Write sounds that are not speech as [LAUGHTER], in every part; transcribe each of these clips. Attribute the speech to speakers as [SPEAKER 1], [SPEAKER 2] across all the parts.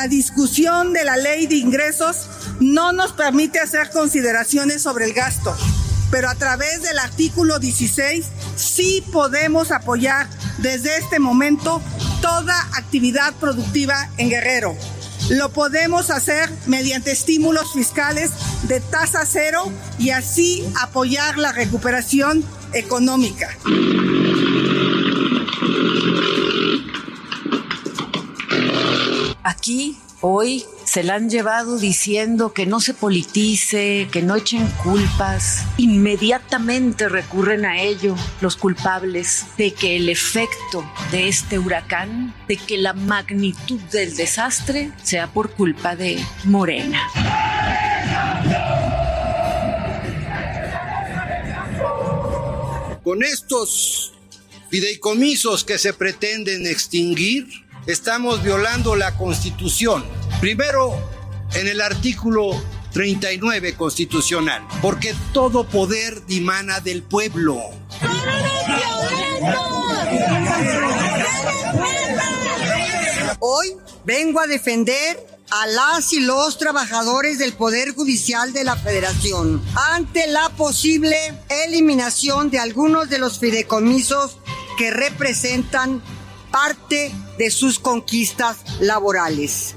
[SPEAKER 1] La discusión de la ley de ingresos no nos permite hacer consideraciones sobre el gasto, pero a través del artículo 16 sí podemos apoyar desde este momento toda actividad productiva en Guerrero. Lo podemos hacer mediante estímulos fiscales de tasa cero y así apoyar la recuperación económica.
[SPEAKER 2] Aquí hoy se la han llevado diciendo que no se politice, que no echen culpas. Inmediatamente recurren a ello los culpables de que el efecto de este huracán, de que la magnitud del desastre sea por culpa de Morena.
[SPEAKER 3] Con estos fideicomisos que se pretenden extinguir, estamos violando la Constitución. Primero, en el artículo 39 constitucional, porque todo poder dimana del pueblo.
[SPEAKER 4] Hoy vengo a defender a las y los trabajadores del Poder Judicial de la Federación ante la posible eliminación de algunos de los fideicomisos que representan parte de sus conquistas laborales.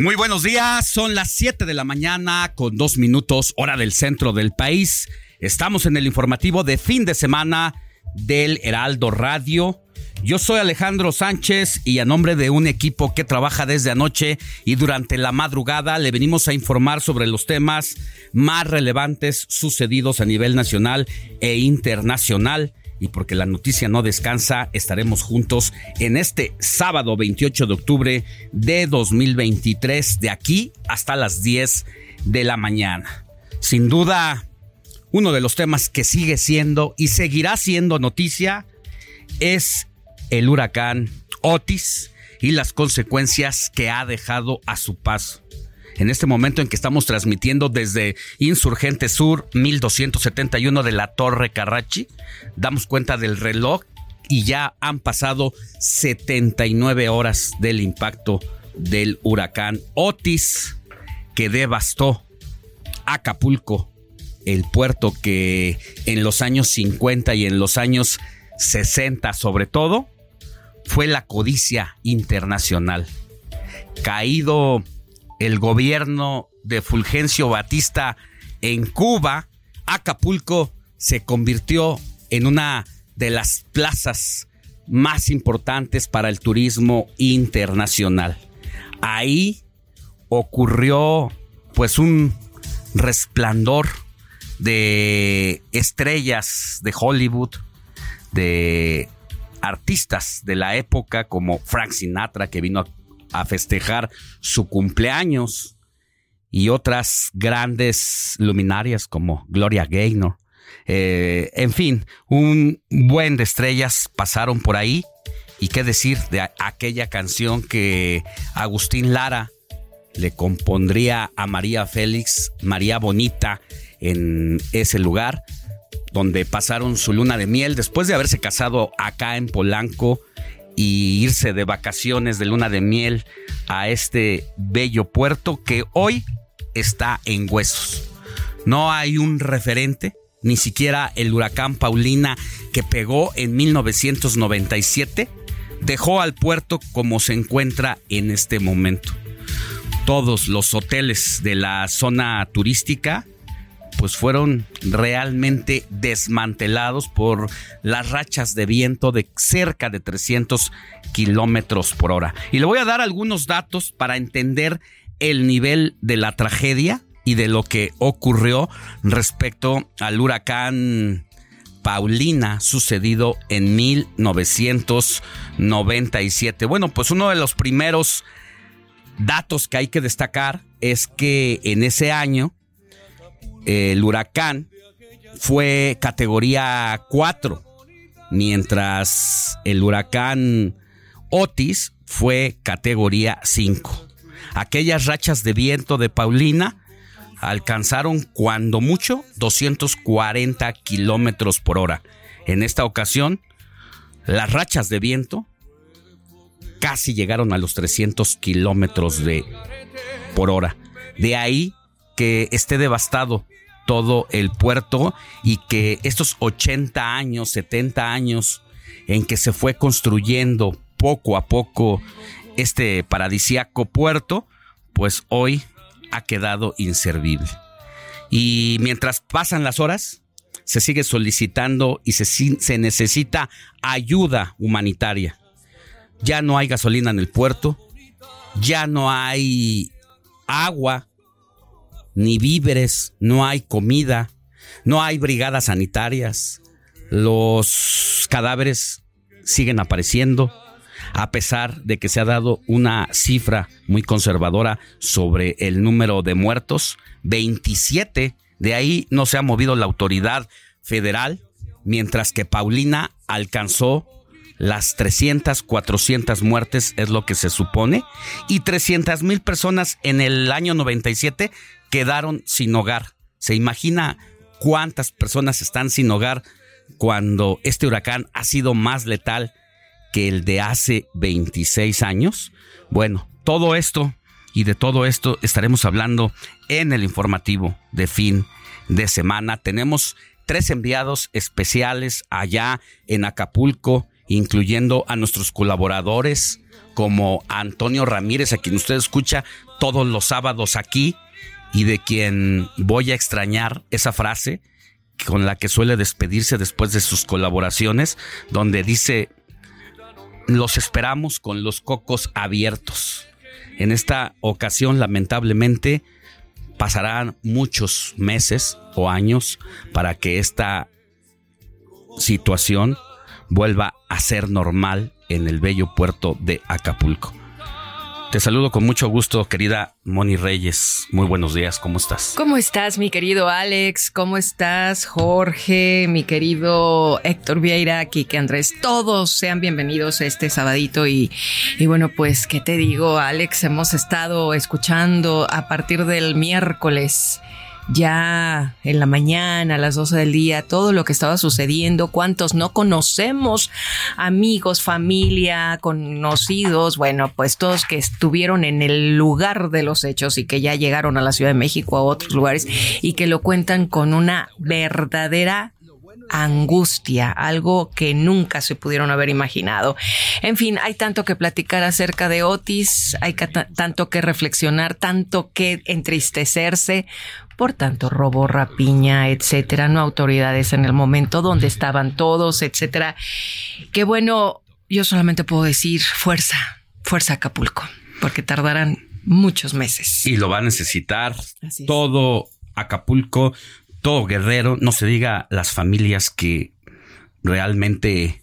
[SPEAKER 5] Muy buenos días, son las 7 de la mañana con dos minutos hora del centro del país. Estamos en el informativo de fin de semana del Heraldo Radio. Yo soy Alejandro Sánchez y a nombre de un equipo que trabaja desde anoche y durante la madrugada le venimos a informar sobre los temas más relevantes sucedidos a nivel nacional e internacional. Y porque la noticia no descansa, estaremos juntos en este sábado 28 de octubre de 2023, de aquí hasta las 10 de la mañana. Sin duda, uno de los temas que sigue siendo y seguirá siendo noticia es el huracán Otis y las consecuencias que ha dejado a su paso. En este momento en que estamos transmitiendo desde Insurgente Sur 1271 de la Torre Carrachi, damos cuenta del reloj y ya han pasado 79 horas del impacto del huracán Otis que devastó Acapulco, el puerto que en los años 50 y en los años 60 sobre todo fue la codicia internacional. Caído el gobierno de Fulgencio Batista en Cuba, Acapulco se convirtió en una de las plazas más importantes para el turismo internacional. Ahí ocurrió pues un resplandor de estrellas de Hollywood, de artistas de la época como Frank Sinatra que vino a, festejar su cumpleaños y otras grandes luminarias como Gloria Gaynor. Eh, en fin, un buen de estrellas pasaron por ahí Y qué decir de aquella canción que Agustín Lara le compondría a María Félix, María Bonita, en ese lugar donde pasaron su luna de miel después de haberse casado acá en Polanco y irse de vacaciones de luna de miel a este bello puerto que hoy está en huesos. No hay un referente, ni siquiera el huracán Paulina que pegó en 1997 dejó al puerto como se encuentra en este momento. Todos los hoteles de la zona turística pues fueron realmente desmantelados por las rachas de viento de cerca de 300 kilómetros por hora. Y le voy a dar algunos datos para entender el nivel de la tragedia y de lo que ocurrió respecto al huracán Paulina sucedido en 1997. Bueno, pues uno de los primeros datos que hay que destacar es que en ese año el huracán fue categoría 4, mientras el huracán Otis fue categoría 5. Aquellas rachas de viento de Paulina alcanzaron cuando mucho 240 kilómetros por hora. En esta ocasión, las rachas de viento casi llegaron a los 300 kilómetros por hora. De ahí que esté devastado todo el puerto y que estos 80 años, 70 años en que se fue construyendo poco a poco este paradisiaco puerto, pues hoy ha quedado inservible. Y mientras pasan las horas, se sigue solicitando y se, se necesita ayuda humanitaria. Ya no hay gasolina en el puerto, ya no hay agua ni víveres, no hay comida, no hay brigadas sanitarias, los cadáveres siguen apareciendo, a pesar de que se ha dado una cifra muy conservadora sobre el número de muertos, 27, de ahí no se ha movido la autoridad federal, mientras que Paulina alcanzó las 300, 400 muertes es lo que se supone y 300 mil personas en el año 97 quedaron sin hogar. ¿Se imagina cuántas personas están sin hogar cuando este huracán ha sido más letal que el de hace 26 años? Bueno, todo esto y de todo esto estaremos hablando en el informativo de fin de semana. Tenemos tres enviados especiales allá en Acapulco, incluyendo a nuestros colaboradores como Antonio Ramírez, a quien usted escucha todos los sábados aquí y de quien voy a extrañar esa frase con la que suele despedirse después de sus colaboraciones, donde dice, los esperamos con los cocos abiertos. En esta ocasión, lamentablemente, pasarán muchos meses o años para que esta situación vuelva a ser normal en el bello puerto de Acapulco. Te saludo con mucho gusto, querida Moni Reyes. Muy buenos días, ¿cómo estás?
[SPEAKER 6] ¿Cómo estás, mi querido Alex? ¿Cómo estás, Jorge? Mi querido Héctor Vieira, Kike Andrés, todos sean bienvenidos este sabadito. Y, y bueno, pues, ¿qué te digo, Alex? Hemos estado escuchando a partir del miércoles ya en la mañana, a las 12 del día, todo lo que estaba sucediendo, cuántos no conocemos, amigos, familia, conocidos, bueno, pues todos que estuvieron en el lugar de los hechos y que ya llegaron a la Ciudad de México, a otros lugares, y que lo cuentan con una verdadera angustia, algo que nunca se pudieron haber imaginado. En fin, hay tanto que platicar acerca de Otis, hay tanto que reflexionar, tanto que entristecerse por tanto robo, rapiña, etcétera, no autoridades en el momento donde estaban todos, etcétera. Que bueno, yo solamente puedo decir fuerza, fuerza Acapulco, porque tardarán muchos meses.
[SPEAKER 5] Y lo va a necesitar todo Acapulco, todo Guerrero, no se diga las familias que realmente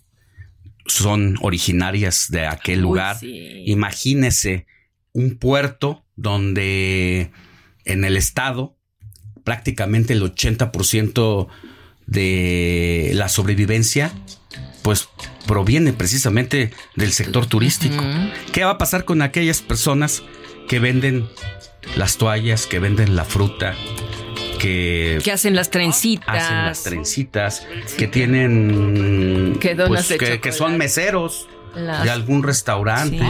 [SPEAKER 5] son originarias de aquel lugar. Imagínese un puerto donde en el estado prácticamente el 80% de la sobrevivencia pues proviene precisamente del sector turístico. ¿Qué va a pasar con aquellas personas que venden las toallas, que venden la fruta, que,
[SPEAKER 6] que hacen las trencitas.
[SPEAKER 5] Hacen las trencitas, que tienen.
[SPEAKER 6] Que,
[SPEAKER 5] pues, que, son meseros. de algún restaurante,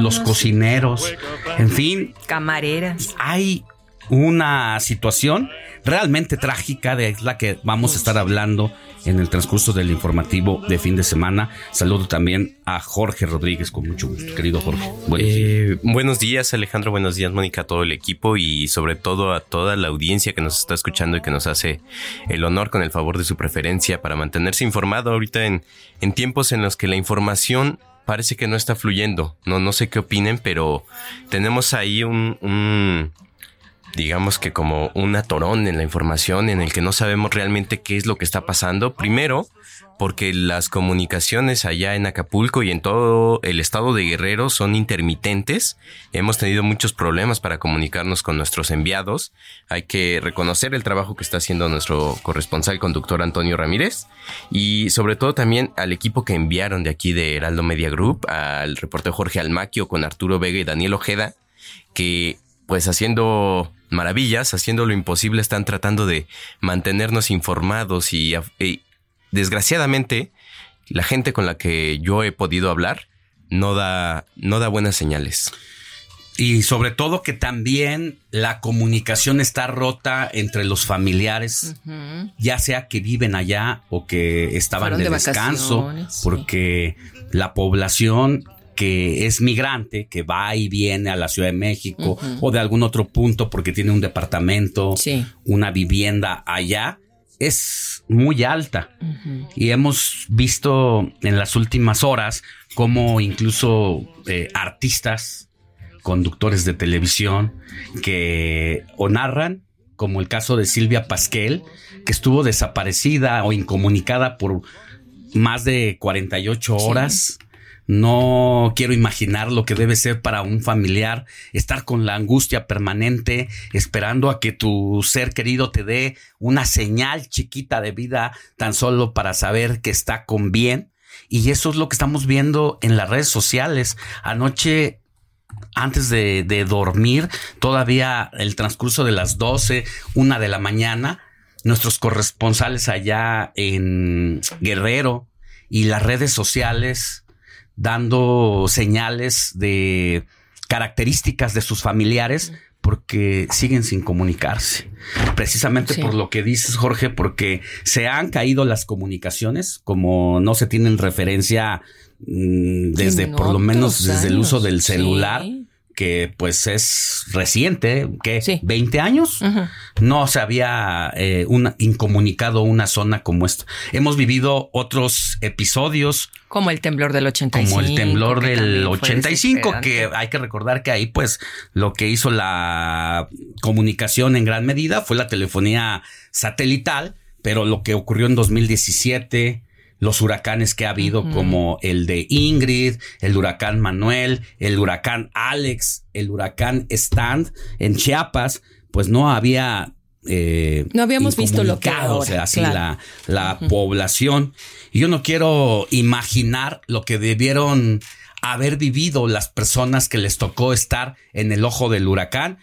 [SPEAKER 5] los cocineros, en fin.
[SPEAKER 6] Camareras.
[SPEAKER 5] Hay una situación realmente trágica de la que vamos a estar hablando en el transcurso del informativo de fin de semana. Saludo también a Jorge Rodríguez con mucho gusto, querido Jorge.
[SPEAKER 7] Eh, buenos días, Alejandro. Buenos días, Mónica, a todo el equipo y sobre todo a toda la audiencia que nos está escuchando y que nos hace el honor con el favor de su preferencia para mantenerse informado ahorita en, en tiempos en los que la información parece que no está fluyendo. No, no sé qué opinen, pero tenemos ahí un digamos que como un atorón en la información en el que no sabemos realmente qué es lo que está pasando. Primero, porque las comunicaciones allá en Acapulco y en todo el estado de Guerrero son intermitentes. Hemos tenido muchos problemas para comunicarnos con nuestros enviados. Hay que reconocer el trabajo que está haciendo nuestro corresponsal conductor Antonio Ramírez y sobre todo también al equipo que enviaron de aquí de Heraldo Media Group, al reportero Jorge Almaquio con Arturo Vega y Daniel Ojeda, que pues haciendo maravillas, haciendo lo imposible, están tratando de mantenernos informados y, desgraciadamente la gente con la que yo he podido hablar no da, no da buenas señales.
[SPEAKER 5] Y sobre todo que también la comunicación está rota entre los familiares, ya sea que viven allá o que estaban de, descanso, porque la población que es migrante, que va y viene a la Ciudad de México o de algún otro punto porque tiene un departamento, una vivienda allá, es muy alta. Y hemos visto en las últimas horas cómo incluso eh, artistas, conductores de televisión, que o narran, como el caso de Silvia Pasquel, que estuvo desaparecida o incomunicada por más de 48 horas. No quiero imaginar lo que debe ser para un familiar estar con la angustia permanente, esperando a que tu ser querido te dé una señal chiquita de vida tan solo para saber que está con bien. Y eso es lo que estamos viendo en las redes sociales. Anoche antes de, dormir, todavía el transcurso de las 12, una de la mañana, nuestros corresponsales allá en Guerrero y las redes sociales dando señales de características de sus familiares porque siguen sin comunicarse. Precisamente por lo que dices, Jorge, porque se han caído las comunicaciones, como no se tienen referencia mm, desde, por lo menos desde el uso del celular que pues es reciente, que 20 años, no se había eh, incomunicado una zona como esta. Hemos vivido otros episodios.
[SPEAKER 6] Como el temblor del 85.
[SPEAKER 5] Como el temblor del 85, que hay que recordar que ahí pues lo que hizo la comunicación en gran medida fue la telefonía satelital, pero lo que ocurrió en 2017 los huracanes que ha habido, como el de Ingrid, el huracán Manuel, el huracán Alex, el huracán Stand en Chiapas, pues no había
[SPEAKER 6] eh, no habíamos visto lo que ahora,
[SPEAKER 5] o sea, así la, la población. Yo no quiero imaginar lo que debieron haber vivido las personas que les tocó estar en el ojo del huracán.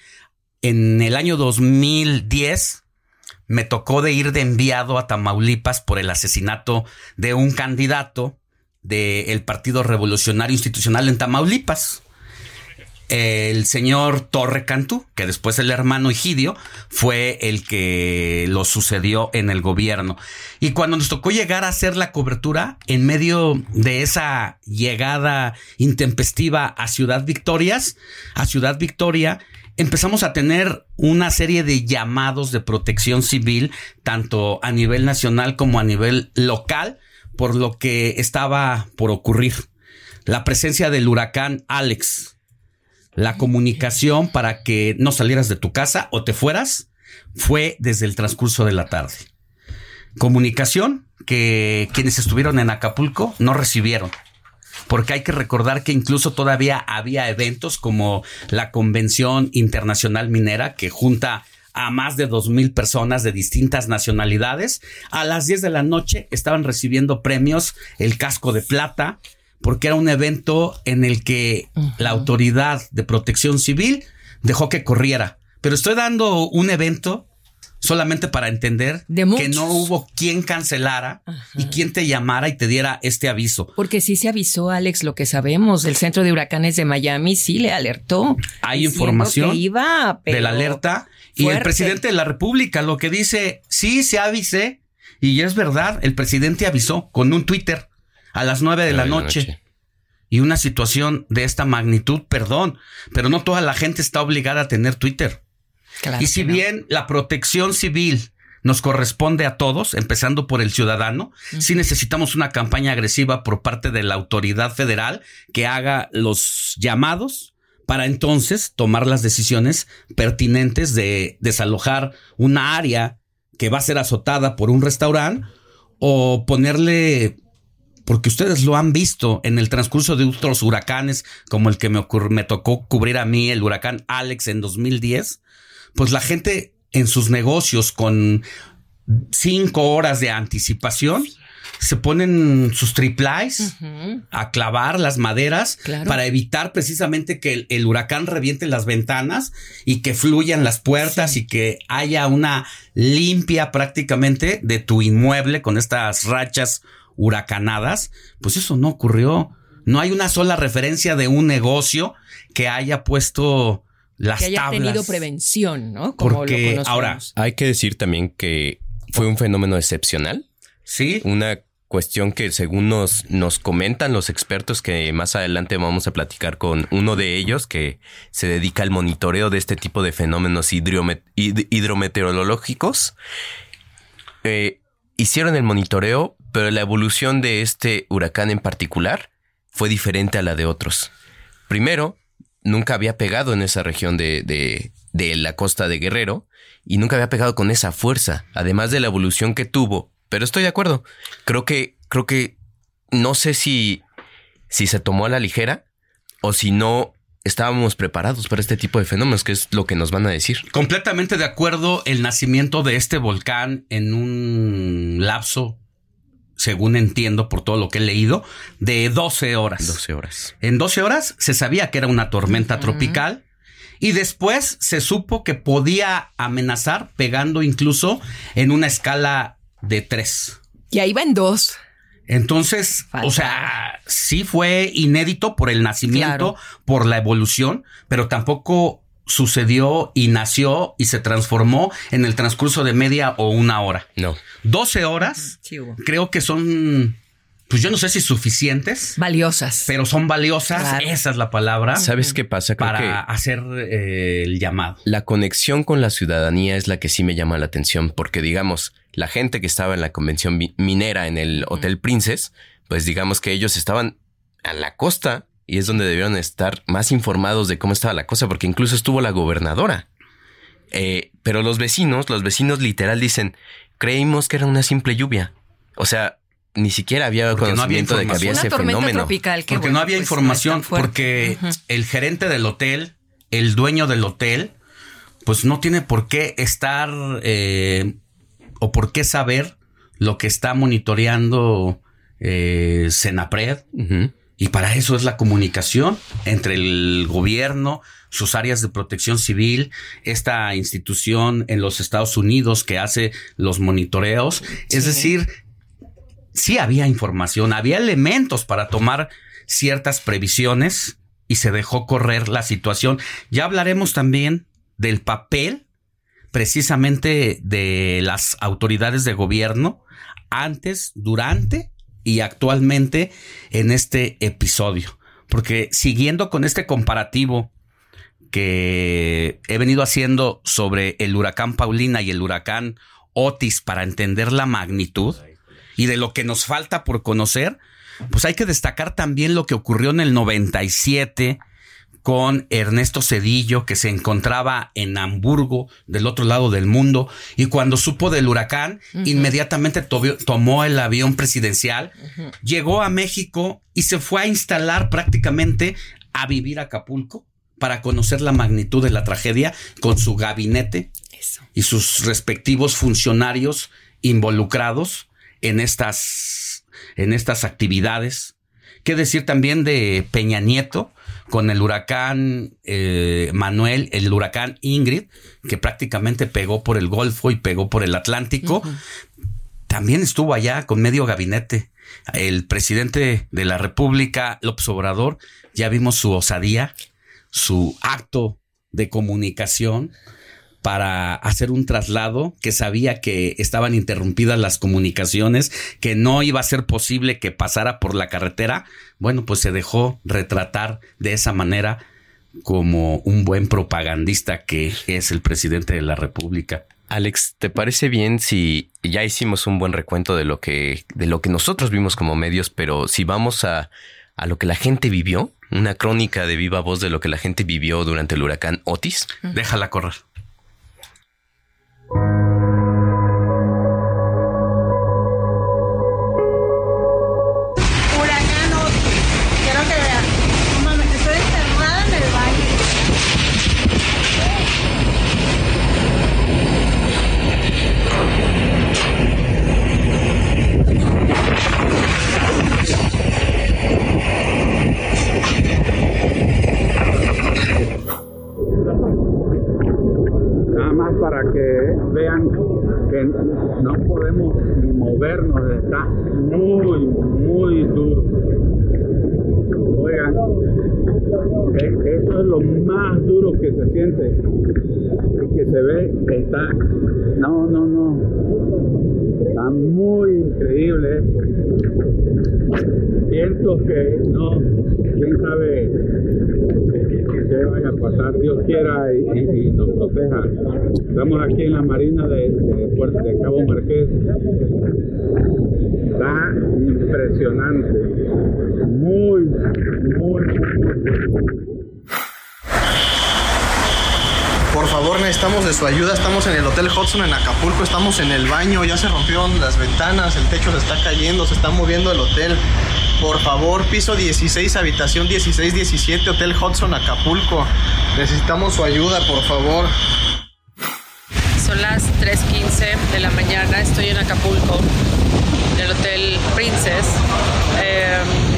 [SPEAKER 5] En el año 2010, me tocó de ir de enviado a Tamaulipas por el asesinato de un candidato del Partido Revolucionario Institucional en Tamaulipas. El señor Torre Cantú, que después el hermano Egidio fue el que lo sucedió en el gobierno. Y cuando nos tocó llegar a hacer la cobertura, en medio de esa llegada intempestiva a Ciudad Victorias, a Ciudad Victoria, empezamos a tener una serie de llamados de protección civil, tanto a nivel nacional como a nivel local, por lo que estaba por ocurrir. La presencia del huracán Alex, la comunicación para que no salieras de tu casa o te fueras, fue desde el transcurso de la tarde. Comunicación que quienes estuvieron en Acapulco no recibieron porque hay que recordar que incluso todavía había eventos como la Convención Internacional Minera que junta a más de dos mil personas de distintas nacionalidades. A las 10 de la noche estaban recibiendo premios, el casco de plata, porque era un evento en el que la autoridad de protección civil dejó que corriera. Pero estoy dando un evento solamente para entender que no hubo quien cancelara y quien te llamara y te diera este aviso.
[SPEAKER 6] Porque sí se avisó, Alex, lo que sabemos, el Centro de Huracanes de Miami sí le alertó.
[SPEAKER 5] Hay información iba, de la alerta y el presidente de la República lo que dice, sí se avise y es verdad, el presidente avisó con un Twitter a las nueve de la noche. Y una situación de esta magnitud, perdón, pero no toda la gente está obligada a tener Twitter y si bien la protección civil nos corresponde a todos, empezando por el ciudadano, sí necesitamos una campaña agresiva por parte de la autoridad federal que haga los llamados para entonces tomar las decisiones pertinentes de desalojar una área que va a ser azotada por un restaurante o ponerle porque ustedes lo han visto en el transcurso de otros huracanes, como el que me, me tocó cubrir a mí, el huracán Alex en 2010, pues la gente en sus negocios con cinco horas de anticipación se ponen sus triplies a clavar las maderas para evitar precisamente que el, huracán reviente las ventanas y que fluyan las puertas y que haya una limpia prácticamente de tu inmueble con estas rachas huracanadas. Pues eso no ocurrió. No hay una sola referencia de un negocio que haya puesto las
[SPEAKER 6] que haya tenido prevención, ¿no? Como
[SPEAKER 7] Porque ahora hay que decir también que fue un fenómeno excepcional.
[SPEAKER 5] Sí.
[SPEAKER 7] Una cuestión que según nos, nos comentan los expertos que más adelante vamos a platicar con uno de ellos que se dedica al monitoreo de este tipo de fenómenos hidrometeorológicos. Eh, hicieron el monitoreo, pero la evolución de este huracán en particular fue diferente a la de otros. Primero, nunca había pegado en esa región de, de, de, la costa de Guerrero y nunca había pegado con esa fuerza, además de la evolución que tuvo. Pero estoy de acuerdo. Creo que, creo que no sé si, si se tomó a la ligera o si no estábamos preparados para este tipo de fenómenos, que es lo que nos van a decir.
[SPEAKER 5] Completamente de acuerdo, el nacimiento de este volcán en un lapso según entiendo por todo lo que he leído, de 12 horas.
[SPEAKER 7] 12 horas.
[SPEAKER 5] En 12 horas se sabía que era una tormenta tropical y después se supo que podía amenazar pegando incluso en una escala de 3.
[SPEAKER 6] Y ahí va en 2.
[SPEAKER 5] Entonces, o sea, sí fue inédito por el nacimiento, por la evolución, pero tampoco sucedió y nació y se transformó en el transcurso de media o una hora.
[SPEAKER 7] No.
[SPEAKER 5] 12 horas creo que son, pues yo no sé si suficientes.
[SPEAKER 6] Valiosas.
[SPEAKER 5] Pero son valiosas, esa es la palabra.
[SPEAKER 7] ¿Sabes qué pasa?
[SPEAKER 5] para hacer eh, el llamado.
[SPEAKER 7] La conexión con la ciudadanía es la que sí me llama la atención, porque digamos, la gente que estaba en la convención minera en el Hotel Princess, pues digamos que ellos estaban a la costa y es donde debieron estar más informados de cómo estaba la cosa, porque incluso estuvo la gobernadora. Eh, pero los vecinos, los vecinos literal dicen, creímos que era una simple lluvia. O sea, ni siquiera había conocimiento de que había ese fenómeno.
[SPEAKER 5] porque no había pues, información, porque el gerente del hotel, el dueño del hotel, pues no tiene por qué estar eh, o por qué saber lo que está monitoreando eh, Senapred. Y para eso es la comunicación entre el gobierno, sus áreas de protección civil, esta institución en los Estados Unidos que hace los monitoreos. Es decir, sí había información, había elementos para tomar ciertas previsiones y se dejó correr la situación. Ya hablaremos también del papel precisamente de las autoridades de gobierno antes, durante y actualmente en este episodio. Porque siguiendo con este comparativo que he venido haciendo sobre el huracán Paulina y el huracán Otis para entender la magnitud y de lo que nos falta por conocer, pues hay que destacar también lo que ocurrió en el 97 con Ernesto Cedillo, que se encontraba en Hamburgo, del otro lado del mundo, y cuando supo del huracán, inmediatamente tomó el avión presidencial, llegó a México y se fue a instalar prácticamente a vivir a Acapulco para conocer la magnitud de la tragedia con su gabinete y sus respectivos funcionarios involucrados en estas, en estas actividades. ¿Qué decir también de Peña Nieto con el huracán eh, Manuel, el huracán Ingrid, que prácticamente pegó por el Golfo y pegó por el Atlántico? También estuvo allá con medio gabinete. El presidente de la República, López Obrador, ya vimos su osadía, su acto de comunicación para hacer un traslado que sabía que estaban interrumpidas las comunicaciones, que no iba a ser posible que pasara por la carretera, bueno, pues se dejó retratar de esa manera como un buen propagandista que es el presidente de la República.
[SPEAKER 7] Alex, ¿te parece bien si ya hicimos un buen recuento de lo que de lo que nosotros vimos como medios, pero si vamos a a lo que la gente vivió, una crónica de viva voz de lo que la gente vivió durante el huracán Otis?
[SPEAKER 5] Déjala correr.
[SPEAKER 8] Música no podemos ni movernos, está muy, muy duro. Oigan, eso es lo más duro que se siente, que se ve, está, no, no, no, está muy increíble Vientos que no, quién sabe qué vaya a pasar, Dios quiera y, nos proteja. Estamos aquí en la marina de, de Cabo Marqués. Está impresionante. Muy, muy.
[SPEAKER 9] Por favor, necesitamos de su ayuda. Estamos en el Hotel Hudson en Acapulco. Estamos en el baño. Ya se rompieron las ventanas. El techo se está cayendo. Se está moviendo el hotel. Por favor, piso 16, habitación 1617, Hotel Hudson, Acapulco. Necesitamos su ayuda, por favor.
[SPEAKER 10] Son las 3.15 de la mañana, estoy en Acapulco, en el Hotel Princess. Em,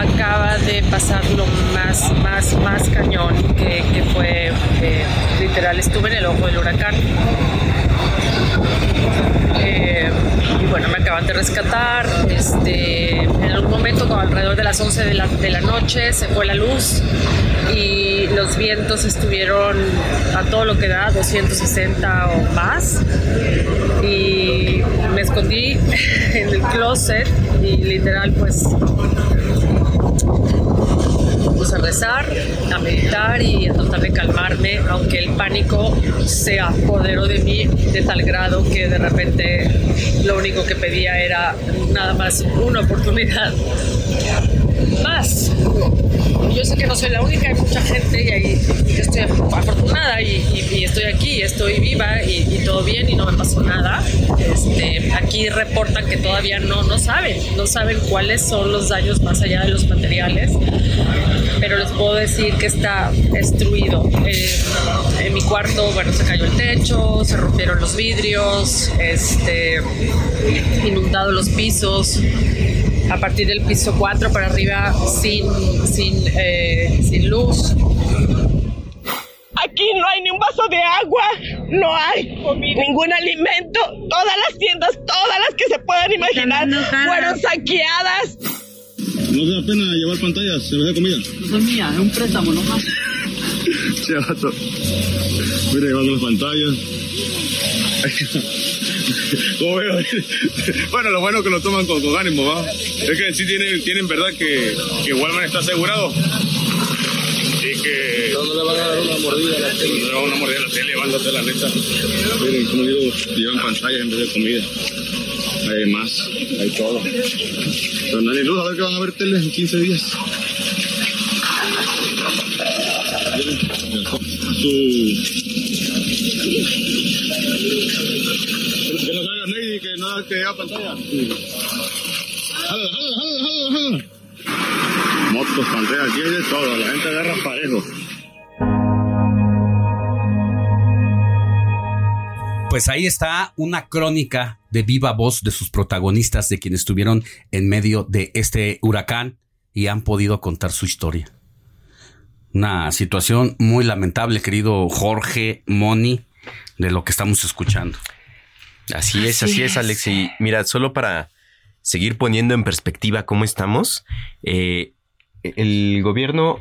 [SPEAKER 10] acaba de pasar lo más, más, más cañón que, fue, eh, literal, estuve en el ojo del huracán. Eh, y bueno, me acaban de rescatar. Este, en algún momento, alrededor de las 11 de la, de la noche, se fue la luz y los vientos estuvieron a todo lo que da, 260 o más. Y me escondí [LAUGHS] en el closet y literal pues puse a rezar, a meditar y a tratar de calmarme, aunque el pánico se apoderó de mí de tal grado que de repente lo único que pedía era nada más una oportunidad más. Yo sé que no soy la única, hay mucha gente y ahí estoy afortunada y, estoy aquí, estoy viva y, todo bien y no me pasó nada. Este, aquí reportan que todavía no, no saben, no saben cuáles son los daños más allá de los materiales, pero les puedo decir que está destruido. Eh, en mi cuarto, bueno, se cayó el techo, se rompieron los vidrios, este, inundado los pisos a partir del piso 4 para arriba sin, sin, eh, sin luz.
[SPEAKER 11] Aquí no hay ni un vaso de agua, no hay ningún alimento. Todas las tiendas, todas las que se puedan imaginar, fueron saqueadas.
[SPEAKER 8] ¿No da pena llevar pantallas se de comida?
[SPEAKER 12] No es mía, es un préstamo nomás. [LAUGHS]
[SPEAKER 8] Sí, Mira, llevando las pantallas. [LAUGHS] [LAUGHS] bueno, lo bueno es que lo toman con, ánimo, ¿va? Es que sí tienen, tienen verdad que, que Walmart está asegurado y que
[SPEAKER 12] no, le van a dar una mordida a la tele.
[SPEAKER 8] No le van a dar una mordida a la tele, van la neta. Miren, como digo, llevan pantalla en vez de comida. Hay más, hay todo. Pero no hay luz, a ver que van a ver tele en 15 días. Su no que nada que vea pantalla. Jala, jala, jala, jala, Motos, pantalla, aquí hay de todo, la gente agarra parejo.
[SPEAKER 5] Pues ahí está una crónica de viva voz de sus protagonistas, de quienes estuvieron en medio de este huracán y han podido contar su historia. Una situación muy lamentable, querido Jorge Moni, de lo que estamos escuchando.
[SPEAKER 7] Así es, así, es, Alex. Y mira, solo para seguir poniendo en perspectiva cómo estamos, eh, el gobierno,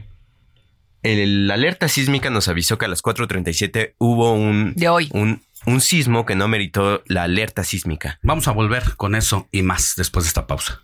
[SPEAKER 7] el, alerta sísmica nos avisó que a las 4.37 hubo un,
[SPEAKER 6] De hoy.
[SPEAKER 7] un, un sismo que no meritó la alerta sísmica.
[SPEAKER 5] Vamos a volver con eso y más después de esta pausa.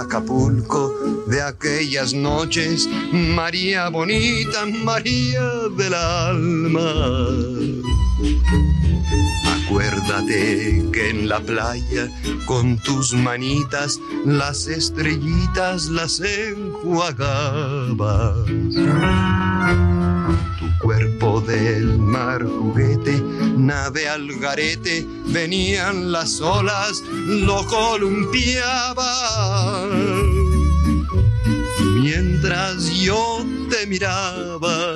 [SPEAKER 13] Acapulco, de aquellas noches, María bonita, María del alma. Acuérdate que en la playa, con tus manitas, las estrellitas las enjuagabas. Cuerpo del mar juguete, nave al garete, venían las olas, lo columpiaba. Mientras yo te miraba,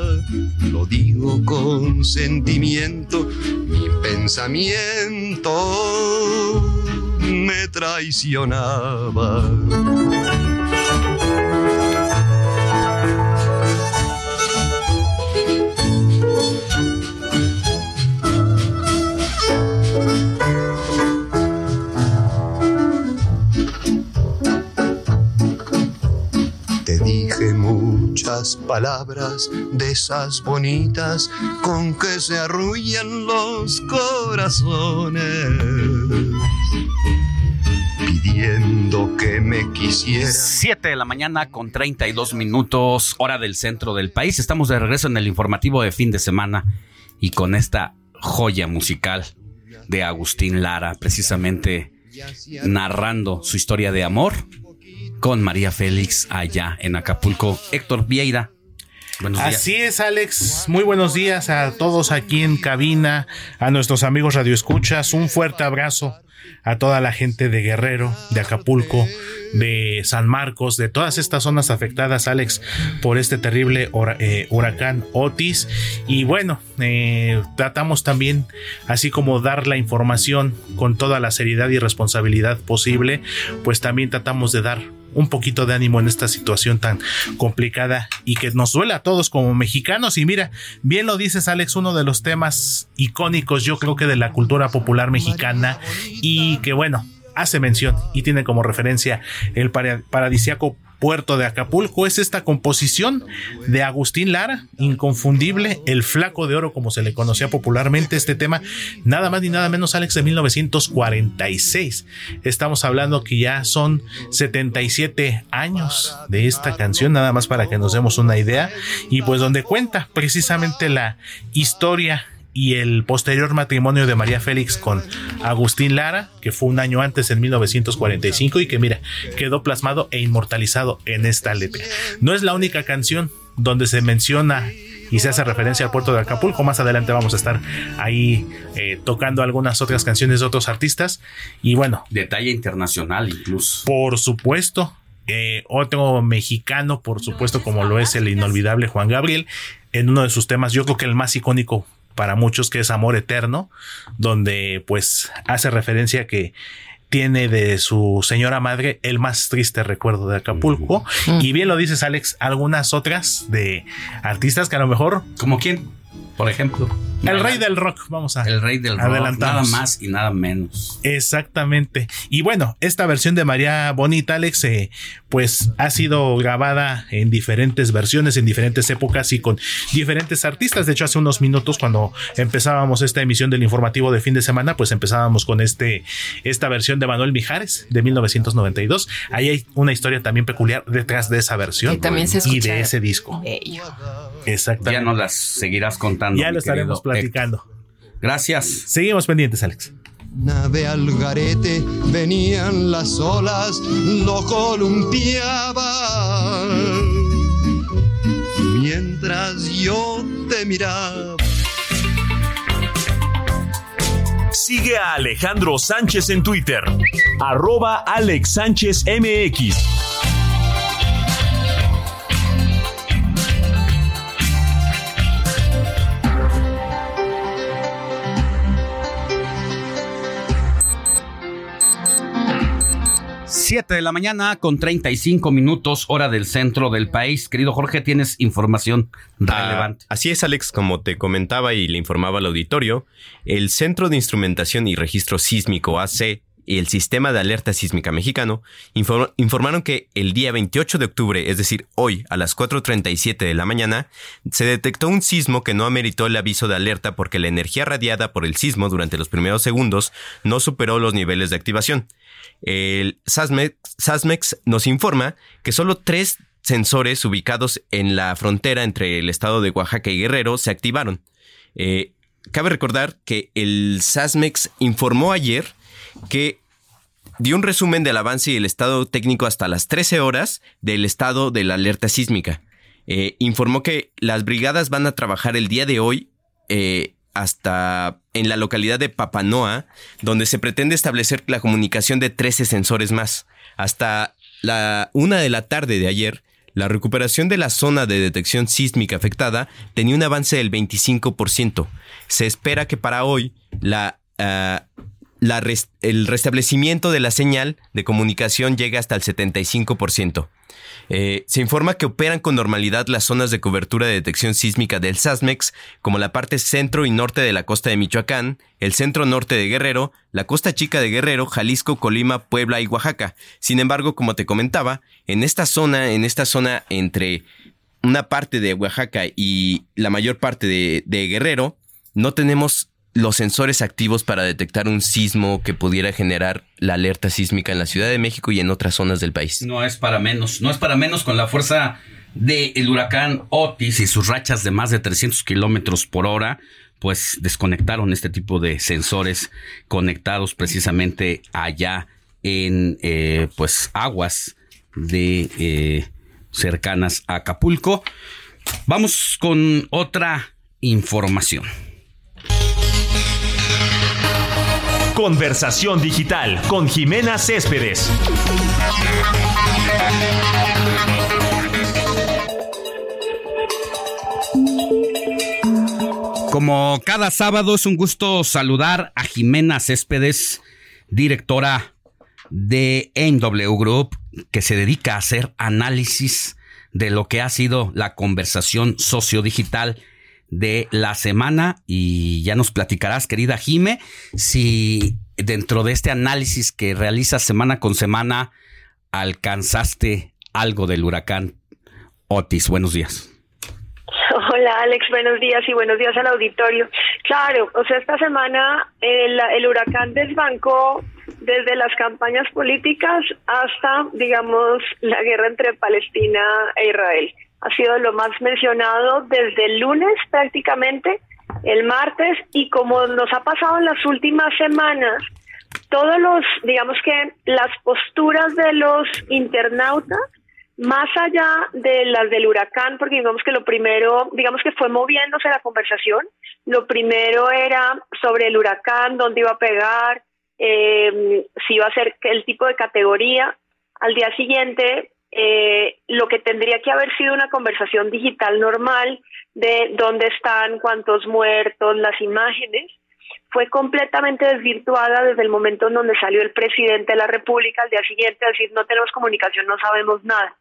[SPEAKER 13] lo digo con sentimiento, mi pensamiento me traicionaba. Muchas palabras de esas bonitas con que se arrullan los corazones. Pidiendo que me quisieras.
[SPEAKER 5] 7 de la mañana con 32 minutos, hora del centro del país. Estamos de regreso en el informativo de fin de semana y con esta joya musical de Agustín Lara, precisamente narrando su historia de amor con María Félix allá en Acapulco. Héctor Vieira.
[SPEAKER 14] Así es, Alex. Muy buenos días a todos aquí en cabina, a nuestros amigos radioescuchas. Un fuerte abrazo a toda la gente de Guerrero, de Acapulco, de San Marcos, de todas estas zonas afectadas, Alex, por este terrible eh, huracán Otis. Y bueno, eh, tratamos también, así como dar la información con toda la seriedad y responsabilidad posible, pues también tratamos de dar un poquito de ánimo en esta situación tan complicada y que nos duele a todos como mexicanos. Y mira, bien lo dices, Alex, uno de los temas icónicos, yo creo que de la cultura popular mexicana y que bueno, hace mención y tiene como referencia el para- paradisiaco puerto de Acapulco es esta composición de Agustín Lara, inconfundible, el flaco de oro como se le conocía popularmente este tema, nada más ni nada menos Alex de 1946. Estamos hablando que ya son 77 años de esta canción, nada más para que nos demos una idea, y pues donde cuenta precisamente la historia y el posterior matrimonio de María Félix con Agustín Lara, que fue un año antes en 1945 y que mira, quedó plasmado e inmortalizado en esta letra. No es la única canción donde se menciona y se hace referencia al puerto de Acapulco. Más adelante vamos a estar ahí eh, tocando algunas otras canciones de otros artistas. Y bueno.
[SPEAKER 5] Detalle internacional incluso.
[SPEAKER 14] Por supuesto. eh, otro mexicano, por supuesto, como lo es el inolvidable Juan Gabriel, en uno de sus temas, yo creo que el más icónico para muchos, que es Amor Eterno, donde pues hace referencia que tiene de su señora madre el más triste recuerdo de Acapulco. Y bien lo dices, Alex, algunas otras de artistas que a lo mejor.
[SPEAKER 5] ¿Como quién? Por ejemplo.
[SPEAKER 14] El rey del rock, vamos a.
[SPEAKER 5] El rey del rock, nada más y nada menos.
[SPEAKER 14] Exactamente. Y bueno, esta versión de María Bonita, Alex, eh, pues ha sido grabada en diferentes versiones, en diferentes épocas y con diferentes artistas. De hecho, hace unos minutos, cuando empezábamos esta emisión del informativo de fin de semana, pues empezábamos con este, esta versión de Manuel Mijares de 1992. Ahí hay una historia también peculiar detrás de esa versión
[SPEAKER 6] también se
[SPEAKER 14] y de ese disco. Exactamente.
[SPEAKER 5] Ya nos las seguirás contando.
[SPEAKER 14] Ya lo estaremos platicando.
[SPEAKER 5] Gracias.
[SPEAKER 14] Seguimos pendientes, Alex.
[SPEAKER 13] Nave al garete, venían las olas, lo columpiaba. Mientras yo te miraba.
[SPEAKER 15] Sigue a Alejandro Sánchez en Twitter, arroba Alex Sánchez MX.
[SPEAKER 5] 7 de la mañana con 35 minutos hora del centro del país. Querido Jorge, tienes información ah, relevante.
[SPEAKER 7] así es, Alex, como te comentaba y le informaba al auditorio, el Centro de Instrumentación y Registro Sísmico AC y el Sistema de Alerta Sísmica Mexicano informaron que el día 28 de octubre, es decir, hoy a las 4.37 de la mañana, se detectó un sismo que no ameritó el aviso de alerta porque la energía radiada por el sismo durante los primeros segundos no superó los niveles de activación. El SASMEX, nos informa que solo tres sensores ubicados en la frontera entre el estado de Oaxaca y Guerrero se activaron. Eh, cabe recordar que el SASMEX informó ayer que dio un resumen del avance y el estado técnico hasta las 13 horas del estado de la alerta sísmica. Eh, informó que las brigadas van a trabajar el día de hoy eh, hasta en la localidad de Papanoa, donde se pretende establecer la comunicación de 13 sensores más. Hasta la una de la tarde de ayer, la recuperación de la zona de detección sísmica afectada tenía un avance del 25%. Se espera que para hoy ah, el restablecimiento de la señal de comunicación llegue hasta el 75%. Eh, se informa que operan con normalidad las zonas de cobertura de detección sísmica del SASMEX, como la parte centro y norte de la costa de Michoacán, el centro norte de Guerrero, la costa chica de Guerrero, Jalisco, Colima, Puebla y Oaxaca. Sin embargo, como te comentaba, en esta zona, en esta zona entre una parte de Oaxaca y la mayor parte de, de Guerrero, no tenemos los sensores activos para detectar un sismo que pudiera generar la alerta sísmica en la Ciudad de México y en otras zonas del país.
[SPEAKER 5] No es para menos, no es para menos con la fuerza del huracán Otis y sus rachas de más de 300 kilómetros por hora, pues desconectaron este tipo de sensores conectados precisamente allá en eh, pues aguas de eh, cercanas a Acapulco. Vamos con otra información.
[SPEAKER 15] Conversación digital con Jimena Céspedes.
[SPEAKER 5] Como cada sábado es un gusto saludar a Jimena Céspedes, directora de MW Group, que se dedica a hacer análisis de lo que ha sido la conversación sociodigital de la semana y ya nos platicarás, querida Jime, si dentro de este análisis que realizas semana con semana alcanzaste algo del huracán Otis. Buenos días.
[SPEAKER 16] Hola Alex, buenos días y buenos días al auditorio. Claro, o sea, esta semana el, el huracán desbancó desde las campañas políticas hasta, digamos, la guerra entre Palestina e Israel ha sido lo más mencionado desde el lunes prácticamente, el martes, y como nos ha pasado en las últimas semanas, todos los, digamos que las posturas de los internautas, más allá de las del huracán, porque digamos que lo primero, digamos que fue moviéndose la conversación, lo primero era sobre el huracán, dónde iba a pegar, eh, si iba a ser el tipo de categoría. Al día siguiente eh, lo que tendría que haber sido una conversación digital normal de dónde están, cuántos muertos, las imágenes, fue completamente desvirtuada desde el momento en donde salió el presidente de la República al día siguiente a decir no tenemos comunicación, no sabemos nada.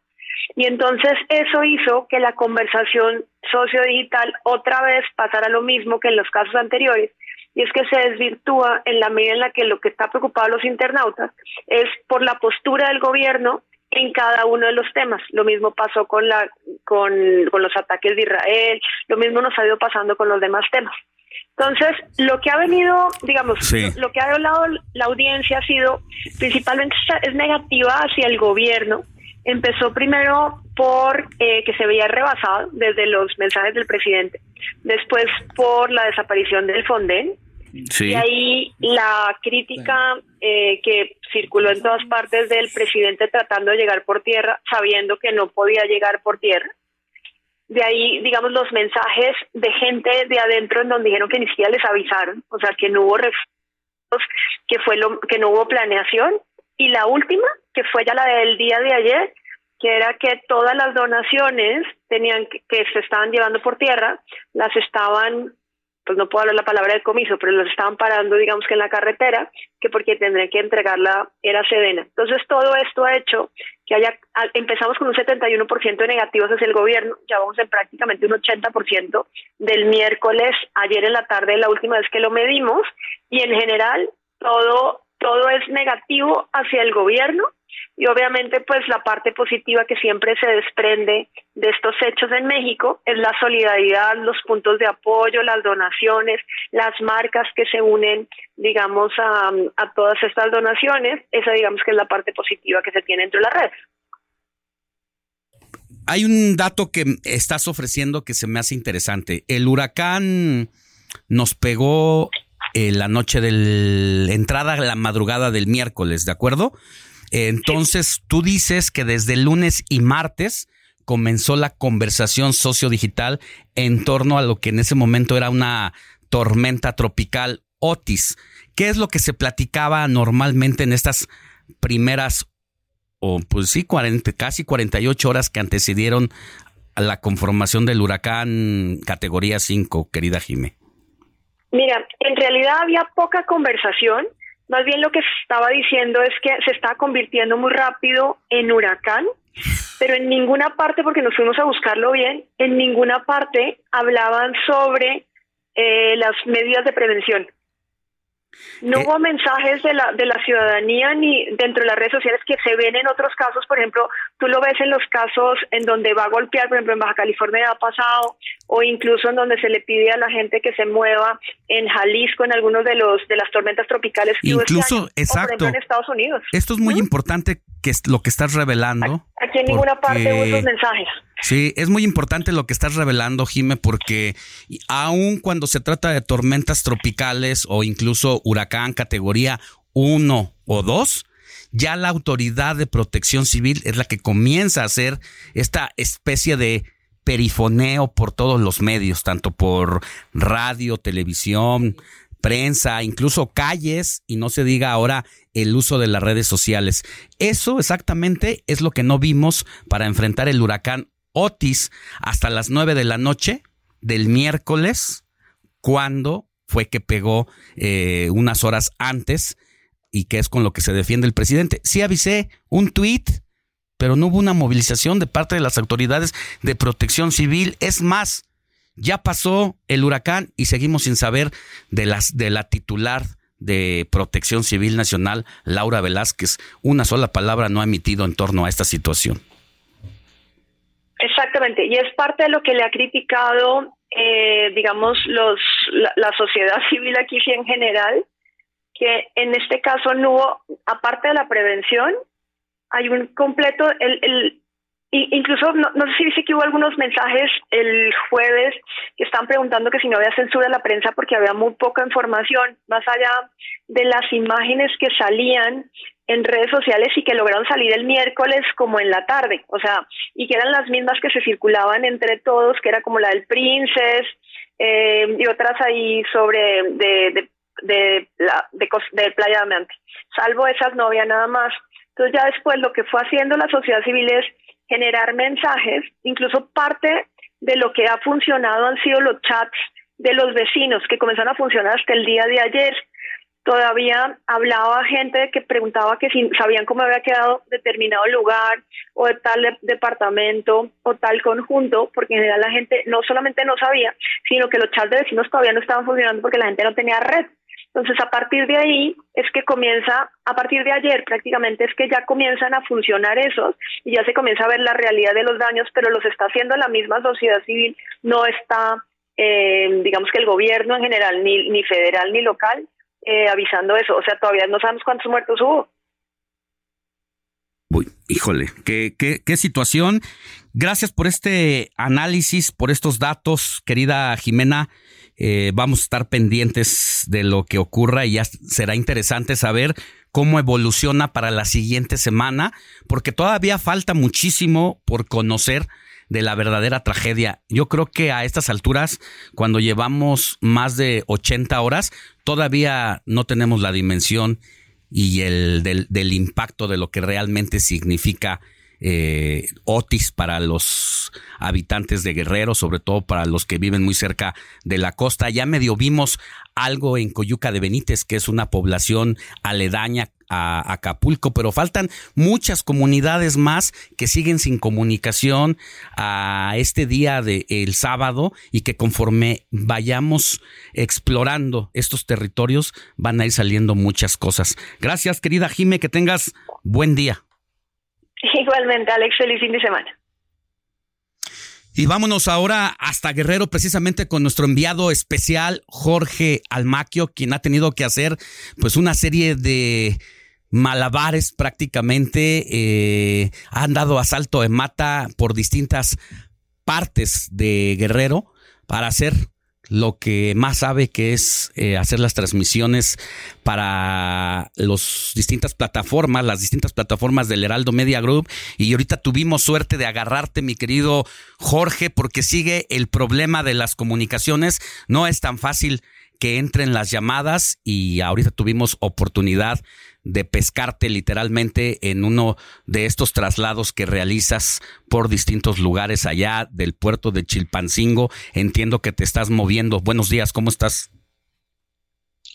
[SPEAKER 16] Y entonces eso hizo que la conversación sociodigital otra vez pasara lo mismo que en los casos anteriores, y es que se desvirtúa en la medida en la que lo que está preocupado a los internautas es por la postura del gobierno en cada uno de los temas. Lo mismo pasó con la con, con los ataques de Israel, lo mismo nos ha ido pasando con los demás temas. Entonces, lo que ha venido, digamos, lo que ha hablado la audiencia ha sido principalmente es negativa hacia el gobierno. Empezó primero por eh, que se veía rebasado desde los mensajes del presidente, después por la desaparición del Fonden, y ahí la crítica eh, que circuló en todas partes del presidente tratando de llegar por tierra, sabiendo que no podía llegar por tierra. De ahí, digamos, los mensajes de gente de adentro en donde dijeron que ni siquiera les avisaron, o sea, que no hubo refuerzos, que fue lo que no hubo planeación. Y la última, que fue ya la del día de ayer, que era que todas las donaciones tenían que se estaban llevando por tierra, las estaban pues no puedo hablar la palabra de comiso, pero los estaban parando, digamos que en la carretera, que porque tendrían que entregarla era Sedena. Entonces todo esto ha hecho que haya, empezamos con un 71% de negativos hacia el gobierno, ya vamos en prácticamente un 80% del miércoles, ayer en la tarde, la última vez que lo medimos, y en general todo, todo es negativo hacia el gobierno, y obviamente pues la parte positiva que siempre se desprende de estos hechos en México es la solidaridad, los puntos de apoyo, las donaciones, las marcas que se unen, digamos, a, todas estas donaciones. Esa digamos que es la parte positiva que se tiene dentro de la red.
[SPEAKER 5] Hay un dato que estás ofreciendo que se me hace interesante. El huracán nos pegó eh, la noche del entrada, la madrugada del miércoles, ¿de acuerdo? Entonces, tú dices que desde lunes y martes comenzó la conversación sociodigital en torno a lo que en ese momento era una tormenta tropical Otis. ¿Qué es lo que se platicaba normalmente en estas primeras, o pues sí, 40, casi 48 horas que antecedieron a la conformación del huracán categoría 5, querida Jime?
[SPEAKER 16] Mira, en realidad había poca conversación más bien lo que estaba diciendo es que se está convirtiendo muy rápido en huracán, pero en ninguna parte, porque nos fuimos a buscarlo bien, en ninguna parte hablaban sobre eh, las medidas de prevención. No eh, hubo mensajes de la, de la ciudadanía ni dentro de las redes sociales que se ven en otros casos, por ejemplo, tú lo ves en los casos en donde va a golpear, por ejemplo, en Baja California ha pasado, o incluso en donde se le pide a la gente que se mueva en Jalisco, en algunos de los de las tormentas tropicales
[SPEAKER 5] que este incluso, exacto.
[SPEAKER 16] en Estados Unidos.
[SPEAKER 5] Esto es muy importante que es lo que estás revelando.
[SPEAKER 16] Aquí en ninguna parte hubo esos mensajes.
[SPEAKER 5] Sí, es muy importante lo que estás revelando, Jime, porque aun cuando se trata de tormentas tropicales o incluso huracán categoría 1 o 2, ya la autoridad de protección civil es la que comienza a hacer esta especie de perifoneo por todos los medios, tanto por radio, televisión, prensa, incluso calles y no se diga ahora el uso de las redes sociales. Eso exactamente es lo que no vimos para enfrentar el huracán Otis hasta las nueve de la noche del miércoles, cuando fue que pegó eh, unas horas antes y que es con lo que se defiende el presidente. Sí avisé un tuit, pero no hubo una movilización de parte de las autoridades de protección civil. Es más, ya pasó el huracán y seguimos sin saber de las de la titular de Protección Civil Nacional, Laura Velázquez. Una sola palabra no ha emitido en torno a esta situación.
[SPEAKER 16] Exactamente, y es parte de lo que le ha criticado, eh, digamos, los, la, sociedad [LAUGHS] civil aquí en general, que en este caso no hubo, aparte de la prevención, hay un completo, el, el incluso no, no, sé si dice que hubo algunos mensajes el jueves que están preguntando que si no había censura de la prensa porque había muy poca información, más allá de las imágenes que salían en redes sociales y que lograron salir el miércoles como en la tarde, o sea, y que eran las mismas que se circulaban entre todos, que era como la del Princess eh, y otras ahí sobre de, de, la, de, de Playa de Salvo esas no había nada más. Entonces ya después lo que fue haciendo la sociedad civil es generar mensajes, incluso parte de lo que ha funcionado han sido los chats de los vecinos que comenzaron a funcionar hasta el día de ayer todavía hablaba gente que preguntaba que si sabían cómo había quedado determinado lugar o de tal departamento o tal conjunto, porque en general la gente no solamente no sabía, sino que los chats de vecinos todavía no estaban funcionando porque la gente no tenía red. Entonces, a partir de ahí es que comienza, a partir de ayer prácticamente es que ya comienzan a funcionar esos y ya se comienza a ver la realidad de los daños, pero los está haciendo la misma sociedad civil, no está, eh, digamos que el gobierno en general, ni, ni federal ni local, eh, avisando eso. O sea, todavía no sabemos cuántos muertos hubo.
[SPEAKER 5] Uy, híjole, qué, qué, qué situación. Gracias por este análisis, por estos datos, querida Jimena. Eh, vamos a estar pendientes de lo que ocurra y ya será interesante saber cómo evoluciona para la siguiente semana, porque todavía falta muchísimo por conocer de la verdadera tragedia. Yo creo que a estas alturas, cuando llevamos más de 80 horas, todavía no tenemos la dimensión y el del, del impacto de lo que realmente significa eh, Otis para los habitantes de Guerrero, sobre todo para los que viven muy cerca de la costa. Ya medio vimos algo en Coyuca de Benítez, que es una población aledaña a Acapulco, pero faltan muchas comunidades más que siguen sin comunicación a este día del el sábado y que conforme vayamos explorando estos territorios van a ir saliendo muchas cosas. Gracias, querida Jime, que tengas buen día. [LAUGHS]
[SPEAKER 16] Igualmente, Alex, feliz fin de semana.
[SPEAKER 5] Y vámonos ahora hasta Guerrero, precisamente con nuestro enviado especial, Jorge Almaquio, quien ha tenido que hacer pues una serie de malabares prácticamente. Eh, han dado asalto en mata por distintas partes de Guerrero para hacer lo que más sabe que es eh, hacer las transmisiones para las distintas plataformas, las distintas plataformas del Heraldo Media Group. Y ahorita tuvimos suerte de agarrarte, mi querido Jorge, porque sigue el problema de las comunicaciones. No es tan fácil que entren las llamadas y ahorita tuvimos oportunidad de pescarte literalmente en uno de estos traslados que realizas por distintos lugares allá del puerto de Chilpancingo. Entiendo que te estás moviendo. Buenos días, ¿cómo estás?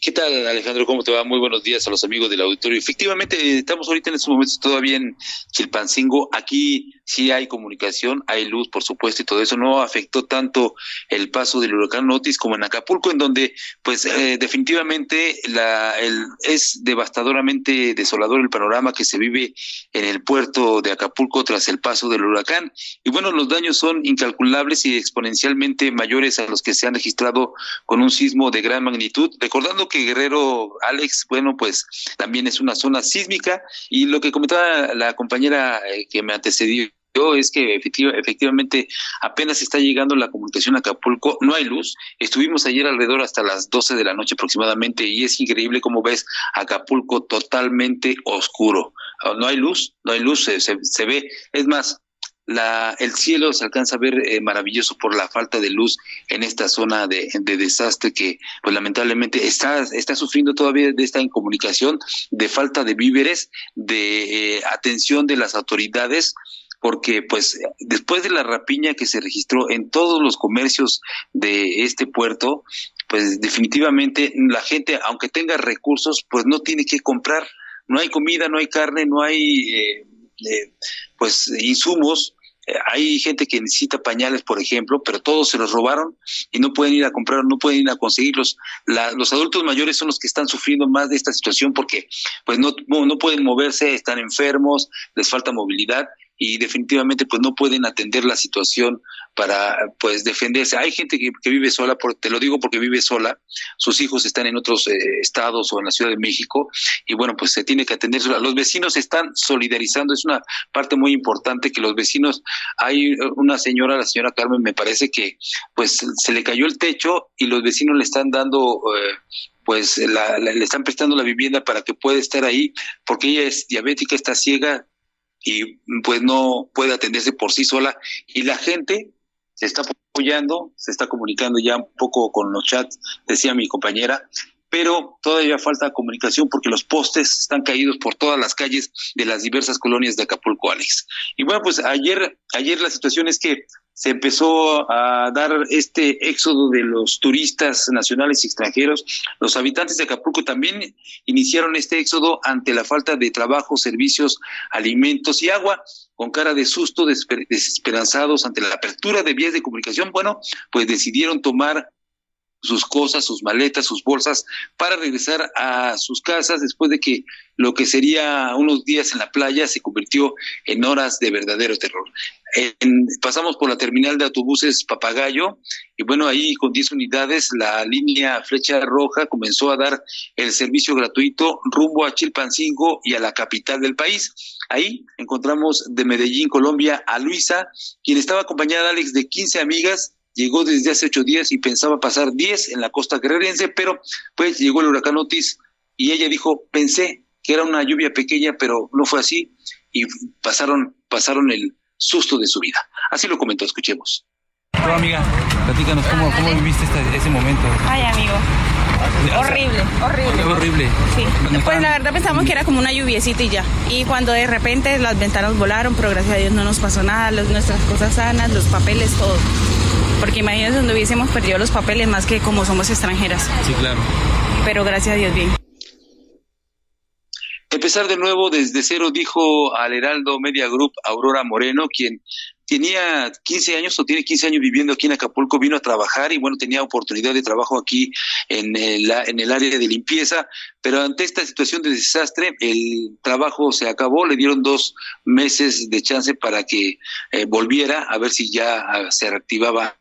[SPEAKER 17] ¿Qué tal, Alejandro? ¿Cómo te va? Muy buenos días a los amigos del auditorio. Efectivamente, estamos ahorita en estos momentos todavía en Chilpancingo. Aquí sí hay comunicación, hay luz, por supuesto, y todo eso no afectó tanto el paso del huracán Otis como en Acapulco, en donde, pues, eh, definitivamente la, el, es devastadoramente desolador el panorama que se vive en el puerto de Acapulco tras el paso del huracán. Y bueno, los daños son incalculables y exponencialmente mayores a los que se han registrado con un sismo de gran magnitud. Recordando que Guerrero, Alex, bueno, pues también es una zona sísmica y lo que comentaba la compañera eh, que me antecedió es que efectivamente apenas está llegando la comunicación a Acapulco, no hay luz. Estuvimos ayer alrededor hasta las 12 de la noche aproximadamente y es increíble cómo ves Acapulco totalmente oscuro. Ah, no hay luz, no hay luz, se, se, ve. Es más, la, el cielo se alcanza a ver eh, maravilloso por la falta de luz en esta zona de, de, desastre que pues lamentablemente está, está sufriendo todavía de esta incomunicación, de falta de víveres, de eh, atención de las autoridades porque pues después de la rapiña que se registró en todos los comercios de este puerto, pues definitivamente la gente, aunque tenga recursos, pues no tiene que comprar. No hay comida, no hay carne, no hay eh, eh, pues insumos. Eh, hay gente que necesita pañales, por ejemplo, pero todos se los robaron y no pueden ir a comprar, no pueden ir a conseguirlos. los adultos mayores son los que están sufriendo más de esta situación porque pues no, no pueden moverse, están enfermos, les falta movilidad y definitivamente pues no pueden atender la situación para pues defenderse. Hay gente que, vive sola, por, te lo digo porque vive sola, sus hijos están en otros eh, estados o en la Ciudad de México y bueno pues se tiene que atender sola. Los vecinos están solidarizando, es una parte muy importante que los vecinos, hay una señora, la señora Carmen me parece que pues se le cayó el techo y los vecinos le están dando... Eh, pues le están prestando la vivienda para que pueda estar ahí, porque ella es diabética, está ciega, y pues no puede atenderse por sí sola y la gente se está apoyando, se está comunicando ya un poco con los chats, decía mi compañera, pero todavía falta comunicación porque los postes están caídos por todas las calles de las diversas colonias de Acapulco, Alex. Y bueno, pues ayer, ayer la situación es que se empezó a dar este éxodo de los turistas nacionales y extranjeros. Los habitantes de Acapulco también iniciaron este éxodo ante la falta de trabajo, servicios, alimentos y agua. Con cara de susto, desesperanzados ante la apertura de vías de comunicación, bueno, pues decidieron tomar sus cosas, sus maletas, sus bolsas, para regresar a sus casas después de que lo que sería unos días en la playa se convirtió en horas de verdadero terror. pasamos por la terminal de autobuses Papagayo y bueno, ahí con 10 unidades la línea Flecha Roja comenzó a dar el servicio gratuito rumbo a Chilpancingo y a la capital del país. Ahí encontramos de Medellín, Colombia, a Luisa, quien estaba acompañada, Alex, de 15 amigas llegó desde hace ocho días y pensaba pasar diez en la costa guerrerense, pero pues llegó el huracán Otis y ella dijo, pensé que era una lluvia pequeña, pero no fue así y pasaron, pasaron el susto de su vida. Así lo comentó, escuchemos.
[SPEAKER 18] amiga, platícanos cómo, cómo viviste este, ese momento.
[SPEAKER 19] Ay, amigo. Horrible, horrible.
[SPEAKER 18] Horrible.
[SPEAKER 19] Sí. Pues la verdad pensamos que era como una lluviecita y ya. Y cuando de repente las ventanas volaron, pero gracias a Dios no nos pasó nada, nuestras cosas sanas, los papeles, todo porque imagínense donde hubiésemos perdido los papeles más que como somos extranjeras.
[SPEAKER 18] Sí, claro.
[SPEAKER 19] Pero gracias a Dios bien.
[SPEAKER 17] Empezar de nuevo desde cero, dijo al Heraldo Media Group Aurora Moreno, quien tenía 15 años o tiene 15 años viviendo aquí en Acapulco, vino a trabajar y bueno, tenía oportunidad de trabajo aquí en el, en el área de limpieza, pero ante esta situación de desastre, el trabajo se acabó, le dieron dos meses de chance para que eh, volviera a ver si ya ah, se reactivaba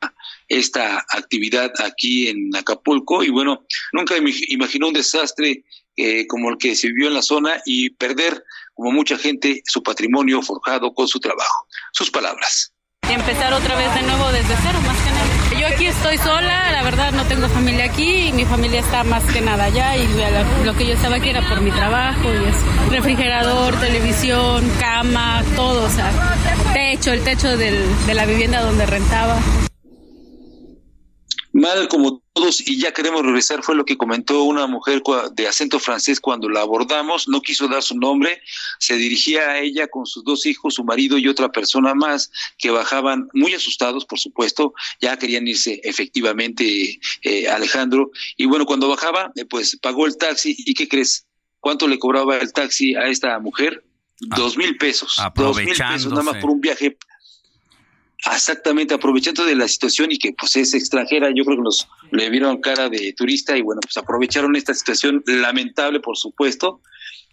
[SPEAKER 17] esta actividad aquí en Acapulco y bueno, nunca imaginó un desastre eh, como el que se vivió en la zona y perder como mucha gente, su patrimonio forjado con su trabajo. Sus palabras.
[SPEAKER 19] Empezar otra vez de nuevo desde cero, más que nada. Yo aquí estoy sola, la verdad no tengo familia aquí, y mi familia está más que nada allá y lo que yo estaba aquí era por mi trabajo y eso. Refrigerador, televisión, cama, todo, o sea, techo, el techo del, de la vivienda donde rentaba
[SPEAKER 17] mal como todos y ya queremos regresar fue lo que comentó una mujer de acento francés cuando la abordamos, no quiso dar su nombre, se dirigía a ella con sus dos hijos, su marido y otra persona más que bajaban muy asustados, por supuesto, ya querían irse efectivamente eh, Alejandro y bueno, cuando bajaba eh, pues pagó el taxi y ¿qué crees? ¿Cuánto le cobraba el taxi a esta mujer? Ah, dos mil pesos. Dos mil pesos nada más por un viaje Exactamente, aprovechando de la situación y que pues es extranjera, yo creo que nos le vieron cara de turista y bueno, pues aprovecharon esta situación lamentable, por supuesto,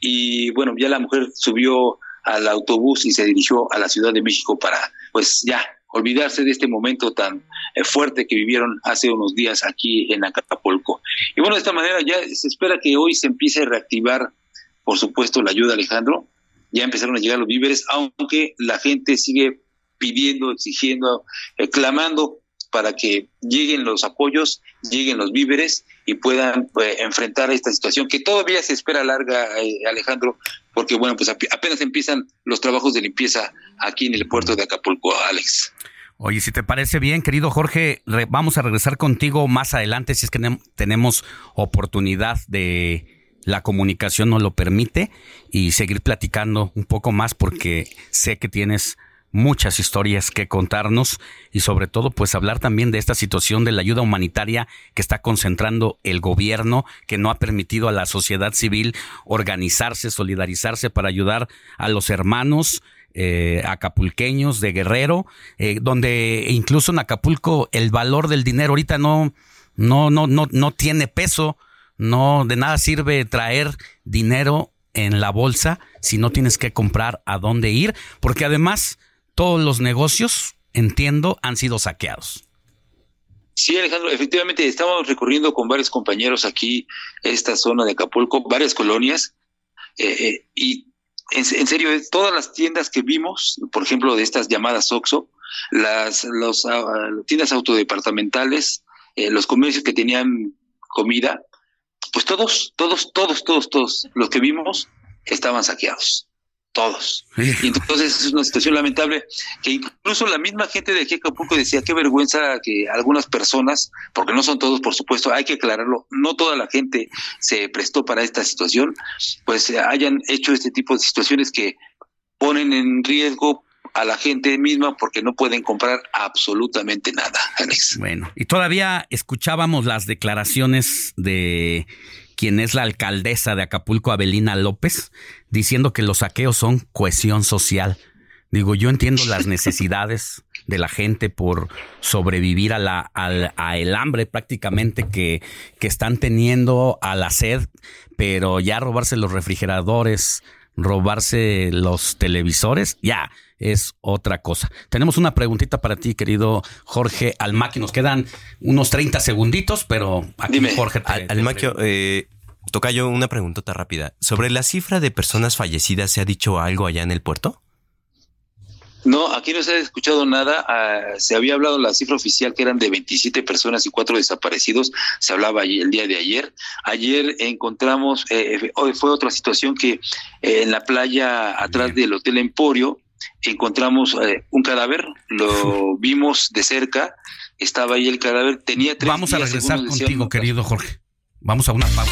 [SPEAKER 17] y bueno, ya la mujer subió al autobús y se dirigió a la Ciudad de México para pues ya olvidarse de este momento tan eh, fuerte que vivieron hace unos días aquí en Acapulco. Y bueno, de esta manera ya se espera que hoy se empiece a reactivar, por supuesto, la ayuda, Alejandro. Ya empezaron a llegar los víveres, aunque la gente sigue pidiendo, exigiendo, clamando para que lleguen los apoyos, lleguen los víveres y puedan pues, enfrentar esta situación que todavía se espera larga, eh, Alejandro, porque bueno, pues apenas empiezan los trabajos de limpieza aquí en el puerto de Acapulco, Alex.
[SPEAKER 5] Oye, si te parece bien, querido Jorge, vamos a regresar contigo más adelante si es que tenemos oportunidad de la comunicación nos lo permite y seguir platicando un poco más porque sé que tienes muchas historias que contarnos y sobre todo pues hablar también de esta situación de la ayuda humanitaria que está concentrando el gobierno que no ha permitido a la sociedad civil organizarse, solidarizarse para ayudar a los hermanos eh, acapulqueños de Guerrero, eh, donde incluso en Acapulco el valor del dinero ahorita no, no, no, no, no tiene peso, no de nada sirve traer dinero en la bolsa si no tienes que comprar a dónde ir, porque además todos los negocios, entiendo, han sido saqueados.
[SPEAKER 17] Sí, Alejandro, efectivamente estamos recorriendo con varios compañeros aquí esta zona de Acapulco, varias colonias, eh, eh, y en, serio, todas las tiendas que vimos, por ejemplo, de estas llamadas OXO, las los, ah, tiendas autodepartamentales, eh, los comercios que tenían comida, pues todos, todos, todos, todos, todos los que vimos estaban saqueados todos. Y entonces es una situación lamentable que incluso la misma gente de aquí Acapulco decía qué vergüenza que algunas personas, porque no son todos, por supuesto, hay que aclararlo, no toda la gente se prestó para esta situación, pues hayan hecho este tipo de situaciones que ponen en riesgo a la gente misma porque no pueden comprar absolutamente nada, Alex.
[SPEAKER 5] Bueno, y todavía escuchábamos las declaraciones de quien es la alcaldesa de Acapulco, Abelina López, diciendo que los saqueos son cohesión social. Digo, yo entiendo las necesidades de la gente por sobrevivir a la, al a el hambre prácticamente que, que están teniendo, a la sed, pero ya robarse los refrigeradores, robarse los televisores, ya es otra cosa. Tenemos una preguntita para ti, querido Jorge Almaqui. Nos quedan unos 30 segunditos, pero aquí
[SPEAKER 7] Dime,
[SPEAKER 5] Jorge te-
[SPEAKER 7] Al-
[SPEAKER 5] te
[SPEAKER 7] Almaquio, eh, Tocayo, una preguntota rápida. ¿Sobre la cifra de personas fallecidas se ha dicho algo allá en el puerto?
[SPEAKER 17] No, aquí no se ha escuchado nada. ah, se había hablado la cifra oficial que eran de 27 personas y cuatro desaparecidos. Se hablaba el día de ayer. Ayer encontramos, eh, hoy fue otra situación que eh, en la playa atrás del Hotel Emporio encontramos eh, un cadáver. Lo [LAUGHS] vimos de cerca. Estaba ahí el cadáver. Tenía tres
[SPEAKER 5] Vamos a regresar
[SPEAKER 17] decían.
[SPEAKER 5] contigo, querido Jorge. Vamos a una pausa.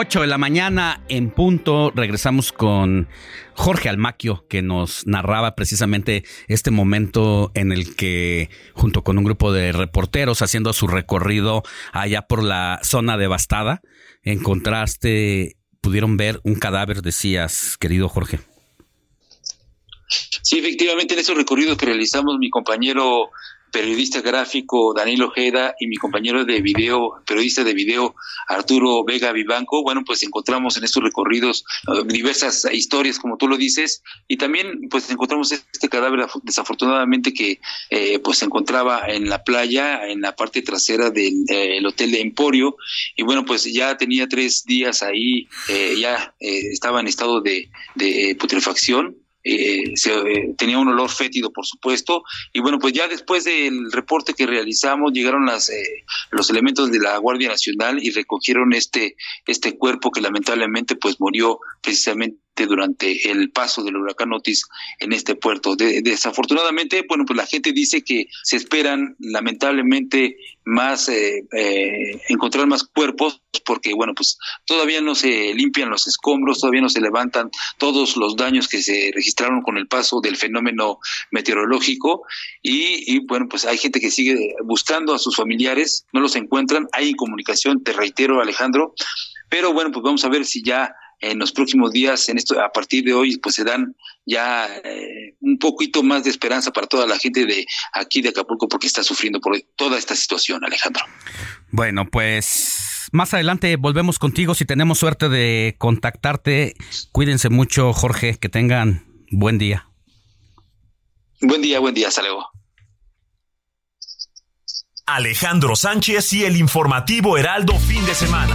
[SPEAKER 5] Ocho de la mañana en punto. Regresamos con Jorge Almaquio, que nos narraba precisamente este momento en el que, junto con un grupo de reporteros haciendo su recorrido allá por la zona devastada, encontraste, pudieron ver un cadáver, decías, querido Jorge.
[SPEAKER 17] Sí, efectivamente, en esos recorridos que realizamos mi compañero periodista gráfico Daniel Ojeda y mi compañero de video, periodista de video Arturo Vega Vivanco, bueno, pues encontramos en estos recorridos diversas historias, como tú lo dices, y también pues encontramos este cadáver af- desafortunadamente que eh, pues se encontraba en la playa, en la parte trasera del eh, el hotel de Emporio, y bueno, pues ya tenía tres días ahí, eh, ya eh, estaba en estado de putrefacción, eh, se, eh, tenía un olor fétido, por supuesto, y bueno, pues ya después del reporte que realizamos, llegaron las, eh, los elementos de la Guardia Nacional y recogieron este, este cuerpo que lamentablemente pues murió precisamente durante el paso del huracán Otis en este puerto. De- desafortunadamente, bueno, pues la gente dice que se esperan lamentablemente más, eh, eh, encontrar más cuerpos porque, bueno, pues todavía no se limpian los escombros, todavía no se levantan todos los daños que se registraron con el paso del fenómeno meteorológico y, y, bueno, pues hay gente que sigue buscando a sus familiares, no los encuentran, hay incomunicación, te reitero Alejandro, pero bueno, pues vamos a ver si ya en los próximos días, en esto, a partir de hoy, pues se dan ya eh, un poquito más de esperanza para toda la gente de aquí de Acapulco porque está sufriendo por toda esta situación, Alejandro.
[SPEAKER 5] Bueno, pues más adelante volvemos contigo si tenemos suerte de contactarte. Cuídense mucho, Jorge, que tengan buen día.
[SPEAKER 17] Buen día, buen día, hasta luego.
[SPEAKER 15] Alejandro Sánchez y el informativo Heraldo Fin de Semana.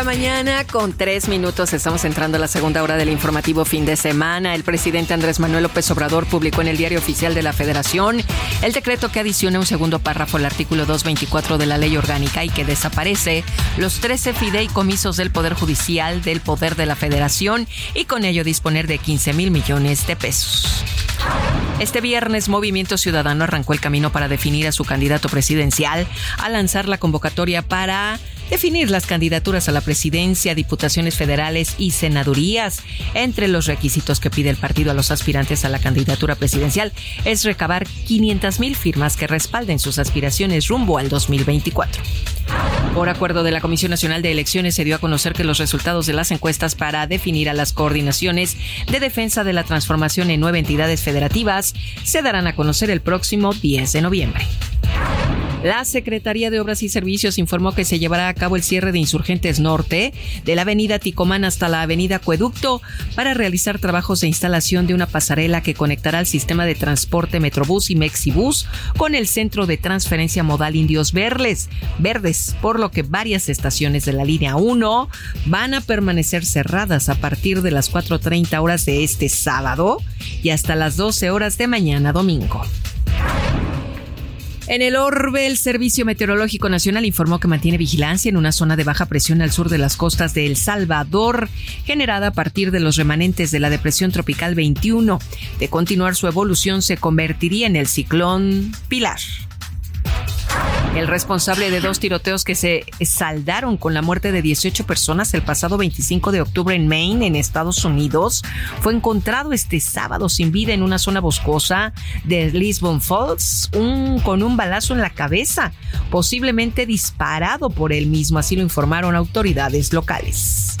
[SPEAKER 6] La mañana con tres minutos estamos entrando a la segunda hora del informativo fin de semana. El presidente Andrés Manuel López Obrador publicó en el Diario Oficial de la Federación el decreto que adiciona un segundo párrafo al artículo 224 de la ley orgánica y que desaparece los 13 fideicomisos del Poder Judicial del Poder de la Federación y con ello disponer de 15 mil millones de pesos. Este viernes Movimiento Ciudadano arrancó el camino para definir a su candidato presidencial al lanzar la convocatoria para definir las candidaturas a la presidencia, diputaciones federales y senadurías. Entre los requisitos que pide el partido a los aspirantes a la candidatura presidencial es recabar 500 mil firmas que respalden sus aspiraciones rumbo al 2024. Por acuerdo de la Comisión Nacional de Elecciones se dio a conocer que los resultados de las encuestas para definir a las coordinaciones de defensa de la transformación en nueve entidades federativas se darán a conocer el próximo 10 de noviembre. La Secretaría de Obras y Servicios informó que se llevará a cabo el cierre de Insurgentes Norte de la avenida Ticomán hasta la avenida Acueducto para realizar trabajos de instalación de una pasarela que conectará el sistema de transporte Metrobús y Mexibús con el centro de transferencia modal Indios Verdes, verdes, por lo que varias estaciones de la línea 1 van a permanecer cerradas a partir de las 4.30 horas de este sábado y hasta las 12 horas de mañana domingo. En el orbe, el Servicio Meteorológico Nacional informó que mantiene vigilancia en una zona de baja presión al sur de las costas de El Salvador, generada a partir de los remanentes de la depresión tropical 21. De continuar su evolución, se convertiría en el ciclón Pilar. El responsable de dos tiroteos que se saldaron con la muerte de 18 personas el pasado 25 de octubre en Maine, en Estados Unidos, fue encontrado este sábado sin vida en una zona boscosa de Lisbon Falls con un balazo en la cabeza, posiblemente disparado por él mismo, así lo informaron autoridades locales.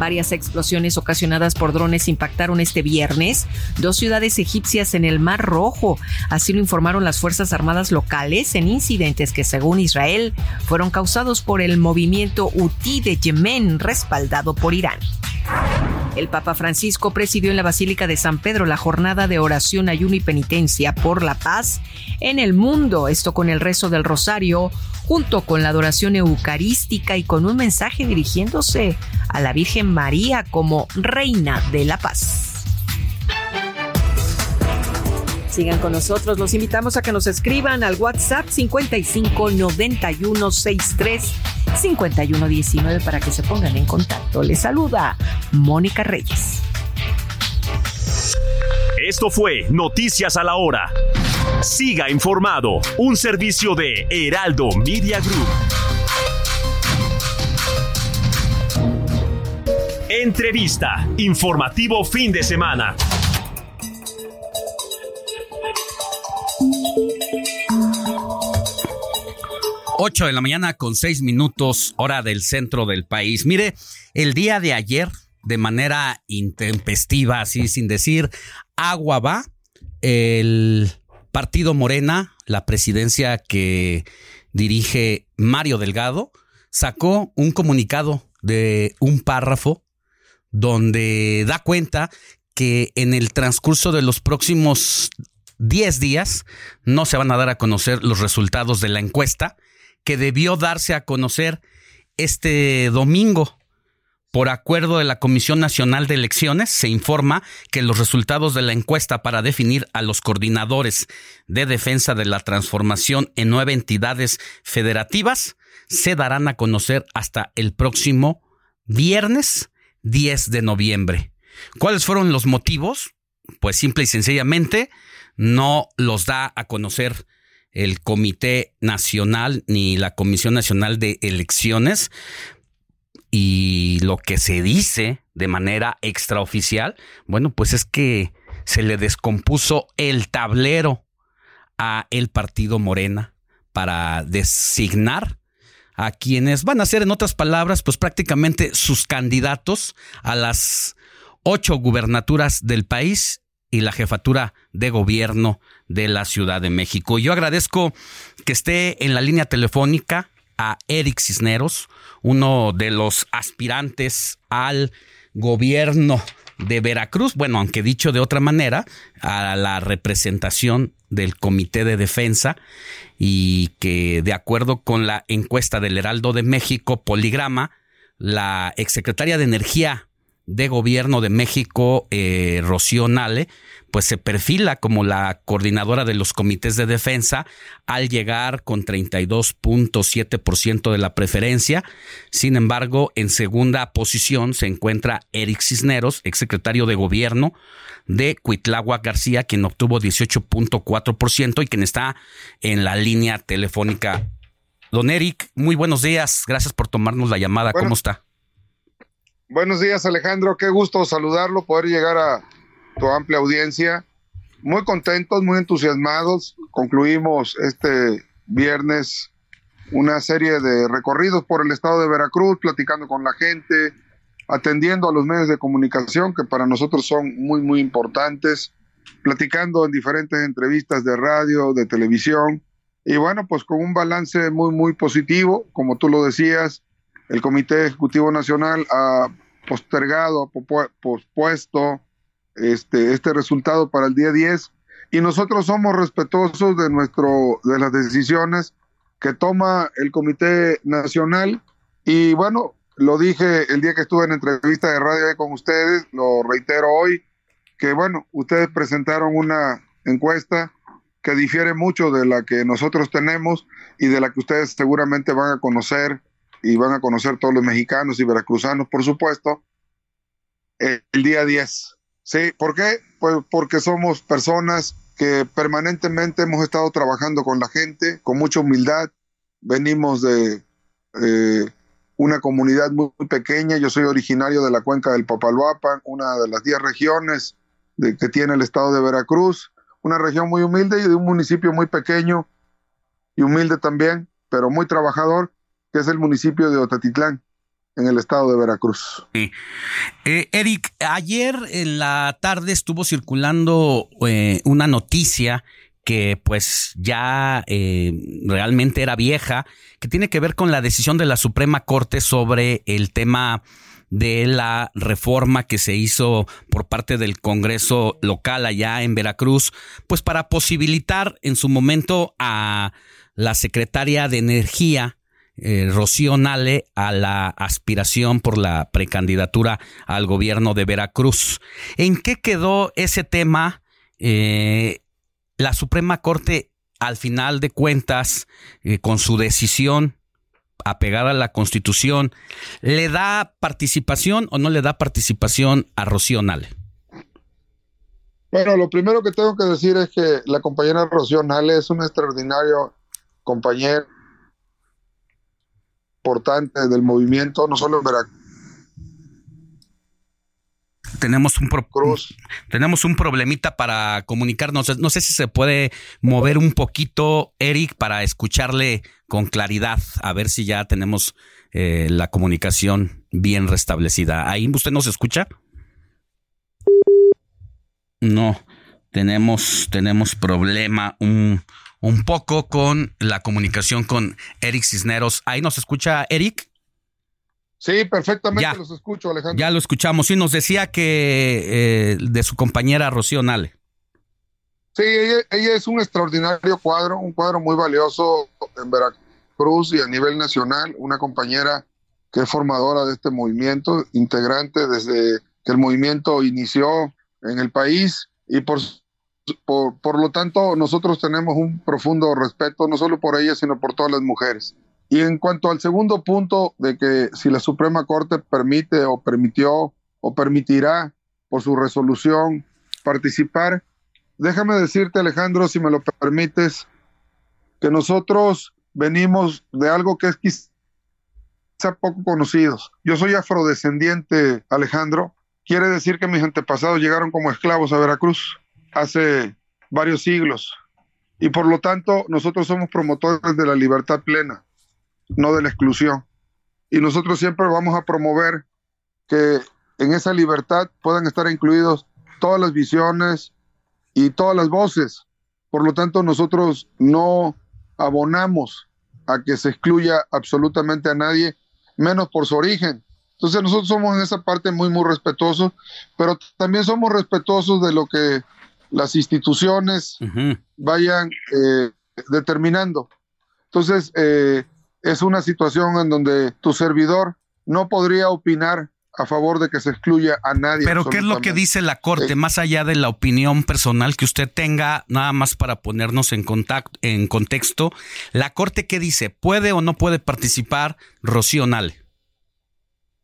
[SPEAKER 6] Varias explosiones ocasionadas por drones impactaron este viernes dos ciudades egipcias en el Mar Rojo, así lo informaron las Fuerzas Armadas locales en incidentes que según Israel fueron causados por el movimiento Houthi de Yemen respaldado por Irán. El Papa Francisco presidió en la Basílica de San Pedro la jornada de oración, ayuno y penitencia por la paz en el mundo, esto con el rezo del rosario, junto con la adoración eucarística y con un mensaje dirigiéndose a la Virgen María como Reina de la Paz. Sigan con nosotros, los invitamos a que nos escriban al WhatsApp 55 91 63 51 19 para que se pongan en contacto. Les saluda Mónica Reyes.
[SPEAKER 15] Esto fue Noticias a la Hora. Siga informado, un servicio de Heraldo Media Group. Entrevista, informativo fin de semana.
[SPEAKER 5] 8 de la mañana con 6 minutos, hora del centro del país. Mire, el día de ayer, de manera intempestiva, así sin decir agua va, el partido Morena, la presidencia que dirige Mario Delgado, sacó un comunicado de un párrafo donde da cuenta que en el transcurso de los próximos 10 días no se van a dar a conocer los resultados de la encuesta que debió darse a conocer este domingo. Por acuerdo de la Comisión Nacional de Elecciones, se informa que los resultados de la encuesta para definir a los coordinadores de defensa de la transformación en nueve entidades federativas se darán a conocer hasta el próximo viernes 10 de noviembre. ¿Cuáles fueron los motivos? Pues simple y sencillamente no los da a conocer el Comité Nacional ni la Comisión Nacional de Elecciones. Y lo que se dice de manera extraoficial, bueno, pues es que se le descompuso el tablero a el partido Morena para designar a quienes van a ser, en otras palabras, pues prácticamente sus candidatos a las ocho gubernaturas del país y la jefatura de gobierno de la Ciudad de México. Yo agradezco que esté en la línea telefónica a Eric Cisneros, uno de los aspirantes al gobierno de Veracruz, bueno, aunque dicho de otra manera, a la representación del Comité de Defensa y que de acuerdo con la encuesta del Heraldo de México, Poligrama, la exsecretaria de Energía de Gobierno de México, eh, Rocío Nale, pues se perfila como la coordinadora de los comités de defensa al llegar con 32.7% de la preferencia. Sin embargo, en segunda posición se encuentra Eric Cisneros, exsecretario de Gobierno de Cuitlagua García, quien obtuvo 18.4% y quien está en la línea telefónica. Don Eric, muy buenos días. Gracias por tomarnos la llamada. ¿Cómo está?
[SPEAKER 20] Buenos días, Alejandro. Qué gusto saludarlo, poder llegar a tu amplia audiencia. Muy contentos, muy entusiasmados. Concluimos este viernes una serie de recorridos por el estado de Veracruz, platicando con la gente, atendiendo a los medios de comunicación que para nosotros son muy, muy importantes, platicando en diferentes entrevistas de radio, de televisión. Y bueno, pues con un balance muy, muy positivo, como tú lo decías, el Comité Ejecutivo Nacional ha postergado, ha pospuesto este, este resultado para el día 10 y nosotros somos respetuosos de, nuestro, de las decisiones que toma el Comité Nacional. Y bueno, lo dije el día que estuve en entrevista de radio con ustedes, lo reitero hoy, que bueno, ustedes presentaron una encuesta que difiere mucho de la que nosotros tenemos y de la que ustedes seguramente van a conocer y van a conocer todos los mexicanos y veracruzanos, por supuesto, el día 10. ¿Sí? ¿Por qué? Pues porque somos personas que permanentemente hemos estado trabajando con la gente, con mucha humildad. Venimos de una comunidad muy, pequeña. Yo soy originario de la cuenca del Papaloapan, una de las 10 regiones que tiene el estado de Veracruz. Una región muy humilde y de un municipio muy pequeño y humilde también, pero muy trabajador que es el municipio de Otatitlán, en el estado de Veracruz.
[SPEAKER 5] Eh, Eric, ayer en la tarde estuvo circulando eh, una noticia que pues ya eh, realmente era vieja, que tiene que ver con la decisión de la Suprema Corte sobre el tema de la reforma que se hizo por parte del Congreso local allá en Veracruz, pues para posibilitar en su momento a la secretaria de Energía, eh, Rocío Nale a la aspiración por la precandidatura al gobierno de Veracruz. ¿En qué quedó ese tema? Eh, la Suprema Corte, al final de cuentas, eh, con su decisión apegada a la Constitución, ¿le da participación o no le da participación a Rocío Nale?
[SPEAKER 20] Bueno, lo primero que tengo que decir es que la compañera Rocío Nale es un extraordinario compañero importante del movimiento, no solo en Veracruz.
[SPEAKER 5] Tenemos un, tenemos un problemita para comunicarnos. No sé si se puede mover un poquito, Eric, para escucharle con claridad, a ver si ya tenemos eh, la comunicación bien restablecida. ¿Ahí usted nos escucha? No, tenemos, tenemos problema. Un, un poco con la comunicación con Eric Cisneros. ¿Ahí nos escucha Eric?
[SPEAKER 20] Sí, perfectamente los escucho, Alejandro.
[SPEAKER 5] Ya lo escuchamos. Sí, nos decía que eh, de su compañera Rocío Nale.
[SPEAKER 20] Sí, ella, es un extraordinario cuadro, un cuadro muy valioso en Veracruz y a nivel nacional, una compañera que es formadora de este movimiento, integrante desde que el movimiento inició en el país y por por, lo tanto, nosotros tenemos un profundo respeto, no solo por ella, sino por todas las mujeres. Y en cuanto al segundo punto de que si la Suprema Corte permite o permitió o permitirá por su resolución participar, déjame decirte, Alejandro, si me lo permites, que nosotros venimos de algo que es quizá poco conocido. Yo soy afrodescendiente, Alejandro. Quiere decir que mis antepasados llegaron como esclavos a Veracruz hace varios siglos. Y por lo tanto, nosotros somos promotores de la libertad plena, no de la exclusión. Y nosotros siempre vamos a promover que en esa libertad puedan estar incluidos todas las visiones y todas las voces. Por lo tanto, nosotros no abonamos a que se excluya absolutamente a nadie, menos por su origen. Entonces nosotros somos en esa parte muy, muy respetuosos, pero también somos respetuosos de lo que las instituciones vayan eh, determinando. Entonces, eh, es una situación en donde tu servidor no podría opinar a favor de que se excluya a nadie.
[SPEAKER 5] Pero ¿qué es lo que dice la Corte, más allá de la opinión personal que usted tenga, nada más para ponernos en, contacto, en contexto? ¿La Corte qué dice? ¿Puede o no puede participar Rocío Nale?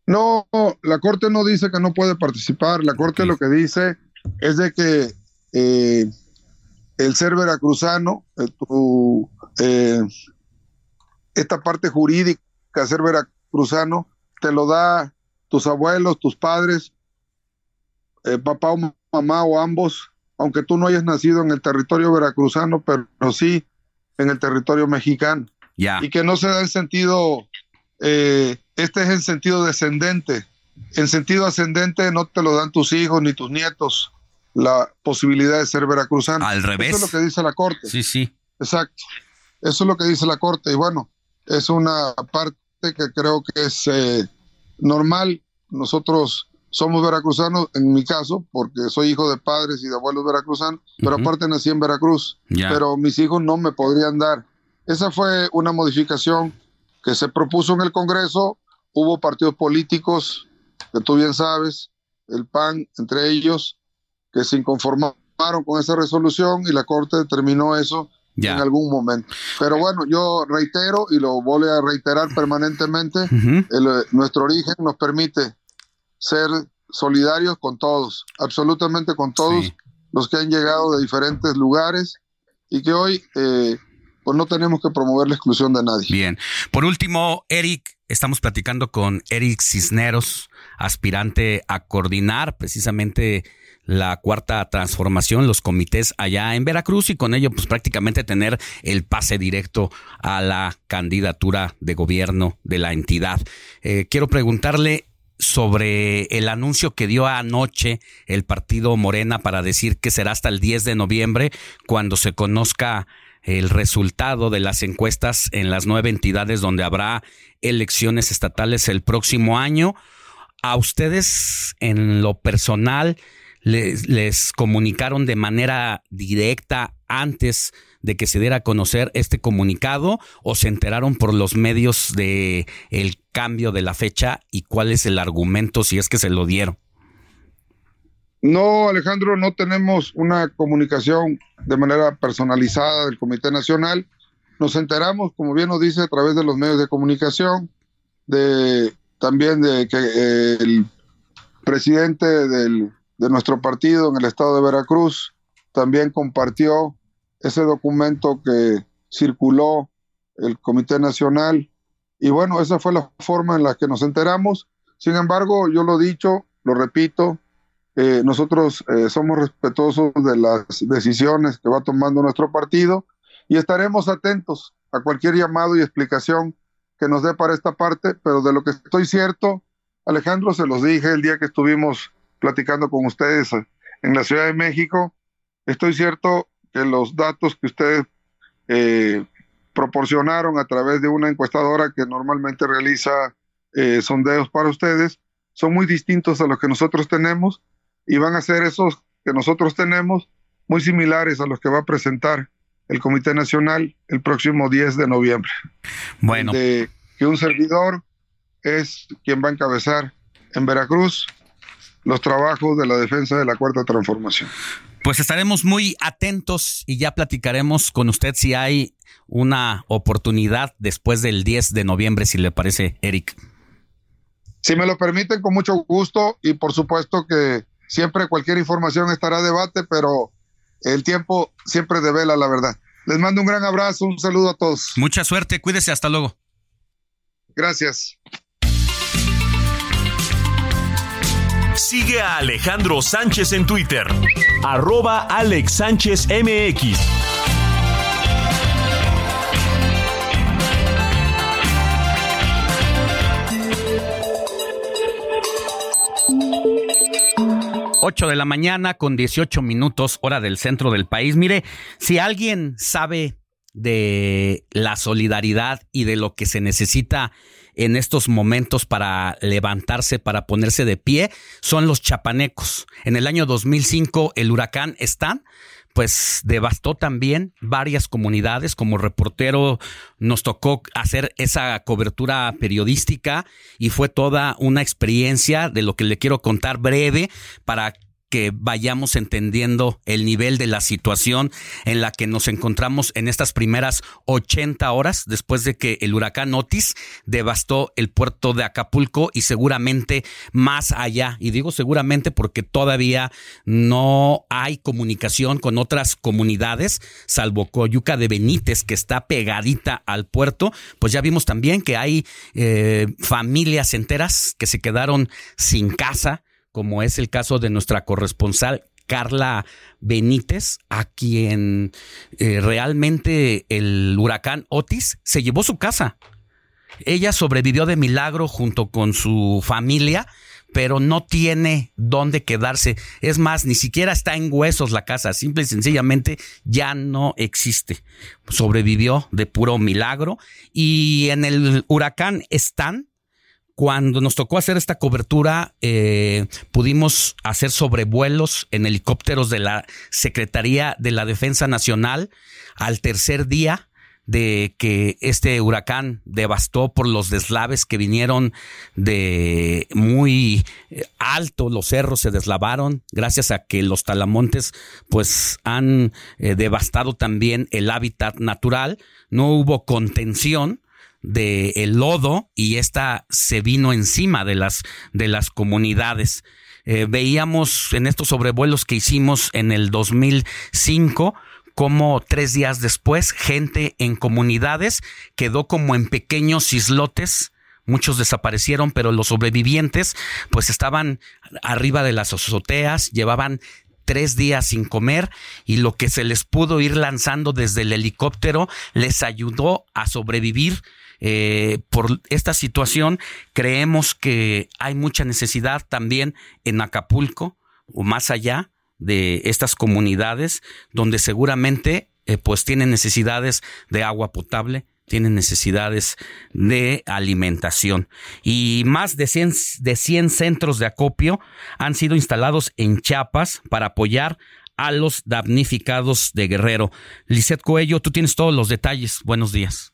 [SPEAKER 20] No, la Corte no dice que no puede participar. La Corte lo que dice es de que eh, el ser veracruzano, eh, tu, eh, esta parte jurídica, ser veracruzano, te lo da tus abuelos, tus padres, papá o mamá o ambos, aunque tú no hayas nacido en el territorio veracruzano, pero sí en el territorio mexicano. Y que no se da en sentido, eh, este es en sentido descendente. En sentido ascendente no te lo dan tus hijos ni tus nietos la posibilidad de ser veracruzano.
[SPEAKER 5] Al revés.
[SPEAKER 20] Eso es lo que dice la Corte.
[SPEAKER 5] Sí, sí.
[SPEAKER 20] Exacto. Eso es lo que dice la Corte. Y bueno, es una parte que creo que es eh, normal. Nosotros somos veracruzanos, en mi caso, porque soy hijo de padres y de abuelos veracruzanos, pero aparte nací en Veracruz.
[SPEAKER 5] Ya.
[SPEAKER 20] Pero mis hijos no me podrían dar. Esa fue una modificación que se propuso en el Congreso. Hubo partidos políticos, que tú bien sabes, el PAN entre ellos, que se inconformaron con esa resolución y la Corte determinó eso
[SPEAKER 5] Ya.
[SPEAKER 20] en algún momento. Pero bueno, yo reitero y lo voy a reiterar permanentemente,
[SPEAKER 5] Ujú.
[SPEAKER 20] el, eh, nuestro origen nos permite ser solidarios con todos, absolutamente con todos los que han llegado de diferentes lugares y que hoy eh, pues no tenemos que promover la exclusión de nadie.
[SPEAKER 5] Bien. Por último, Eric, estamos platicando con Eric Cisneros, aspirante a coordinar precisamente la cuarta transformación, los comités allá en Veracruz y con ello pues prácticamente tener el pase directo a la candidatura de gobierno de la entidad. Eh, quiero preguntarle sobre el anuncio que dio anoche el partido Morena para decir que será hasta el 10 de noviembre cuando se conozca el resultado de las encuestas en las nueve entidades donde habrá elecciones estatales el próximo año. A ustedes, en lo personal, les, comunicaron de manera directa antes de que se diera a conocer este comunicado o se enteraron por los medios de el cambio de la fecha y cuál es el argumento si es que se lo dieron.
[SPEAKER 20] No, Alejandro, no tenemos una comunicación de manera personalizada del Comité Nacional. Nos enteramos, como bien nos dice, a través de los medios de comunicación, de también de que el presidente del, de nuestro partido en el estado de Veracruz también compartió ese documento que circuló el Comité Nacional. Y bueno, esa fue la forma en la que nos enteramos. Sin embargo, yo lo he dicho, lo repito, eh, nosotros eh, somos respetuosos de las decisiones que va tomando nuestro partido y estaremos atentos a cualquier llamado y explicación que nos dé para esta parte, pero de lo que estoy cierto, Alejandro, se los dije el día que estuvimos platicando con ustedes en la Ciudad de México, estoy cierto que los datos que ustedes eh, proporcionaron a través de una encuestadora que normalmente realiza eh, sondeos para ustedes son muy distintos a los que nosotros tenemos y van a ser esos que nosotros tenemos muy similares a los que va a presentar el Comité Nacional el próximo 10 de noviembre.
[SPEAKER 5] Bueno.
[SPEAKER 20] De que un servidor es quien va a encabezar en Veracruz los trabajos de la defensa de la Cuarta Transformación.
[SPEAKER 5] Pues estaremos muy atentos y ya platicaremos con usted si hay una oportunidad después del 10 de noviembre, si le parece, Eric.
[SPEAKER 20] Si me lo permiten, con mucho gusto y por supuesto que siempre cualquier información estará a debate, pero el tiempo siempre devela la verdad. Les mando un gran abrazo, un saludo a todos.
[SPEAKER 5] Mucha suerte, cuídese, hasta luego.
[SPEAKER 20] Gracias.
[SPEAKER 15] Sigue a Alejandro Sánchez en Twitter, arroba Alex Sánchez MX.
[SPEAKER 5] Ocho de la mañana con 18 minutos hora del centro del país. Mire, si alguien sabe de la solidaridad y de lo que se necesita en estos momentos para levantarse, para ponerse de pie, son los chapanecos. En el año 2005 el huracán Stan pues devastó también varias comunidades. Como reportero nos tocó hacer esa cobertura periodística y fue toda una experiencia de lo que le quiero contar breve para que vayamos entendiendo el nivel de la situación en la que nos encontramos en estas primeras 80 horas después de que el huracán Otis devastó el puerto de Acapulco y seguramente más allá. Y digo seguramente porque todavía no hay comunicación con otras comunidades, salvo Coyuca de Benítez, que está pegadita al puerto. Pues ya vimos también que hay eh, familias enteras que se quedaron sin casa como es el caso de nuestra corresponsal Carla Benítez, a quien eh, realmente el huracán Otis se llevó su casa. Ella sobrevivió de milagro junto con su familia, pero no tiene dónde quedarse. Es más, ni siquiera está en huesos la casa, simple y sencillamente ya no existe. Sobrevivió de puro milagro. Y en el huracán Stan, cuando nos tocó hacer esta cobertura, eh, pudimos hacer sobrevuelos en helicópteros de la Secretaría de la Defensa Nacional al tercer día de que este huracán devastó por los deslaves que vinieron de muy eh, alto, los cerros se deslavaron gracias a que los talamontes pues han eh, devastado también el hábitat natural, no hubo contención del el lodo y esta se vino encima de las, de las comunidades. Eh, veíamos en estos sobrevuelos que hicimos en el 2005 como tres días después gente en comunidades quedó como en pequeños islotes muchos desaparecieron, pero los sobrevivientes pues estaban arriba de las azoteas, llevaban tres días sin comer y lo que se les pudo ir lanzando desde el helicóptero les ayudó a sobrevivir eh, por esta situación creemos que hay mucha necesidad también en Acapulco o más allá de estas comunidades donde seguramente eh, pues tienen necesidades de agua potable, tienen necesidades de alimentación. Y más de 100, de 100 centros de acopio han sido instalados en Chiapas para apoyar a los damnificados de Guerrero. Lisette Coello, tú tienes todos los detalles. Buenos días.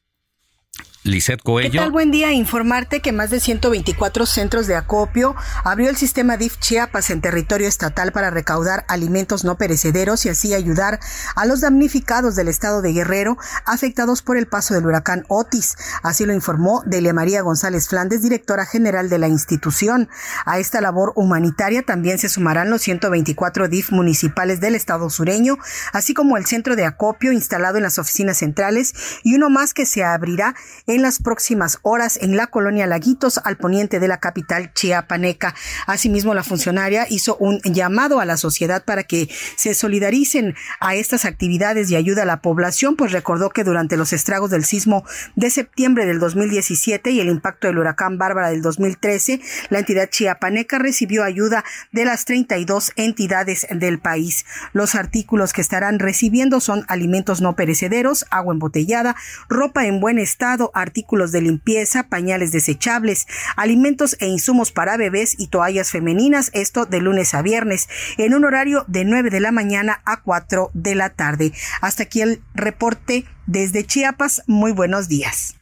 [SPEAKER 5] Lisette Coello.
[SPEAKER 21] Buen día. Informarte que más de 124 centros de acopio abrió el sistema DIF Chiapas en territorio estatal para recaudar alimentos no perecederos y así ayudar a los damnificados del estado de Guerrero afectados por el paso del huracán Otis. Así lo informó Delia María González Flandes, directora general de la institución. A esta labor humanitaria también se sumarán los 124 DIF municipales del estado sureño, así como el centro de acopio instalado en las oficinas centrales y uno más que se abrirá en las próximas horas en la colonia Laguitos al poniente de la capital chiapaneca. Asimismo, la funcionaria hizo un llamado a la sociedad para que se solidaricen a estas actividades y ayuda a la población, pues recordó que durante los estragos del sismo de septiembre del 2017 y el impacto del huracán Bárbara del 2013, la entidad chiapaneca recibió ayuda de las 32 entidades del país. Los artículos que estarán recibiendo son alimentos no perecederos, agua embotellada, ropa en buen estado, artículos de limpieza, pañales desechables, alimentos e insumos para bebés y toallas femeninas, esto de lunes a viernes, en un horario de 9 de la mañana a 4 de la tarde. Hasta aquí el reporte desde Chiapas. Muy buenos días.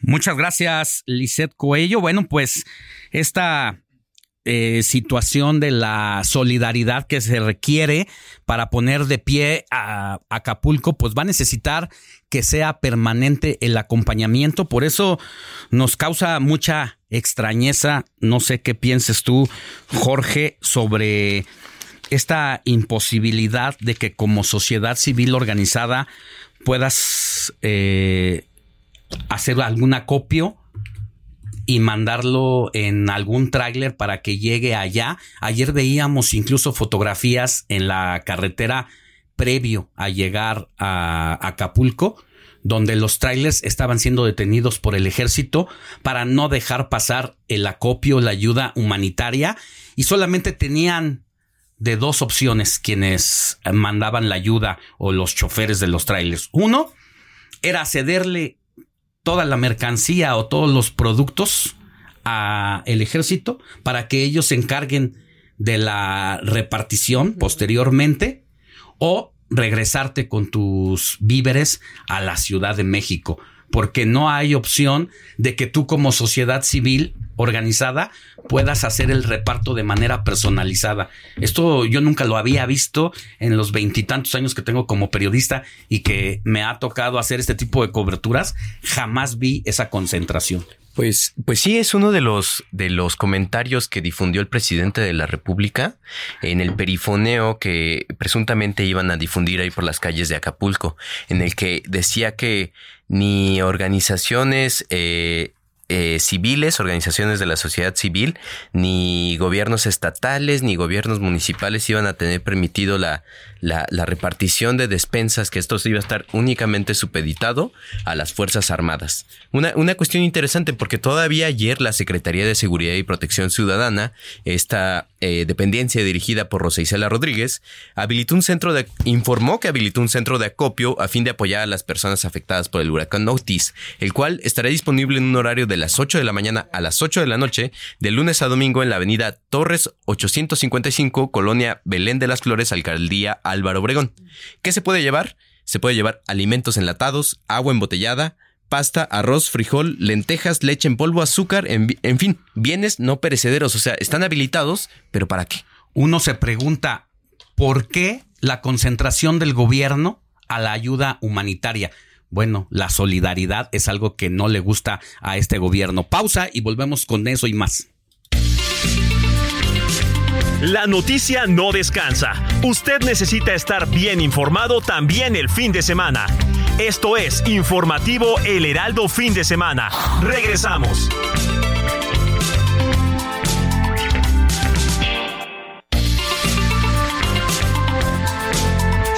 [SPEAKER 5] Muchas gracias, Lisette Coello. Bueno, pues esta eh, situación de la solidaridad que se requiere para poner de pie a Acapulco, pues va a necesitar que sea permanente el acompañamiento. Por eso nos causa mucha extrañeza, no sé qué pienses tú, Jorge, sobre esta imposibilidad de que como sociedad civil organizada puedas eh, hacer algún acopio y mandarlo en algún tráiler para que llegue allá. Ayer veíamos incluso fotografías en la carretera previo a llegar a Acapulco, donde los trailers estaban siendo detenidos por el ejército para no dejar pasar el acopio, la ayuda humanitaria, y solamente tenían de dos opciones quienes mandaban la ayuda o los choferes de los trailers. Uno era cederle toda la mercancía o todos los productos a el ejército para que ellos se encarguen de la repartición posteriormente o regresarte con tus víveres a la Ciudad de México, porque no hay opción de que tú como sociedad civil organizada puedas hacer el reparto de manera personalizada. Esto yo nunca lo había visto en los veintitantos años que tengo como periodista y que me ha tocado hacer este tipo de coberturas. Jamás vi esa concentración.
[SPEAKER 7] Pues, pues sí, es uno de los, de los comentarios que difundió el presidente de la República en el perifoneo que presuntamente iban a difundir ahí por las calles de Acapulco, en el que decía que ni organizaciones eh, eh, civiles, organizaciones de la sociedad civil, ni gobiernos estatales, ni gobiernos municipales iban a tener permitido la, la, repartición de despensas, que esto iba a estar únicamente supeditado a las Fuerzas Armadas. Una, una cuestión interesante porque todavía ayer la Secretaría de Seguridad y Protección Ciudadana, esta eh, dependencia dirigida por Rosa Isela Rodríguez, habilitó un centro de, informó que habilitó un centro de acopio a fin de apoyar a las personas afectadas por el huracán Otis, el cual estará disponible en un horario de las 8 de la mañana a las 8 de la noche, de lunes a domingo en la avenida Torres 855, Colonia Belén de las Flores, Alcaldía Álvaro Obregón. ¿Qué se puede llevar? Se puede llevar alimentos enlatados, agua embotellada, pasta, arroz, frijol, lentejas, leche en polvo, azúcar, en, en, fin, bienes no perecederos. O sea, están habilitados, pero ¿para qué?
[SPEAKER 5] Uno se pregunta, ¿por qué la concentración del gobierno a la ayuda humanitaria? Bueno, la solidaridad es algo que no le gusta a este gobierno. Pausa y volvemos con eso y más.
[SPEAKER 15] La noticia no descansa. Usted necesita estar bien informado también el fin de semana. Esto es Informativo El Heraldo Fin de Semana. Regresamos.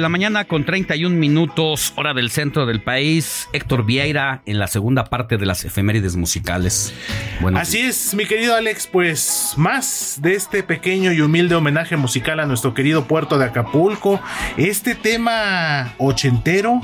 [SPEAKER 5] De la mañana con 31 minutos, hora del centro del país. Héctor Vieira en la segunda parte de las efemérides musicales.
[SPEAKER 14] Bueno, Así es, mi querido Alex, pues más de este pequeño y humilde homenaje musical a nuestro querido puerto de Acapulco. Este tema ochentero,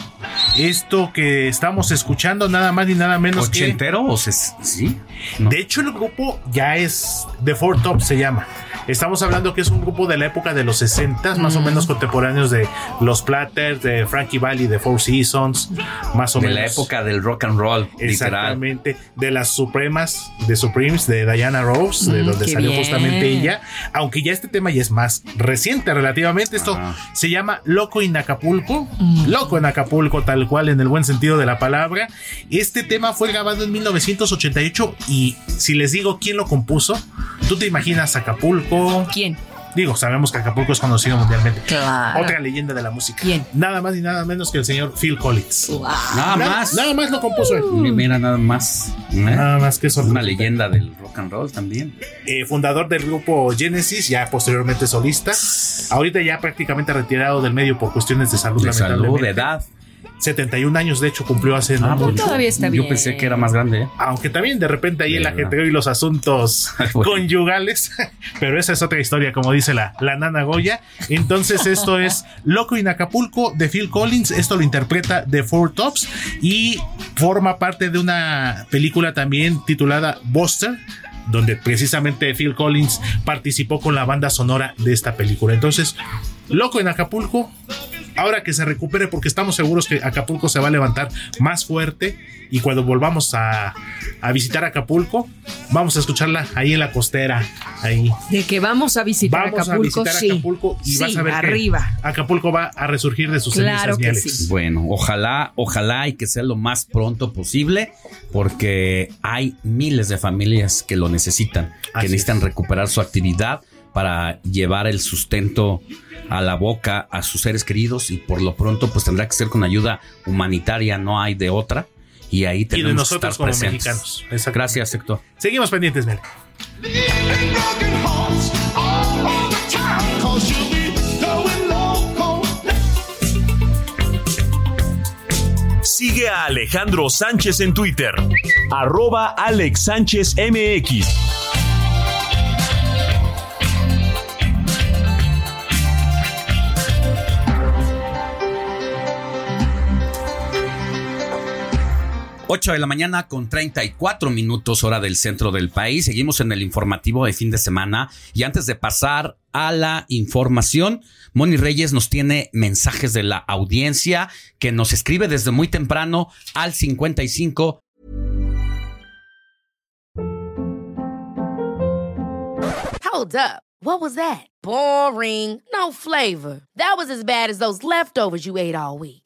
[SPEAKER 14] esto que estamos escuchando, nada más ni nada menos
[SPEAKER 5] ¿Ochentero
[SPEAKER 14] que.
[SPEAKER 5] o se, sí?
[SPEAKER 14] No. De hecho, el grupo ya es The Four Top, se llama. Estamos hablando que es un grupo de la época de los 60, mm. más o menos contemporáneos de los Platters, de Frankie Valli, de Four Seasons, más o
[SPEAKER 5] de
[SPEAKER 14] menos.
[SPEAKER 5] la época del rock and roll.
[SPEAKER 14] Exactamente. Literal. De las Supremas, de Supremes, de Diana Rose, de mm, donde salió bien. justamente ella. Aunque ya este tema ya es más reciente relativamente. Esto se llama Loco en Acapulco. Mm. Loco en Acapulco, tal cual en el buen sentido de la palabra. Este tema fue grabado en 1988 y si les digo quién lo compuso, tú te imaginas Acapulco.
[SPEAKER 6] ¿Quién?
[SPEAKER 14] Digo, sabemos que Acapulco es conocido mundialmente.
[SPEAKER 6] Claro.
[SPEAKER 14] Otra leyenda de la música.
[SPEAKER 6] ¿Quién?
[SPEAKER 14] Nada más y nada menos que el señor Phil Collins.
[SPEAKER 6] Wow.
[SPEAKER 5] Nada, nada, más.
[SPEAKER 14] Nada más lo compuso él.
[SPEAKER 5] Mira, nada más. ¿Eh?
[SPEAKER 14] Nada más que eso.
[SPEAKER 5] Una leyenda del rock and roll también.
[SPEAKER 14] Eh, fundador del grupo Genesis, ya posteriormente solista. Ahorita ya prácticamente retirado del medio por cuestiones de salud.
[SPEAKER 5] De salud, de edad.
[SPEAKER 14] 71 años, de hecho, cumplió hace no
[SPEAKER 5] Ah,
[SPEAKER 14] mucho.
[SPEAKER 6] Todavía está bien.
[SPEAKER 5] Yo pensé que era más grande. ¿eh?
[SPEAKER 14] Aunque también de repente ahí el
[SPEAKER 5] Verdad.
[SPEAKER 14] ajetreo y los asuntos [LAUGHS]
[SPEAKER 5] Bueno.
[SPEAKER 14] conyugales, [LAUGHS] pero esa es otra historia, como dice la, la nana Goya. Entonces, esto [LAUGHS] es Loco en Acapulco de Phil Collins. Esto lo interpreta The Four Tops y forma parte de una película también titulada Buster donde precisamente Phil Collins participó con la banda sonora de esta película. Entonces, Loco en Acapulco, ahora que se recupere, porque estamos seguros que Acapulco se va a levantar más fuerte y cuando volvamos a, a visitar Acapulco, vamos a escucharla ahí en la costera, ahí.
[SPEAKER 6] De que vamos a visitar
[SPEAKER 14] Vamos
[SPEAKER 6] Acapulco,
[SPEAKER 14] a visitar
[SPEAKER 6] sí.
[SPEAKER 14] Acapulco y
[SPEAKER 6] Sí,
[SPEAKER 14] vas a ver
[SPEAKER 6] arriba.
[SPEAKER 14] que Acapulco va a resurgir de sus
[SPEAKER 6] Claro
[SPEAKER 14] cenizas,
[SPEAKER 6] que sí.
[SPEAKER 5] Bueno, ojalá, ojalá y que sea lo más pronto posible, porque hay miles de familias que lo necesitan, que necesitan
[SPEAKER 14] es.
[SPEAKER 5] recuperar su actividad para llevar el sustento a la boca a sus seres queridos y por lo pronto pues tendrá que ser con ayuda humanitaria, no hay de otra. Y ahí
[SPEAKER 14] Y de
[SPEAKER 5] tenemos que
[SPEAKER 14] nosotros
[SPEAKER 5] estar
[SPEAKER 14] como
[SPEAKER 5] presentes.
[SPEAKER 14] mexicanos.
[SPEAKER 5] Gracias, Héctor.
[SPEAKER 14] Seguimos pendientes, Mel.
[SPEAKER 15] Sigue a Alejandro Sánchez en Twitter, arroba Alex Sánchez MX.
[SPEAKER 5] Ocho de la mañana con 34 minutos hora del centro del país. Seguimos en el informativo de fin de semana y antes de pasar a la información, Moni Reyes nos tiene mensajes de la audiencia que nos escribe desde muy temprano al 55
[SPEAKER 22] Hold up. What was that? Boring. No flavor. That was as bad as those leftovers you ate all week.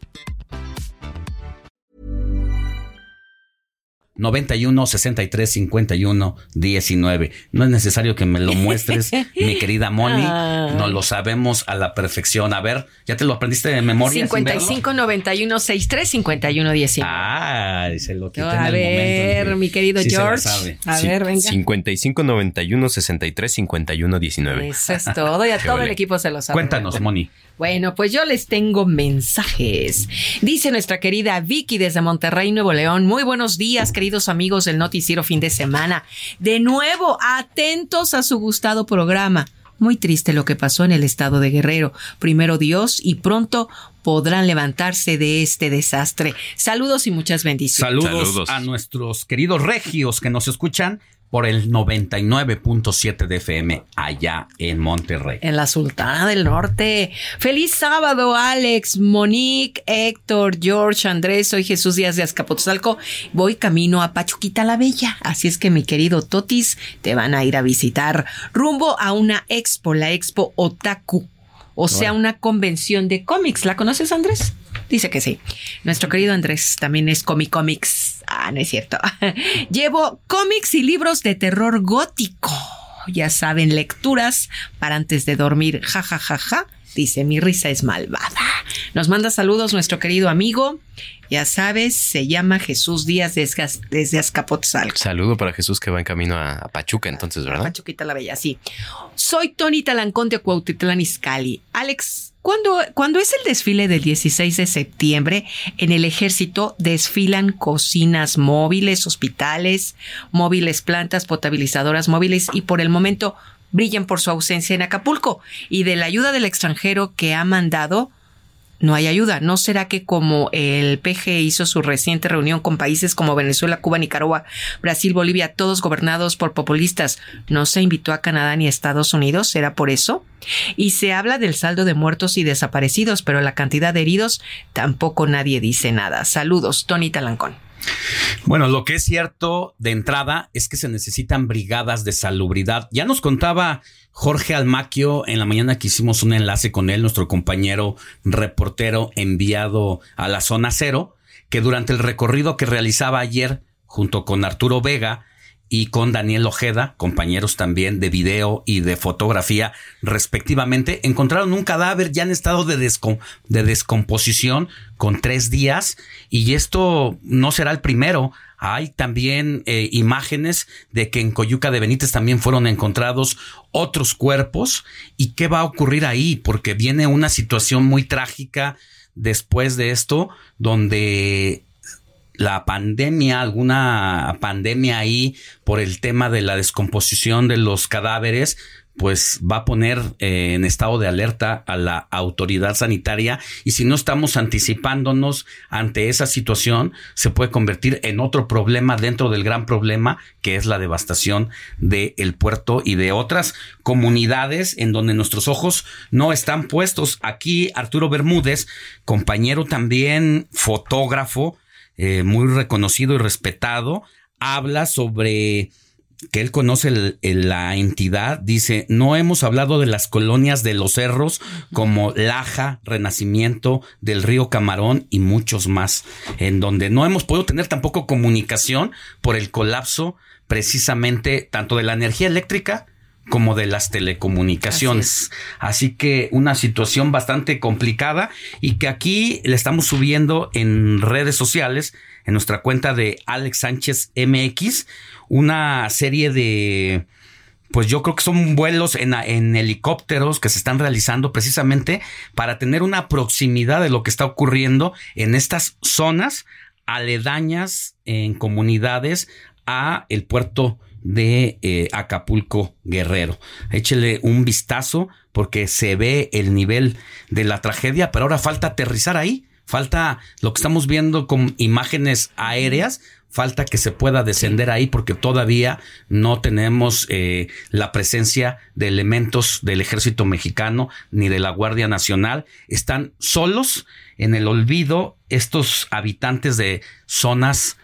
[SPEAKER 5] 91 63 51 19. No es necesario que me lo muestres, [LAUGHS] mi querida Moni.
[SPEAKER 6] Ay.
[SPEAKER 5] No lo sabemos a la perfección. A ver, ¿ya te lo aprendiste de memoria? sin verlo?
[SPEAKER 6] 55 91 63 51 19.
[SPEAKER 5] Ah, se lo quité en
[SPEAKER 6] a
[SPEAKER 5] el
[SPEAKER 6] ver,
[SPEAKER 5] momento en
[SPEAKER 6] mi querido
[SPEAKER 5] sí
[SPEAKER 6] George.
[SPEAKER 5] sabe.
[SPEAKER 6] A
[SPEAKER 7] Sí,
[SPEAKER 6] ver, venga.
[SPEAKER 7] 55 91 63 51 19.
[SPEAKER 6] Eso es todo, y a [LAUGHS] todo el equipo se lo sabe.
[SPEAKER 5] Cuéntanos, Moni.
[SPEAKER 6] Bueno, pues yo les tengo mensajes. Dice nuestra querida Vicky desde Monterrey, Nuevo León. Muy buenos días, queridos amigos del Noticiero Fin de Semana. De nuevo, atentos a su gustado programa. Muy triste lo que pasó en el estado de Guerrero. Primero Dios y pronto podrán levantarse de este desastre. Saludos y muchas bendiciones.
[SPEAKER 5] Saludos, a nuestros queridos regios que nos escuchan por el 99.7 de FM allá en Monterrey.
[SPEAKER 6] En la Sultana del Norte. Feliz sábado, Alex, Monique, Héctor, George, Andrés. Soy Jesús Díaz de Azcapotzalco. Voy camino a Pachuquita la Bella. Así es que, mi querido Totis, te van a ir a visitar. Rumbo a una expo, la expo Otaku. O sea, una convención de cómics. ¿La conoces, Andrés? Dice que sí. Nuestro querido Andrés también es Comic Comics. Ah, no es cierto. [LAUGHS] Llevo cómics y libros de terror gótico. Ya saben, lecturas para antes de dormir. Ja, ja, ja, ja. Dice, mi risa es malvada. Nos manda saludos nuestro querido amigo. Ya sabes, se llama Jesús Díaz desde, desde Azcapotzalco.
[SPEAKER 7] Saludo para Jesús que va en camino a, a Pachuca, entonces, ¿verdad?
[SPEAKER 6] Pachuquita la Bella, sí. Soy Tony Talancón de Cuautitlán Izcalli. Alex, ¿cuándo, cuando es el desfile del 16 de septiembre, en el ejército desfilan cocinas móviles, hospitales, móviles, plantas, potabilizadoras móviles y por el momento brillan por su ausencia en Acapulco y de la ayuda del extranjero que ha mandado no hay ayuda. ¿No será que como el PG hizo su reciente reunión con países como Venezuela, Cuba, Nicaragua, Brasil, Bolivia, todos gobernados por populistas, no se invitó a Canadá ni a Estados Unidos? ¿Será por eso? Y se habla del saldo de muertos y desaparecidos, pero la cantidad de heridos tampoco nadie dice nada. Saludos, Tony Talancón.
[SPEAKER 5] Bueno, lo que es cierto de entrada es que se necesitan brigadas de salubridad. Ya nos contaba Jorge Almaquio en la mañana que hicimos un enlace con él, nuestro compañero reportero enviado a la zona cero, que durante el recorrido que realizaba ayer junto con Arturo Vega y con Daniel Ojeda, compañeros también de video y de fotografía respectivamente, encontraron un cadáver ya en estado de, de descomposición con tres días y esto no será el primero. Hay también eh, imágenes de que en Coyuca de Benítez también fueron encontrados otros cuerpos. ¿Y qué va a ocurrir ahí? Porque viene una situación muy trágica después de esto, donde la pandemia, alguna pandemia ahí por el tema de la descomposición de los cadáveres, pues va a poner eh, en estado de alerta a la autoridad sanitaria y si no estamos anticipándonos ante esa situación, se puede convertir en otro problema dentro del gran problema que es la devastación del el puerto y de otras comunidades en donde nuestros ojos no están puestos. Aquí Arturo Bermúdez, compañero también fotógrafo, eh, muy reconocido y respetado, habla sobre que él conoce la entidad, dice, no hemos hablado de las colonias de los cerros como Laja, Renacimiento, del río Camarón y muchos más, en donde no hemos podido tener tampoco comunicación por el colapso precisamente tanto de la energía eléctrica como de las telecomunicaciones. Así, que una situación bastante complicada y que aquí le estamos subiendo en redes sociales, en nuestra cuenta de Alex Sánchez MX, una serie de, pues yo creo que son vuelos en, en, helicópteros que se están realizando precisamente para tener una proximidad de lo que está ocurriendo en estas zonas aledañas en comunidades a el puerto de eh, Acapulco Guerrero. Échele un vistazo porque se ve el nivel de la tragedia, pero ahora falta aterrizar ahí, falta lo que estamos viendo con imágenes aéreas, falta que se pueda descender ahí porque todavía no tenemos eh, la presencia de elementos del ejército mexicano ni de la Guardia Nacional. Están solos en el olvido estos habitantes de zonas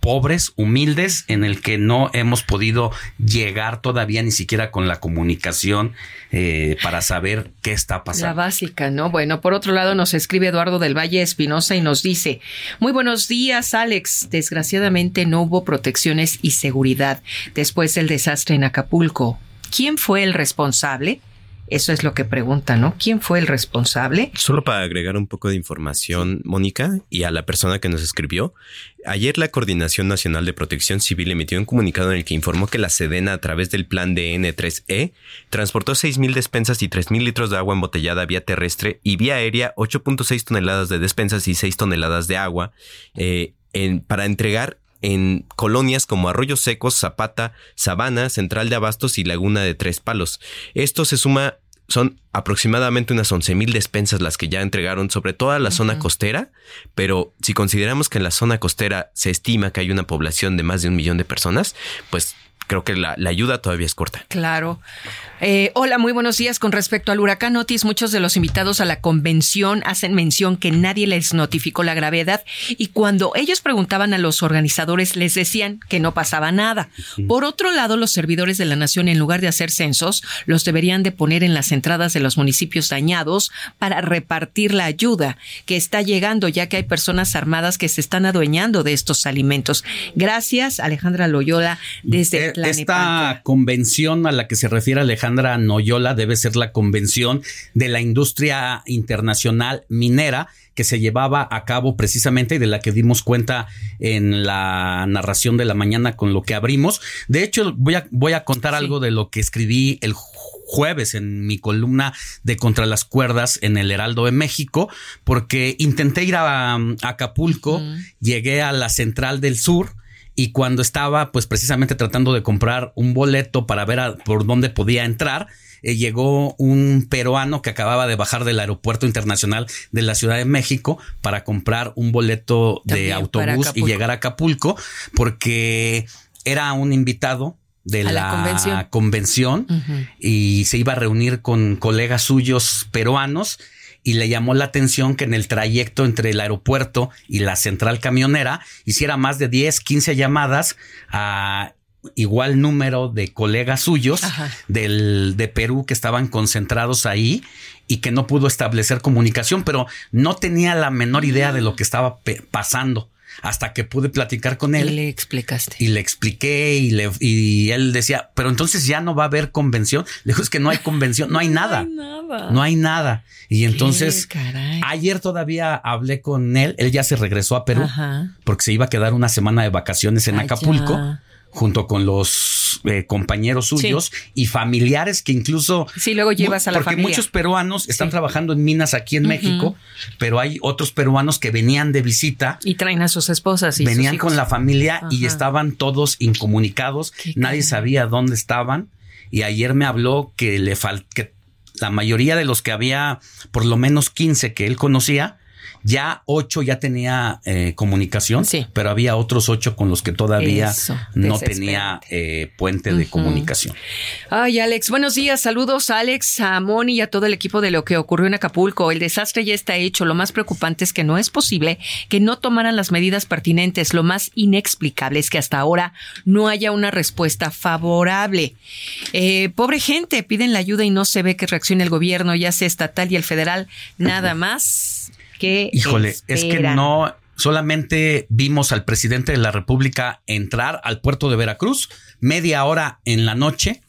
[SPEAKER 5] pobres, humildes, en el que no hemos podido llegar todavía ni siquiera con la comunicación eh, para saber qué está pasando.
[SPEAKER 6] La básica, ¿no? Bueno, por otro lado nos escribe Eduardo del Valle Espinosa y nos dice, muy buenos días, Alex. Desgraciadamente no hubo protecciones y seguridad después del desastre en Acapulco. ¿Quién fue el responsable? Eso es lo que pregunta, ¿no? ¿Quién fue el responsable?
[SPEAKER 7] Solo para agregar un poco de información, Mónica, y a la persona que nos escribió, ayer la Coordinación Nacional de Protección Civil emitió un comunicado en el que informó que la Sedena, a través del plan de N3E, transportó 6.000 despensas y 3.000 litros de agua embotellada vía terrestre y vía aérea 8.6 toneladas de despensas y 6 toneladas de agua eh, en, para entregar en colonias como Arroyos Secos, Zapata, Sabana, Central de Abastos y Laguna de Tres Palos. Esto se suma son aproximadamente unas 11.000 despensas las que ya entregaron sobre toda la zona costera, pero si consideramos que en la zona costera se estima que hay una población de más de un millón de personas, pues creo que la, ayuda todavía es corta.
[SPEAKER 6] Claro. Eh, hola, muy buenos días. Con respecto al huracán Otis, muchos de los invitados a la convención hacen mención que nadie les notificó la gravedad y cuando ellos preguntaban a los organizadores les decían que no pasaba nada. Por otro lado, los servidores de la nación, en lugar de hacer censos, los deberían de poner en las entradas de los municipios dañados para repartir la ayuda que está llegando, ya que hay personas armadas que se están adueñando de estos alimentos. Gracias, Alejandra Loyola, desde
[SPEAKER 5] eh, esta convención a la que se refiere Alejandra Noyola debe ser la convención de la industria internacional minera que se llevaba a cabo precisamente y de la que dimos cuenta en la narración de la mañana con lo que abrimos. De hecho, voy a, voy a contar algo de lo que escribí el jueves en mi columna de Contra las Cuerdas en el Heraldo de México, porque intenté ir a, Acapulco, llegué a la Central del Sur, y cuando estaba pues precisamente tratando de comprar un boleto para ver por dónde podía entrar, eh, llegó un peruano que acababa de bajar del aeropuerto internacional de la Ciudad de México para comprar un boleto de autobús y llegar a Acapulco porque era un invitado de la, convención, y se iba a reunir con colegas suyos peruanos y le llamó la atención que en el trayecto entre el aeropuerto y la central camionera hiciera más de 10, 15 llamadas a igual número de colegas suyos del, de Perú que estaban concentrados ahí y que no pudo establecer comunicación, pero no tenía la menor idea de lo que estaba pasando. Hasta que pude platicar con él.
[SPEAKER 6] Y le explicaste.
[SPEAKER 5] Y le expliqué y, le, y él decía, pero entonces ya no va a haber convención. Le dijo, es que no hay convención, no hay [LAUGHS] nada. No hay nada. No hay nada. Y entonces, ayer todavía hablé con él, él ya se regresó a Perú porque se iba a quedar una semana de vacaciones en Acapulco junto con los eh, compañeros suyos y familiares que incluso...
[SPEAKER 6] Sí, luego llevas a la
[SPEAKER 5] porque muchos peruanos están trabajando en minas aquí en México, pero hay otros peruanos que venían de visita.
[SPEAKER 6] Y traen a sus esposas y
[SPEAKER 5] Venían con la familia y estaban todos incomunicados, nadie sabía dónde estaban. Y ayer me habló que le fal que la mayoría de los que había, por lo menos 15 que él conocía, ya ocho ya tenía eh, comunicación, sí. pero había otros ocho con los que todavía no tenía eh, puente de comunicación.
[SPEAKER 6] Ay, Alex, buenos días. Saludos, Alex, a Moni y a todo el equipo de lo que ocurrió en Acapulco. El desastre ya está hecho. Lo más preocupante es que no es posible que no tomaran las medidas pertinentes. Lo más inexplicable es que hasta ahora no haya una respuesta favorable. Eh, pobre gente, piden la ayuda y no se ve que reaccione el gobierno, ya sea estatal y el federal. Nada [LAUGHS] más
[SPEAKER 5] Híjole, es que no solamente vimos al presidente de la República entrar al puerto de Veracruz media hora en la noche,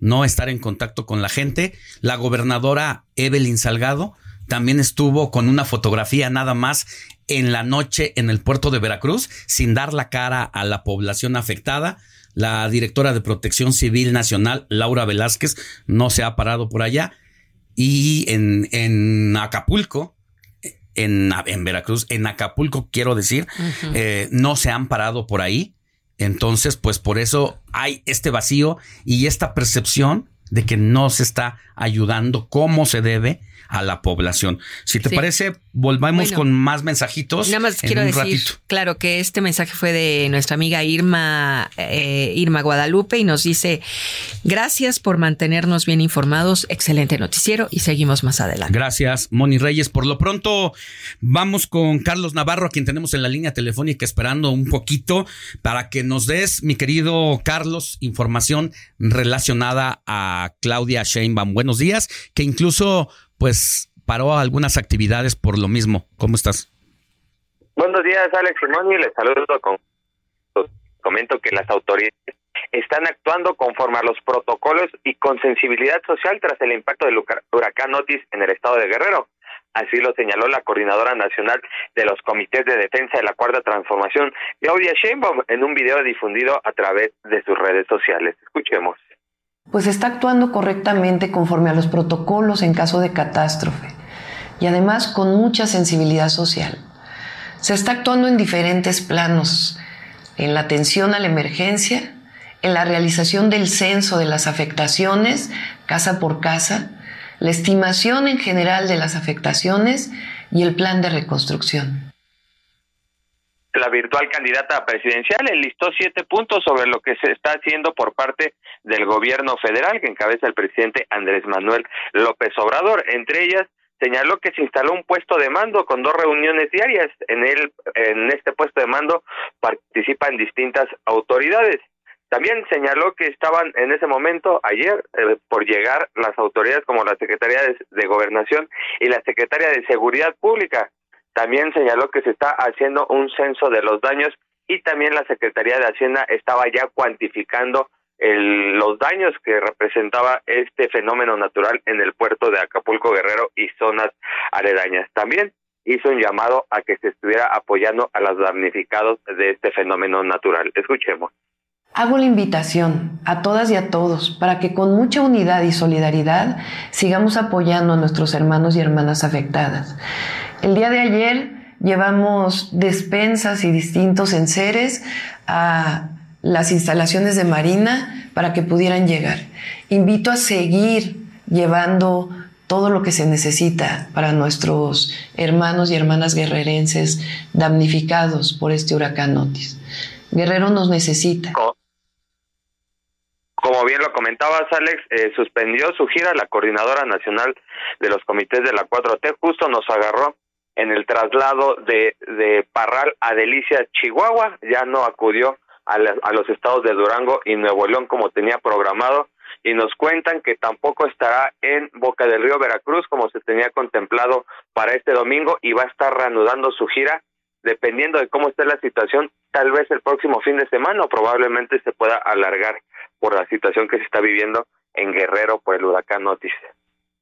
[SPEAKER 5] no estar en contacto con la gente. La gobernadora Evelyn Salgado también estuvo con una fotografía nada más en la noche en el puerto de Veracruz, sin dar la cara a la población afectada. La directora de Protección Civil Nacional, Laura Velázquez, no se ha parado por allá. Y en, en Acapulco, en, en Veracruz, en Acapulco, quiero decir, eh, no se han parado por ahí. Entonces, pues por eso hay este vacío y esta percepción de que no se está ayudando como se debe a la población. Si te parece, volvamos con más mensajitos.
[SPEAKER 6] Nada más quiero decir, claro, que este mensaje fue de nuestra amiga Irma, eh, Irma Guadalupe y nos dice, gracias por mantenernos bien informados, excelente noticiero y seguimos más adelante.
[SPEAKER 5] Gracias, Moni Reyes. Por lo pronto, vamos con Carlos Navarro, a quien tenemos en la línea telefónica esperando un poquito para que nos des, mi querido Carlos, información relacionada a Claudia Sheinbaum. Buenos días, que incluso pues paró algunas actividades por lo mismo. ¿Cómo estás?
[SPEAKER 23] Buenos días, Alex y Les saludo con comento que las autoridades están actuando conforme a los protocolos y con sensibilidad social tras el impacto del huracán Otis en el estado de Guerrero. Así lo señaló la coordinadora nacional de los comités de defensa de la cuarta transformación, Claudia Sheinbaum, en un video difundido a través de sus redes sociales. Escuchemos
[SPEAKER 24] pues está actuando correctamente conforme a los protocolos en caso de catástrofe y además con mucha sensibilidad social. Se está actuando en diferentes planos, en la atención a la emergencia, en la realización del censo de las afectaciones casa por casa, la estimación en general de las afectaciones y el plan de reconstrucción.
[SPEAKER 23] La virtual candidata presidencial enlistó siete puntos sobre lo que se está haciendo por parte del gobierno federal que encabeza el presidente Andrés Manuel López Obrador. Entre ellas, señaló que se instaló un puesto de mando con dos reuniones diarias. En el, en este puesto de mando participan distintas autoridades. También señaló que estaban en ese momento, ayer, eh, por llegar las autoridades como la Secretaría de Gobernación y la Secretaría de Seguridad Pública, también señaló que se está haciendo un censo de los daños y también la Secretaría de Hacienda estaba ya cuantificando los daños que representaba este fenómeno natural en el puerto de Acapulco Guerrero y zonas aledañas. También hizo un llamado a que se estuviera apoyando a los damnificados de este fenómeno natural. Escuchemos.
[SPEAKER 24] Hago la invitación a todas y a todos para que con mucha unidad y solidaridad sigamos apoyando a nuestros hermanos y hermanas afectadas. El día de ayer llevamos despensas y distintos enseres a las instalaciones de Marina para que pudieran llegar. Invito a seguir llevando todo lo que se necesita para nuestros hermanos y hermanas guerrerenses damnificados por este huracán Otis. Guerrero nos necesita.
[SPEAKER 23] Como bien lo comentabas, Alex, eh, suspendió su gira la coordinadora nacional de los comités de la 4T, justo nos agarró en el traslado de, de Parral a Delicia, Chihuahua, ya no acudió a, a los estados de Durango y Nuevo León como tenía programado y nos cuentan que tampoco estará en Boca del Río Veracruz como se tenía contemplado para este domingo y va a estar reanudando su gira dependiendo de cómo esté la situación, tal vez el próximo fin de semana o probablemente se pueda alargar por la situación que se está viviendo en Guerrero por el huracán Otis.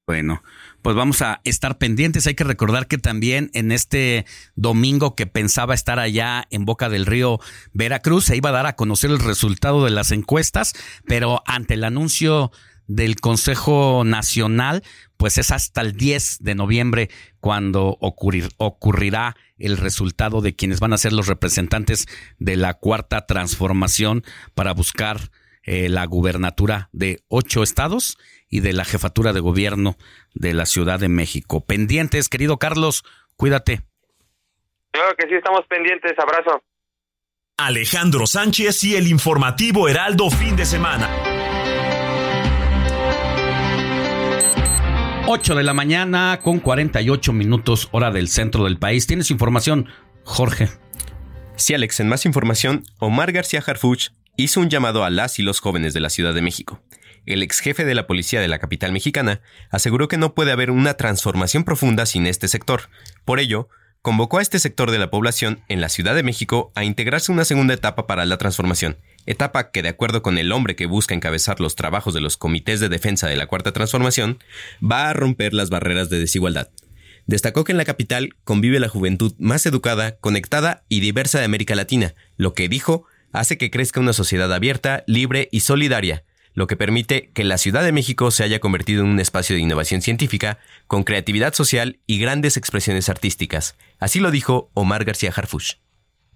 [SPEAKER 5] Bueno, pues vamos a estar pendientes. Hay que recordar que también en este domingo que pensaba estar allá en Boca del Río Veracruz se iba a dar a conocer el resultado de las encuestas, pero ante el anuncio del Consejo Nacional, pues es hasta el 10 de noviembre cuando ocurrir, ocurrirá el resultado de quienes van a ser los representantes de la cuarta transformación para buscar eh, la gubernatura de ocho estados y de la jefatura de gobierno de la Ciudad de México. Pendientes, querido Carlos, cuídate.
[SPEAKER 23] Claro que sí, estamos pendientes. Abrazo.
[SPEAKER 15] Alejandro Sánchez y el informativo Heraldo fin de semana.
[SPEAKER 5] 8 de la mañana con 48 minutos hora del centro del país. ¿Tienes información, Jorge?
[SPEAKER 7] Sí, Alex, en más información, Omar García Harfuch hizo un llamado a las y los jóvenes de la Ciudad de México el ex jefe de la policía de la capital mexicana, aseguró que no puede haber una transformación profunda sin este sector. Por ello, convocó a este sector de la población en la Ciudad de México a integrarse una segunda etapa para la transformación, etapa que de acuerdo con el hombre que busca encabezar los trabajos de los comités de defensa de la Cuarta Transformación, va a romper las barreras de desigualdad. Destacó que en la capital convive la juventud más educada, conectada y diversa de América Latina, lo que dijo hace que crezca una sociedad abierta, libre y solidaria, lo que permite que la Ciudad de México se haya convertido en un espacio de innovación científica, con creatividad social y grandes expresiones artísticas. Así lo dijo Omar García Harfuch.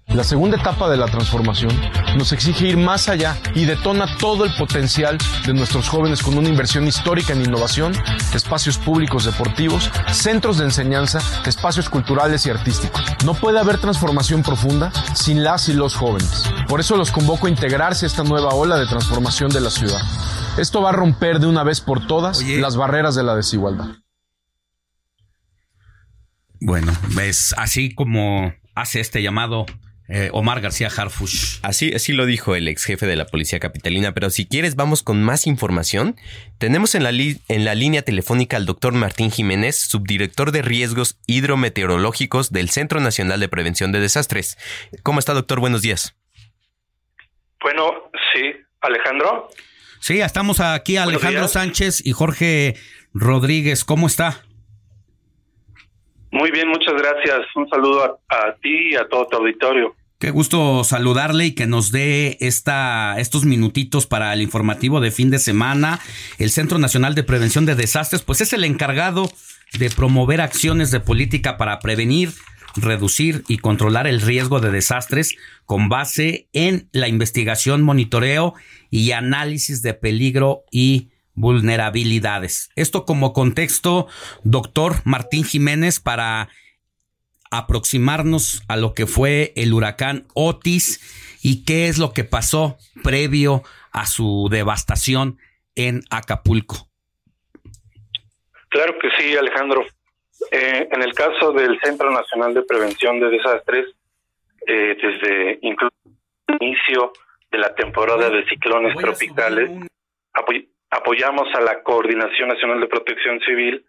[SPEAKER 25] La segunda etapa de la transformación nos exige ir más allá y detona todo el potencial de nuestros jóvenes con una inversión histórica en innovación, espacios públicos deportivos, centros de enseñanza, espacios culturales y artísticos. No puede haber transformación profunda sin las y los jóvenes. Por eso los convoco a integrarse a esta nueva ola de transformación de la ciudad. Esto va a romper de una vez por todas las barreras de la desigualdad.
[SPEAKER 5] Bueno, es así como hace este llamado eh, Omar García Harfush.
[SPEAKER 7] Así, así lo dijo el ex jefe de la policía capitalina, pero si quieres vamos con más información. Tenemos en la, en la línea telefónica al doctor Martín Jiménez, subdirector de riesgos hidrometeorológicos del Centro Nacional de Prevención de Desastres. ¿Cómo está, doctor? Buenos días.
[SPEAKER 26] Bueno, sí, Alejandro.
[SPEAKER 5] Sí, estamos aquí Alejandro Sánchez y Jorge Rodríguez. ¿Cómo está?
[SPEAKER 26] Muy bien, muchas gracias. Un saludo a, ti y a todo tu auditorio.
[SPEAKER 5] Qué gusto saludarle y que nos dé esta, estos minutitos para el informativo de fin de semana. El Centro Nacional de Prevención de Desastres, pues es el encargado de promover acciones de política para prevenir, reducir y controlar el riesgo de desastres con base en la investigación, monitoreo y análisis de peligro y vulnerabilidades. Esto como contexto, doctor Martín Jiménez, para aproximarnos a lo que fue el huracán Otis y qué es lo que pasó previo a su devastación en Acapulco.
[SPEAKER 26] Claro que sí, Alejandro. Eh, en el caso del Centro Nacional de Prevención de Desastres, eh, desde el inicio de la temporada de ciclones tropicales, apoyamos a la Coordinación Nacional de Protección Civil,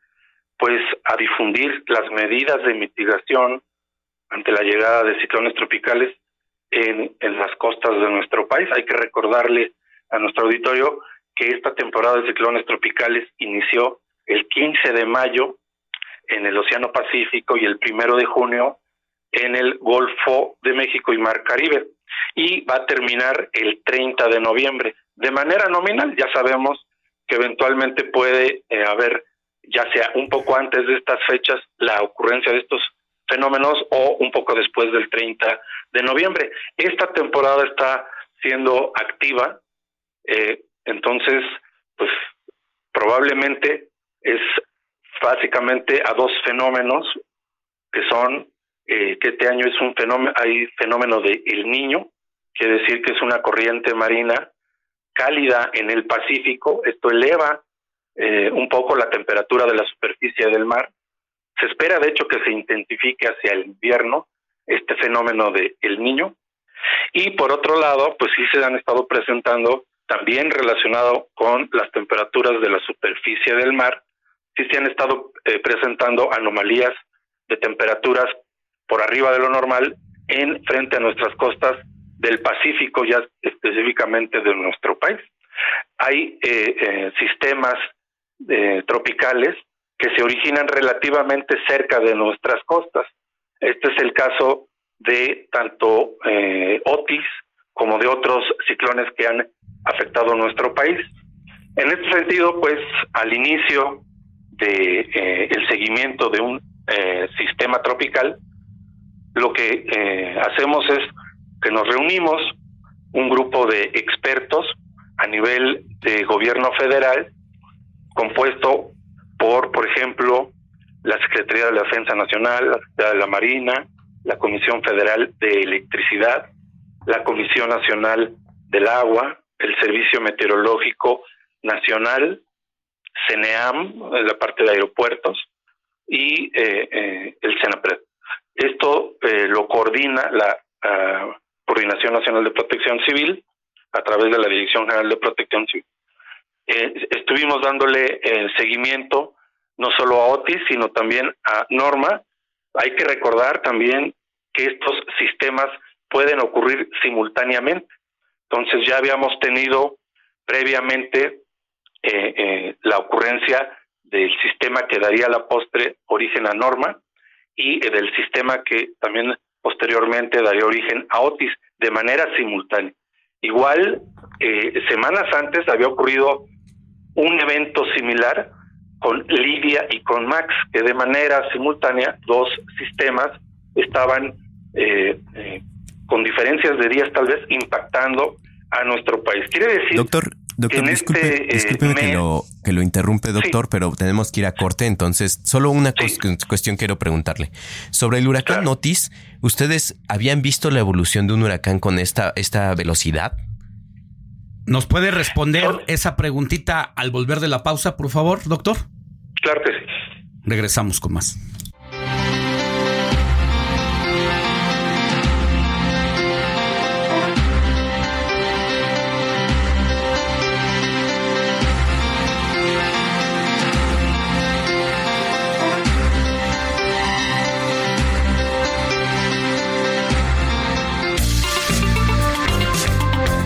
[SPEAKER 26] pues a difundir las medidas de mitigación ante la llegada de ciclones tropicales en, en las costas de nuestro país. Hay que recordarle a nuestro auditorio que esta temporada de ciclones tropicales inició el 15 de mayo en el Océano Pacífico y el primero de junio en el Golfo de México y Mar Caribe y va a terminar el 30 de noviembre. De manera nominal, ya sabemos que eventualmente puede eh, haber, ya sea un poco antes de estas fechas, la ocurrencia de estos fenómenos o un poco después del 30 de noviembre. Esta temporada está siendo activa, eh, entonces, pues probablemente es básicamente a dos fenómenos que son eh, que este año es un fenómeno, hay fenómeno de El Niño, quiere decir que es una corriente marina cálida en el Pacífico, esto eleva eh, un poco la temperatura de la superficie del mar. Se espera, de hecho, que se intensifique hacia el invierno este fenómeno de El Niño. Y por otro lado, pues sí se han estado presentando también relacionado con las temperaturas de la superficie del mar, sí se han estado eh, presentando anomalías de temperaturas por arriba de lo normal en frente a nuestras costas del Pacífico, ya específicamente de nuestro país. Hay eh, eh, sistemas eh, tropicales que se originan relativamente cerca de nuestras costas. Este es el caso de tanto Otis como de otros ciclones que han afectado nuestro país. En este sentido, pues al inicio de seguimiento de un sistema tropical, lo que hacemos es que nos reunimos un grupo de expertos a nivel de gobierno federal compuesto por, por ejemplo, la Secretaría de la Defensa Nacional, la Secretaría de la Marina, la Comisión Federal de Electricidad, la Comisión Nacional del Agua, el Servicio Meteorológico Nacional, CENEAM, la parte de aeropuertos, y eh, eh, el CENAPRED. Esto eh, lo coordina la ah, Coordinación Nacional de Protección Civil a través de la Dirección General de Protección Civil. Eh, estuvimos dándole eh, seguimiento no solo a Otis, sino también a Norma. Hay que recordar también que estos sistemas pueden ocurrir simultáneamente. Entonces ya habíamos tenido previamente eh, la ocurrencia del sistema que daría la postre origen a Norma y del sistema que también posteriormente daría origen a Otis de manera simultánea. Igual, eh, semanas antes había ocurrido un evento similar con Lidia y con Max, que de manera simultánea dos sistemas estaban eh, eh, con diferencias de días tal vez impactando a nuestro país. Quiere decir
[SPEAKER 7] Doctor, Doctor, disculpe, este, eh, que, lo, que lo interrumpe, doctor, pero tenemos que ir a corte. Entonces, solo una cuestión quiero preguntarle. Sobre el huracán Otis, ¿ustedes habían visto la evolución de un huracán con esta, esta velocidad?
[SPEAKER 5] ¿Nos puede responder esa preguntita al volver de la pausa, por favor, doctor?
[SPEAKER 26] Claro que sí.
[SPEAKER 5] Regresamos con más.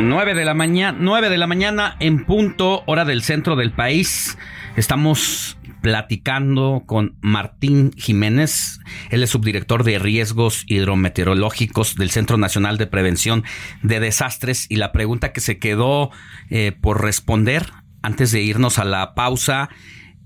[SPEAKER 5] 9 de la mañana, 9 de la mañana en punto, hora del centro del país. Estamos platicando con Martín Jiménez. Él es subdirector de riesgos hidrometeorológicos del Centro Nacional de Prevención de Desastres. Y la pregunta que se quedó eh, por responder antes de irnos a la pausa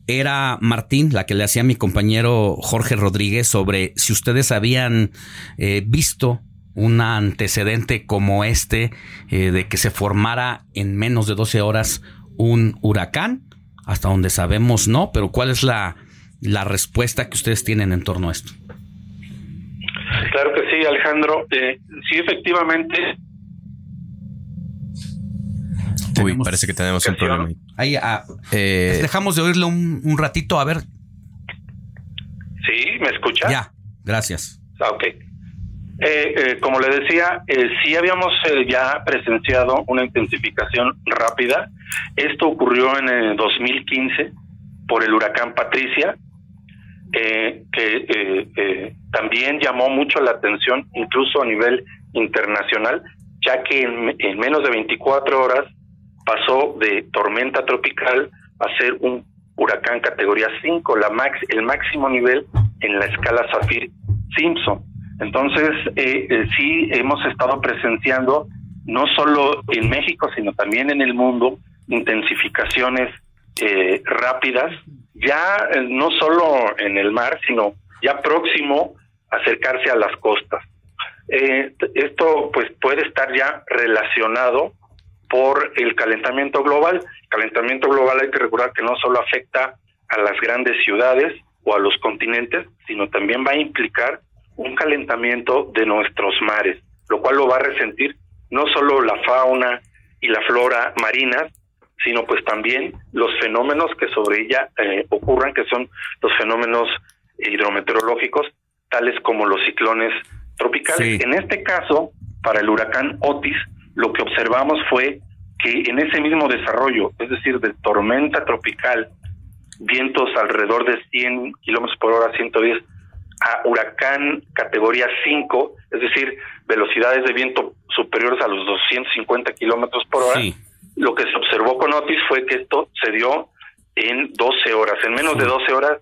[SPEAKER 5] era Martín, la que le hacía mi compañero Jorge Rodríguez sobre si ustedes habían eh, visto un antecedente como este eh, de que se formara en menos de 12 horas un huracán? Hasta donde sabemos no, pero ¿cuál es la, la respuesta que ustedes tienen en torno a esto?
[SPEAKER 26] Claro que sí, Alejandro. Eh, sí, efectivamente.
[SPEAKER 7] Uy, parece que tenemos un problema.
[SPEAKER 5] Ahí, ah, eh, dejamos de oírlo un, un, ratito, a ver.
[SPEAKER 26] Sí, ¿me escucha?
[SPEAKER 5] Ya, gracias.
[SPEAKER 26] Ah, ok. Eh, eh, como le decía, eh, sí habíamos eh, ya presenciado una intensificación rápida. Esto ocurrió en el 2015 por el huracán Patricia, que también llamó mucho la atención, incluso a nivel internacional, ya que en, en, menos de 24 horas pasó de tormenta tropical a ser un huracán categoría 5, la max, el máximo nivel en la escala Saffir-Simpson. Entonces, eh, eh, sí hemos estado presenciando, no solo en México, sino también en el mundo, intensificaciones eh, rápidas, ya eh, no solo en el mar, sino ya próximo a acercarse a las costas. esto pues puede estar ya relacionado por el calentamiento global. Calentamiento global hay que recordar que no solo afecta a las grandes ciudades o a los continentes, sino también va a implicar un calentamiento de nuestros mares. lo cual lo va a resentir no solo la fauna y la flora marinas, sino pues también los fenómenos que sobre ella eh, ocurran, que son los fenómenos hidrometeorológicos, tales como los ciclones tropicales. En este caso, para el huracán Otis, lo que observamos fue que en ese mismo desarrollo, es decir, de tormenta tropical, vientos alrededor de 100 kilómetros por hora, 110, a huracán categoría 5, es decir, velocidades de viento superiores a los 250 kilómetros por hora, lo que se observó con Otis fue que esto se dio en 12 horas. En menos de 12 horas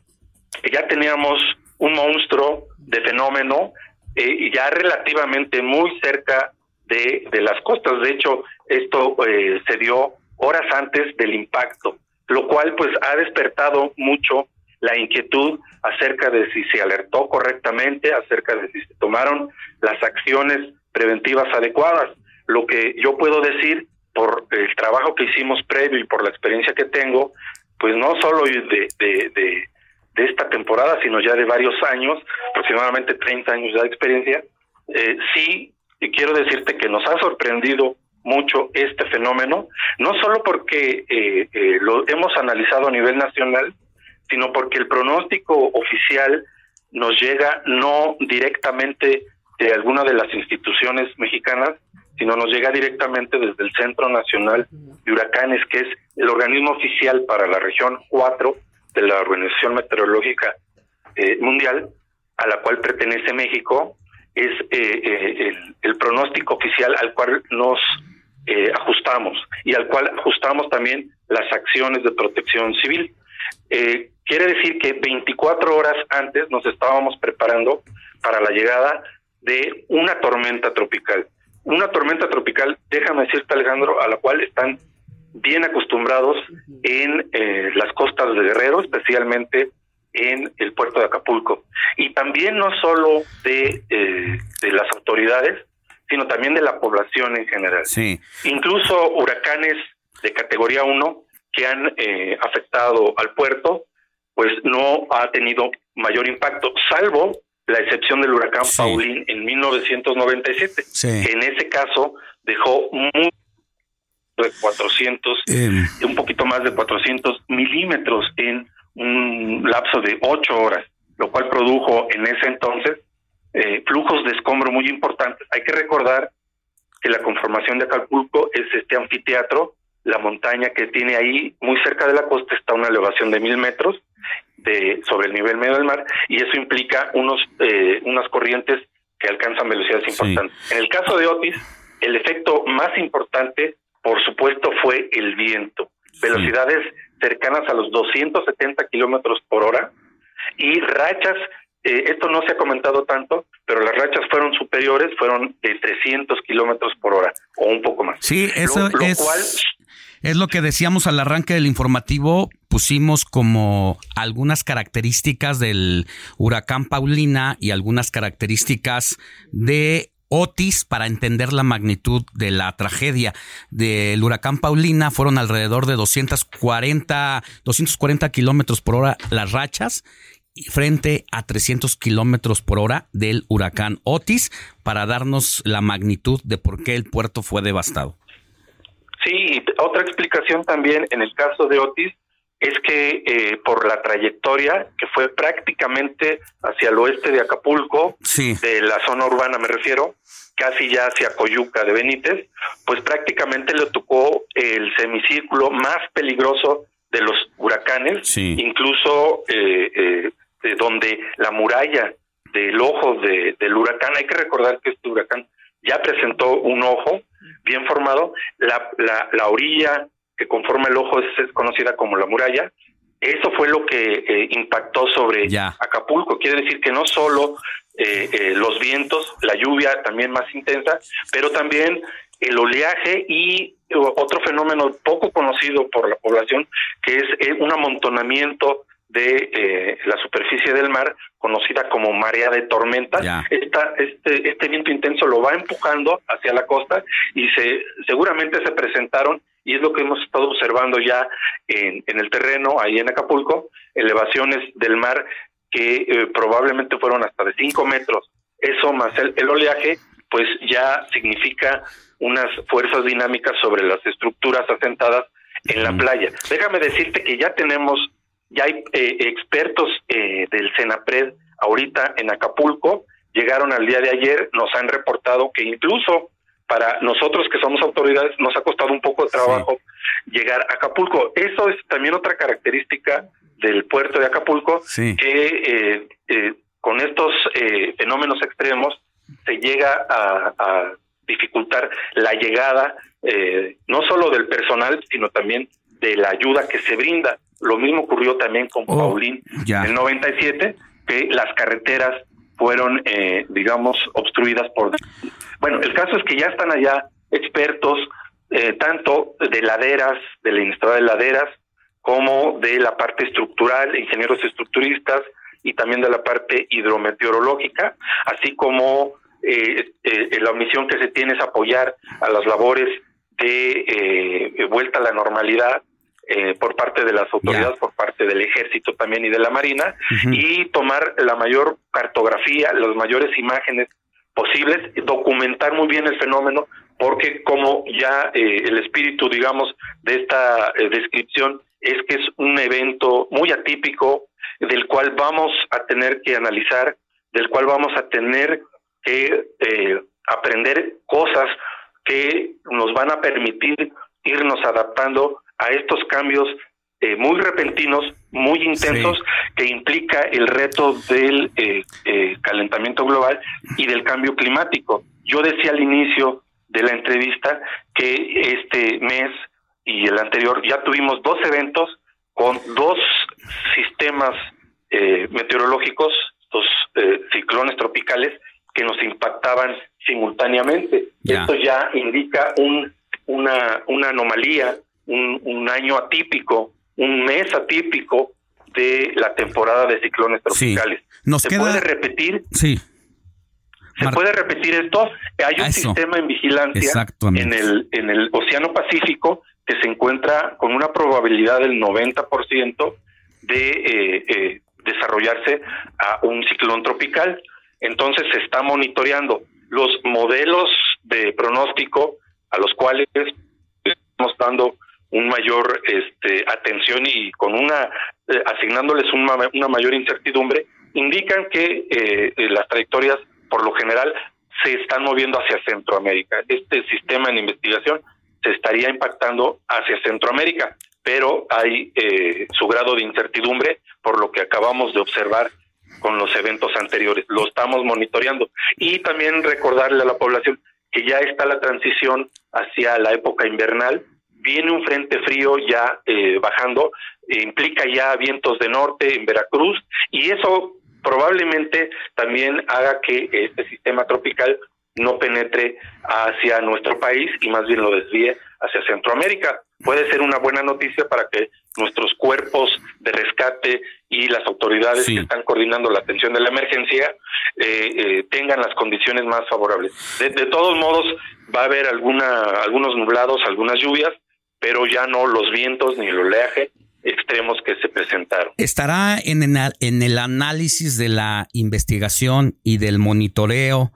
[SPEAKER 26] ya teníamos un monstruo de fenómeno eh, ya relativamente muy cerca de, de las costas. De hecho, esto eh, se dio horas antes del impacto, lo cual pues ha despertado mucho la inquietud acerca de si se alertó correctamente, acerca de si se tomaron las acciones preventivas adecuadas. Lo que yo puedo decir por el trabajo que hicimos previo y por la experiencia que tengo, pues no solo de, de, de, de esta temporada, sino ya de varios años, aproximadamente 30 años de experiencia, eh, sí quiero decirte que nos ha sorprendido mucho este fenómeno, no solo porque eh, eh, lo hemos analizado a nivel nacional, sino porque el pronóstico oficial nos llega no directamente de alguna de las instituciones mexicanas, sino nos llega directamente desde el Centro Nacional de Huracanes, que es el organismo oficial para la región 4 de la Organización Meteorológica eh, Mundial, a la cual pertenece México, es eh, eh, el, pronóstico oficial al cual nos ajustamos y al cual ajustamos también las acciones de protección civil. Quiere decir que 24 horas antes nos estábamos preparando para la llegada de una tormenta tropical. Una tormenta tropical, déjame decirte Alejandro, a la cual están bien acostumbrados en eh, las costas de Guerrero, especialmente en el puerto de Acapulco. Y también no solo de, eh, de las autoridades, sino también de la población en general.
[SPEAKER 5] Sí.
[SPEAKER 26] Incluso huracanes de categoría 1 que han eh, afectado al puerto, pues no ha tenido mayor impacto, salvo la excepción del huracán Paulín en 1997, que en ese caso dejó muy de 400,
[SPEAKER 5] em.
[SPEAKER 26] un poquito más de 400 milímetros en un lapso de 8 horas, lo cual produjo en ese entonces eh, flujos de escombro muy importantes. Hay que recordar que la conformación de Acapulco es este anfiteatro, la montaña que tiene ahí muy cerca de la costa está a una elevación de mil metros de, sobre el nivel medio del mar y eso implica unos eh, unas corrientes que alcanzan velocidades importantes. En el caso de Otis, el efecto más importante, por supuesto, fue el viento. Velocidades cercanas a los 270 kilómetros por hora y rachas. Eh, esto no se ha comentado tanto, pero las rachas fueron superiores, fueron de 300 kilómetros por hora o un poco más.
[SPEAKER 5] Sí, eso
[SPEAKER 26] lo,
[SPEAKER 5] es.
[SPEAKER 26] Cual,
[SPEAKER 5] es lo que decíamos al arranque del informativo, pusimos como algunas características del huracán Paulina y algunas características de Otis para entender la magnitud de la tragedia del huracán Paulina fueron alrededor de 240, 240 kilómetros por hora las rachas frente a 300 kilómetros por hora del huracán Otis para darnos la magnitud de por qué el puerto fue devastado.
[SPEAKER 26] Sí, otra explicación también en el caso de Otis es que eh, por la trayectoria que fue prácticamente hacia el oeste de Acapulco, de la zona urbana me refiero, casi ya hacia Coyuca de Benítez, pues prácticamente le tocó el semicírculo más peligroso de los huracanes, incluso eh, eh, de donde la muralla del ojo de, del huracán, hay que recordar que este huracán ya presentó un ojo bien formado, la, la, la orilla que conforma el ojo es, conocida como la muralla, eso fue lo que eh, impactó sobre Acapulco. Quiere decir que no solo eh, eh, los vientos, la lluvia también más intensa, pero también el oleaje y otro fenómeno poco conocido por la población, que es un amontonamiento de eh, la superficie del mar, conocida como marea de tormenta. Esta, este, este viento intenso lo va empujando hacia la costa y se seguramente se presentaron, y es lo que hemos estado observando ya en, en el terreno, ahí en Acapulco, elevaciones del mar que eh, probablemente fueron hasta de 5 metros. Eso más el, el oleaje pues ya significa unas fuerzas dinámicas sobre las estructuras asentadas en la playa. Déjame decirte que ya tenemos, ya hay eh, expertos eh, del CENAPRED ahorita en Acapulco, llegaron al día de ayer, nos han reportado que incluso para nosotros que somos autoridades nos ha costado un poco de trabajo llegar a Acapulco. Eso es también otra característica del puerto de Acapulco, que eh, con estos fenómenos extremos se llega a dificultar la llegada eh, no solo del personal, sino también de la ayuda que se brinda. Lo mismo ocurrió también con oh, Paulín. en el 97, que las carreteras fueron, eh, digamos, obstruidas por... Bueno, el caso es que ya están allá expertos, eh, tanto de laderas, de la inestabilidad de laderas, como de la parte estructural, ingenieros estructuristas, y también de la parte hidrometeorológica, así como eh, eh, la omisión que se tiene es apoyar a las labores de eh, vuelta a la normalidad eh, por parte de las autoridades, por parte del ejército también y de la marina, y tomar la mayor cartografía, las mayores imágenes posibles, documentar muy bien el fenómeno, porque como ya el espíritu, digamos, de esta descripción es que es un evento muy atípico, del cual vamos a tener que analizar, del cual vamos a tener que eh, aprender cosas que nos van a permitir irnos adaptando a estos cambios eh, muy repentinos, muy intensos, que implica el reto del eh, calentamiento global y del cambio climático. Yo decía al inicio de la entrevista que este mes y el anterior ya tuvimos dos eventos con dos sistemas meteorológicos, dos ciclones tropicales que nos impactaban simultáneamente. Esto ya indica un, una, una anomalía, un, un año atípico, un mes atípico de la temporada de ciclones tropicales.
[SPEAKER 5] Nos
[SPEAKER 26] ¿Se
[SPEAKER 5] queda...
[SPEAKER 26] puede repetir?
[SPEAKER 5] Sí.
[SPEAKER 26] ¿Se puede repetir esto? Hay un sistema en vigilancia en el, en el Océano Pacífico que se encuentra con una probabilidad del 90% de eh, eh, desarrollarse a un ciclón tropical. Entonces se está monitoreando los modelos de pronóstico a los cuales estamos dando un mayor este, atención y con una eh, asignándoles una, una, mayor incertidumbre indican que eh, las trayectorias por lo general se están moviendo hacia Centroamérica. Este sistema de investigación se estaría impactando hacia Centroamérica, pero hay eh, su grado de incertidumbre por lo que acabamos de observar con los eventos anteriores. Lo estamos monitoreando. Y también recordarle a la población que ya está la transición hacia la época invernal. Viene un frente frío ya eh, bajando, eh, implica ya vientos de norte en Veracruz y eso probablemente también haga que este sistema tropical no penetre hacia nuestro país y más bien lo desvíe hacia Centroamérica. Puede ser una buena noticia para que nuestros cuerpos de rescate y las autoridades que están coordinando la atención de la emergencia eh, eh, tengan las condiciones más favorables. De, todos modos, va a haber alguna, algunos nublados, algunas lluvias, pero ya no los vientos ni el oleaje extremos que se presentaron.
[SPEAKER 5] ¿Estará en, en el análisis de la investigación y del monitoreo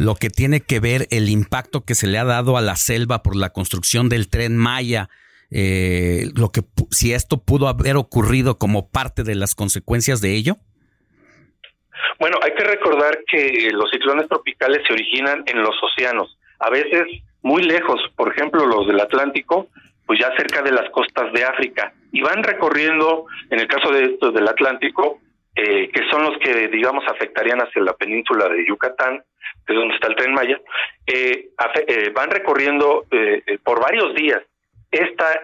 [SPEAKER 5] lo que tiene que ver el impacto que se le ha dado a la selva por la construcción del tren Maya, eh, lo que si esto pudo haber ocurrido como parte de las consecuencias de ello?
[SPEAKER 26] Bueno, hay que recordar que los ciclones tropicales se originan en los océanos, a veces muy lejos, por ejemplo, los del Atlántico, pues ya cerca de las costas de África, y van recorriendo, en el caso de estos del Atlántico, eh, que son los que, digamos, afectarían hacia la península de Yucatán, que es donde está el tren Maya, eh, eh, van recorriendo por varios días. Esta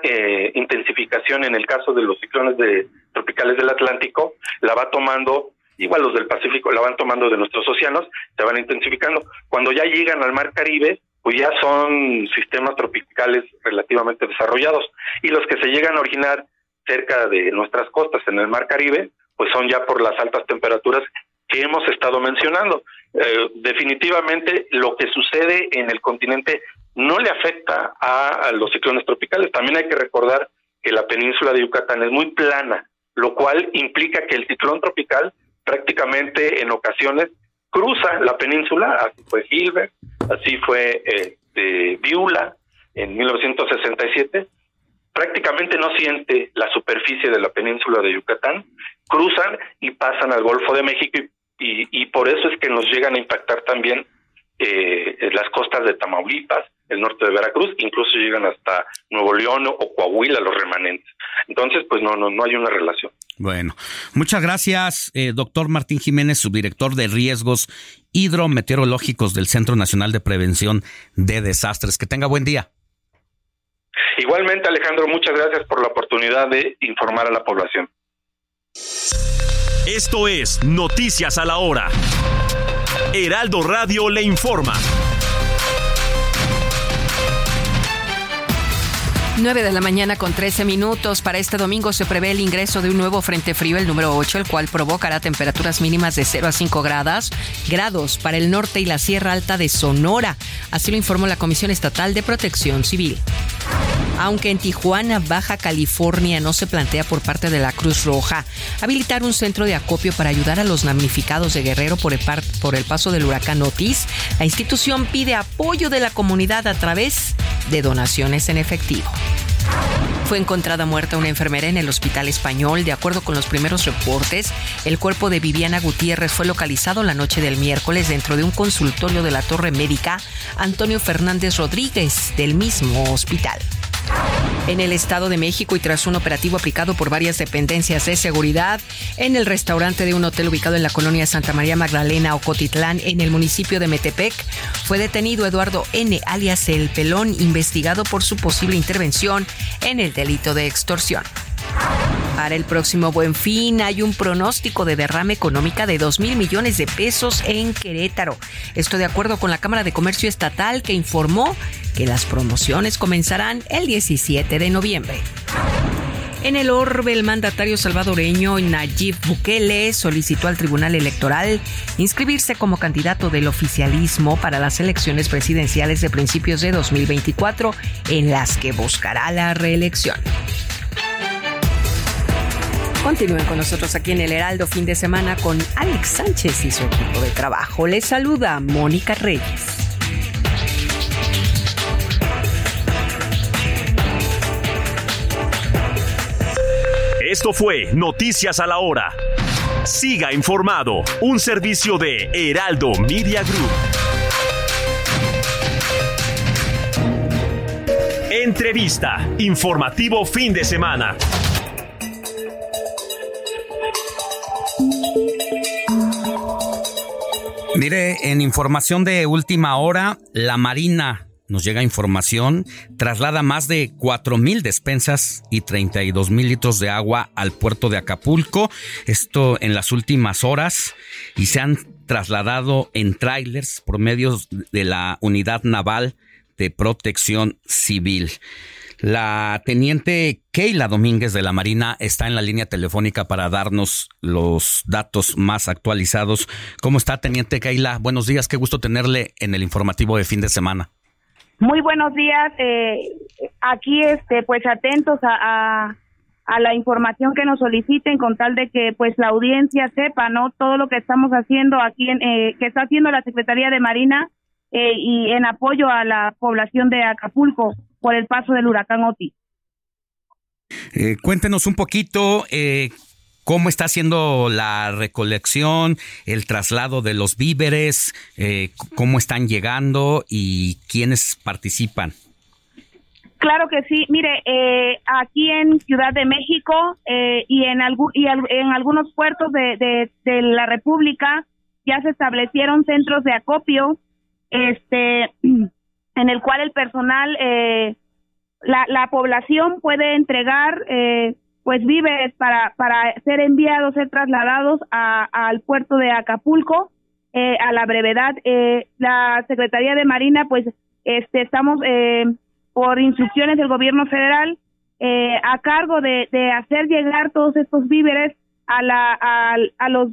[SPEAKER 26] intensificación en el caso de los ciclones de, tropicales del Atlántico la va tomando, igual los del Pacífico la van tomando de nuestros océanos, se van intensificando. Cuando ya llegan al Mar Caribe, pues ya son sistemas tropicales relativamente desarrollados. Y los que se llegan a originar cerca de nuestras costas en el Mar Caribe, pues son ya por las altas temperaturas que hemos estado mencionando. Eh, definitivamente lo que sucede en el continente no le afecta a, los ciclones tropicales. También hay que recordar que la península de Yucatán es muy plana, lo cual implica que el ciclón tropical prácticamente en ocasiones cruza la península, así fue Gilbert, así fue este, Viula en 1967, prácticamente no siente la superficie de la península de Yucatán, cruzan y pasan al Golfo de México y, y, por eso es que nos llegan a impactar también eh, las costas de Tamaulipas, el norte de Veracruz, incluso llegan hasta Nuevo León o Coahuila los remanentes. Entonces, pues no, no, no hay una relación.
[SPEAKER 5] Bueno, muchas gracias, eh, doctor Martín Jiménez, subdirector de riesgos hidrometeorológicos del Centro Nacional de Prevención de Desastres. Que tenga buen día.
[SPEAKER 26] Igualmente, Alejandro, muchas gracias por la oportunidad de informar a la población.
[SPEAKER 15] Esto es Noticias a la Hora. Heraldo Radio le informa.
[SPEAKER 6] 9 de la mañana con 13 minutos. Para este domingo se prevé el ingreso de un nuevo frente frío, el número 8, el cual provocará temperaturas mínimas de 0 a 5 grados, grados para el norte y la Sierra Alta de Sonora. Así lo informó la Comisión Estatal de Protección Civil. Aunque en Tijuana, Baja California, no se plantea por parte de la Cruz Roja habilitar un centro de acopio para ayudar a los damnificados de Guerrero por el, por el paso del huracán Otis, la institución pide apoyo de la comunidad a través donaciones en efectivo. Fue encontrada muerta una enfermera en el hospital español. De acuerdo con los primeros reportes, el cuerpo de Viviana Gutiérrez fue localizado la noche del miércoles dentro de un consultorio de la Torre Médica Antonio Fernández Rodríguez del mismo hospital. En el Estado de México y tras un operativo aplicado por varias dependencias de seguridad en el restaurante de un hotel ubicado en la colonia Santa María Magdalena o Cotitlán en el municipio de Metepec, fue detenido Eduardo N. alias El Pelón, investigado por su posible intervención en el delito de extorsión. Para el próximo buen fin hay un pronóstico de derrame económica de 2 mil millones de pesos en Querétaro. Esto de acuerdo con la Cámara de Comercio Estatal que informó que las promociones comenzarán el 17 de noviembre. En el orbe, el mandatario salvadoreño Nayib Bukele solicitó al Tribunal Electoral inscribirse como candidato del oficialismo para las elecciones presidenciales de principios de 2024, en las que buscará la reelección. Continúen con nosotros aquí en el Heraldo fin de semana con Alex Sánchez y su equipo de trabajo. Les saluda Mónica Reyes.
[SPEAKER 15] Esto fue Noticias a la Hora. Siga informado, un servicio de Heraldo Media Group. Entrevista, informativo fin de semana.
[SPEAKER 5] Mire, en información de última hora, la Marina nos llega información, traslada más de 4 mil despensas y 32 mil litros de agua al puerto de Acapulco. Esto en las últimas horas y se han trasladado en trailers por medio de la unidad naval de protección civil. La teniente Keila Domínguez de la Marina está en la línea telefónica para darnos los datos más actualizados. ¿Cómo está, teniente Keila? Buenos días, qué gusto tenerle en el informativo de fin de semana.
[SPEAKER 27] Muy buenos días. Eh, aquí, este, pues atentos a, la información que nos soliciten con tal de que, pues, la audiencia sepa, ¿no? Todo lo que estamos haciendo aquí, en, eh, que está haciendo la Secretaría de Marina eh, y en apoyo a la población de Acapulco por el paso del huracán Otis.
[SPEAKER 5] Eh, cuéntenos un poquito eh, cómo está haciendo la recolección, el traslado de los víveres, eh, cómo están llegando y quiénes participan.
[SPEAKER 27] Claro que sí. Mire, aquí en Ciudad de México y, en, y en algunos puertos de, de, la República ya se establecieron centros de acopio, este, [CLEARS THROAT] en el cual el personal, eh, la, la población puede entregar eh, pues víveres para, para ser enviados, ser trasladados a, al puerto de Acapulco eh, a la brevedad. Eh, la Secretaría de Marina, pues este, estamos eh, por instrucciones del gobierno federal eh, a cargo de, de hacer llegar todos estos víveres a la, a, a los,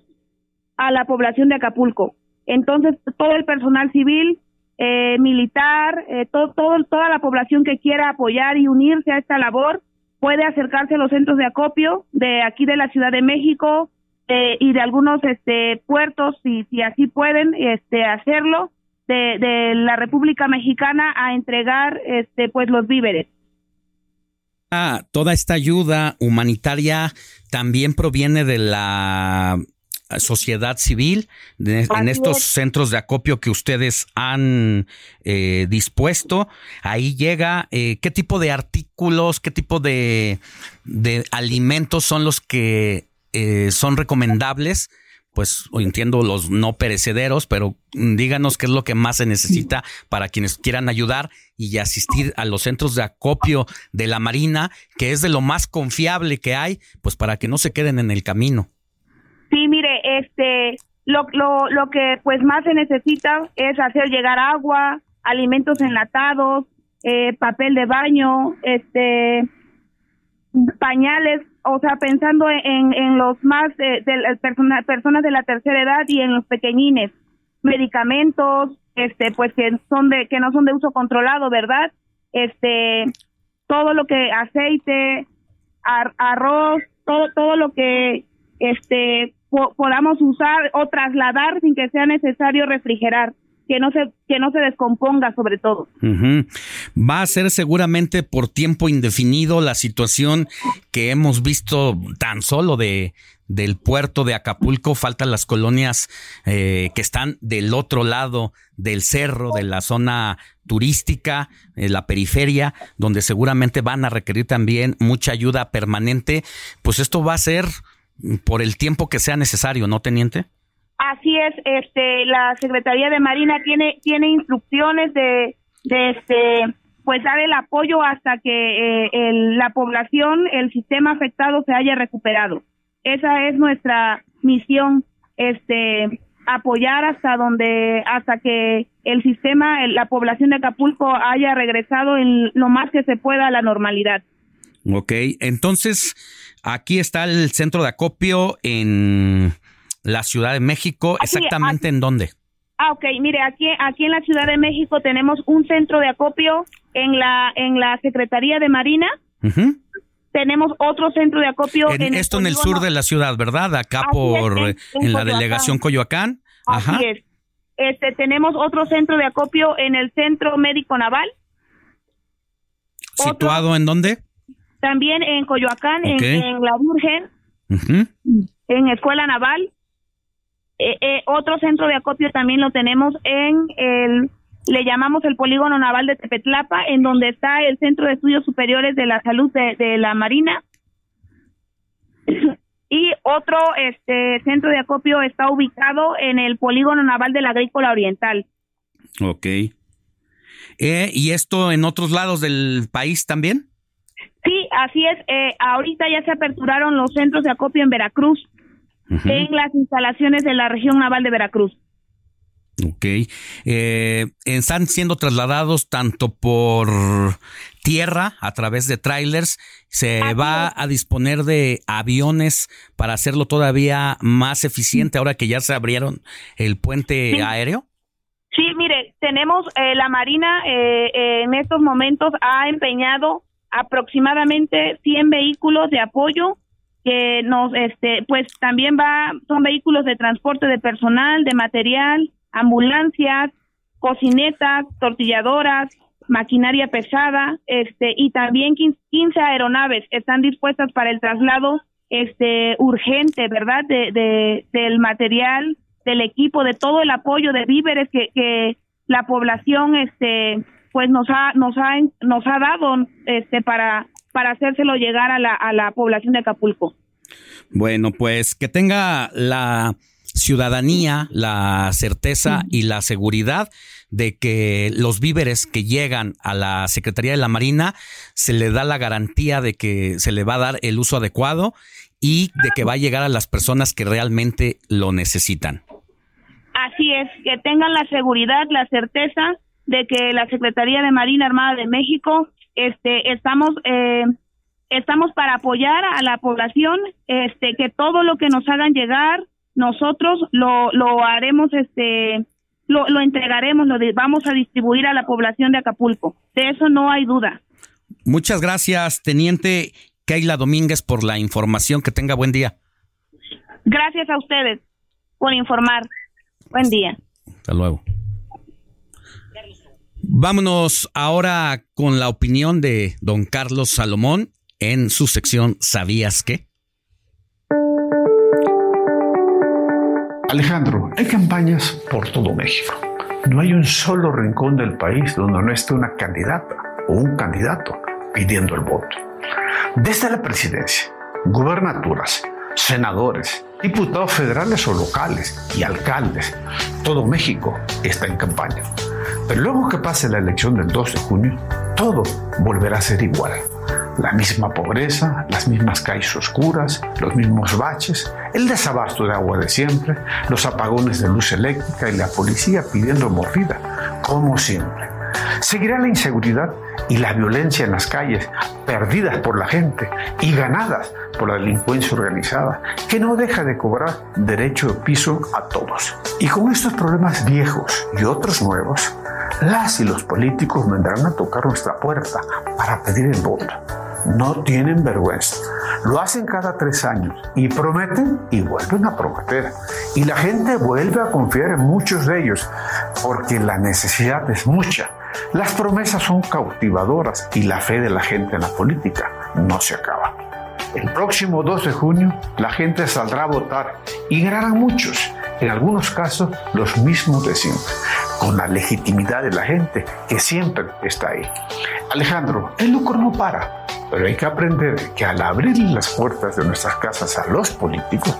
[SPEAKER 27] a la población de Acapulco. Entonces, todo el personal civil eh, militar, eh, todo, toda la población que quiera apoyar y unirse a esta labor puede acercarse a los centros de acopio de aquí de la Ciudad de México, eh, y de algunos este puertos si si así pueden este hacerlo de, de la República Mexicana a entregar este pues los víveres.
[SPEAKER 5] Toda esta ayuda humanitaria también proviene de la sociedad civil en estos centros de acopio que ustedes han eh, dispuesto. Ahí llega, eh, ¿qué tipo de artículos, qué tipo de, de alimentos son los que eh, son recomendables pues entiendo los no perecederos, pero díganos qué es lo que más se necesita para quienes quieran ayudar y asistir a los centros de acopio de la Marina, que es de lo más confiable que hay, pues para que no se queden en el camino.
[SPEAKER 27] Sí, mire, este, lo, lo, lo que pues más se necesita es hacer llegar agua, alimentos enlatados, eh, papel de baño, este, pañales, o sea, pensando en, en los más de, de personas de la tercera edad y en los pequeñines, medicamentos, este, pues que son de que no son de uso controlado, ¿verdad? Este, todo lo que aceite, arroz, todo todo lo que este podamos usar o trasladar sin que sea necesario refrigerar que no se que no se descomponga sobre todo.
[SPEAKER 5] Va a ser seguramente por tiempo indefinido la situación que hemos visto tan solo de del puerto de Acapulco, faltan las colonias eh, que están del otro lado del cerro, de la zona turística, eh, la periferia, donde seguramente van a requerir también mucha ayuda permanente. Pues esto va a ser por el tiempo que sea necesario, ¿no, teniente?
[SPEAKER 27] Así es, este, la Secretaría de Marina tiene tiene instrucciones de, de este, pues dar el apoyo hasta que eh, la población, el sistema afectado se haya recuperado. Esa es nuestra misión, este, apoyar hasta donde, hasta que el sistema, la población de Acapulco haya regresado en lo más que se pueda a la normalidad.
[SPEAKER 5] Ok, entonces aquí está el centro de acopio en la Ciudad de México, exactamente en dónde?
[SPEAKER 27] Ah, ok, mire, aquí, aquí en la Ciudad de México tenemos un centro de acopio en la, en la Secretaría de Marina. Tenemos otro centro de acopio
[SPEAKER 5] en, esto en el sur de la ciudad, ¿verdad? Acá por en, la delegación Coyoacán.
[SPEAKER 27] Ajá. Así es. Este, tenemos otro centro de acopio en el Centro Médico Naval.
[SPEAKER 5] ¿Situado en dónde?
[SPEAKER 27] También en Coyoacán, en, La Virgen, en Escuela Naval. Eh, eh, otro centro de acopio también lo tenemos en el, le llamamos el polígono naval de Tepetlapa, en donde está el Centro de Estudios Superiores de la Salud de, la Marina. y otro este centro de acopio está ubicado en el polígono naval de la Agrícola Oriental.
[SPEAKER 5] Ok. Eh, ¿Y esto en otros lados del país también?
[SPEAKER 27] Sí, así es. ahorita ya se aperturaron los centros de acopio en Veracruz en las instalaciones de la región naval de Veracruz.
[SPEAKER 5] Ok. Eh, están siendo trasladados tanto por tierra a través de trailers. ¿Se va a disponer de aviones para hacerlo todavía más eficiente ahora que ya se abrieron el puente aéreo?
[SPEAKER 27] Sí, mire, tenemos eh, la Marina eh, en estos momentos ha empeñado aproximadamente 100 vehículos de apoyo que nos, este, pues también va, son vehículos de transporte de personal, de material, ambulancias, cocinetas, tortilladoras, maquinaria pesada, este, y también 15 aeronaves están dispuestas para el traslado, este, urgente, ¿verdad? De, de, del material, del equipo, de todo el apoyo de víveres que, que la población, este, pues nos ha, nos ha, nos ha dado, este, para para hacérselo llegar a la, a la población de Acapulco.
[SPEAKER 5] Bueno, pues que tenga la ciudadanía la certeza y la seguridad de que los víveres que llegan a la Secretaría de la Marina se le da la garantía de que se le va a dar el uso adecuado y de que va a llegar a las personas que realmente lo necesitan.
[SPEAKER 27] Así es, que tengan la seguridad, la certeza de que la Secretaría de Marina Armada de México este, estamos, eh, estamos para apoyar a la población, este, que todo lo que nos hagan llegar, nosotros lo, lo haremos, este, lo, lo entregaremos, lo vamos a distribuir a la población de Acapulco. De eso no hay duda.
[SPEAKER 5] Muchas gracias, teniente Keila Domínguez, por la información. Que tenga buen día.
[SPEAKER 27] Gracias a ustedes por informar. Buen día.
[SPEAKER 5] Hasta luego. Vámonos ahora con la opinión de don Carlos Salomón en su sección ¿Sabías qué?
[SPEAKER 28] Alejandro, hay campañas por todo México. No hay un solo rincón del país donde no esté una candidata o un candidato pidiendo el voto. Desde la presidencia, gubernaturas, senadores, diputados federales o locales y alcaldes, todo México está en campaña. Pero luego que pase la elección del 2 de junio, todo volverá a ser igual. La misma pobreza, las mismas calles oscuras, los mismos baches, el desabasto de agua de siempre, los apagones de luz eléctrica y la policía pidiendo mordida, como siempre. Seguirá la inseguridad y la violencia en las calles, perdidas por la gente y ganadas por la delincuencia organizada, que no deja de cobrar derecho de piso a todos. Y con estos problemas viejos y otros nuevos, las y los políticos vendrán a tocar nuestra puerta para pedir el voto. No tienen vergüenza. Lo hacen cada tres años y prometen y vuelven a prometer. Y la gente vuelve a confiar en muchos de ellos porque la necesidad es mucha. Las promesas son cautivadoras y la fe de la gente en la política no se acaba. El próximo 2 de junio la gente saldrá a votar y ganarán muchos, en algunos casos los mismos de siempre, con la legitimidad de la gente que siempre está ahí. Alejandro, el lucro no para, pero hay que aprender que al abrir las puertas de nuestras casas a los políticos,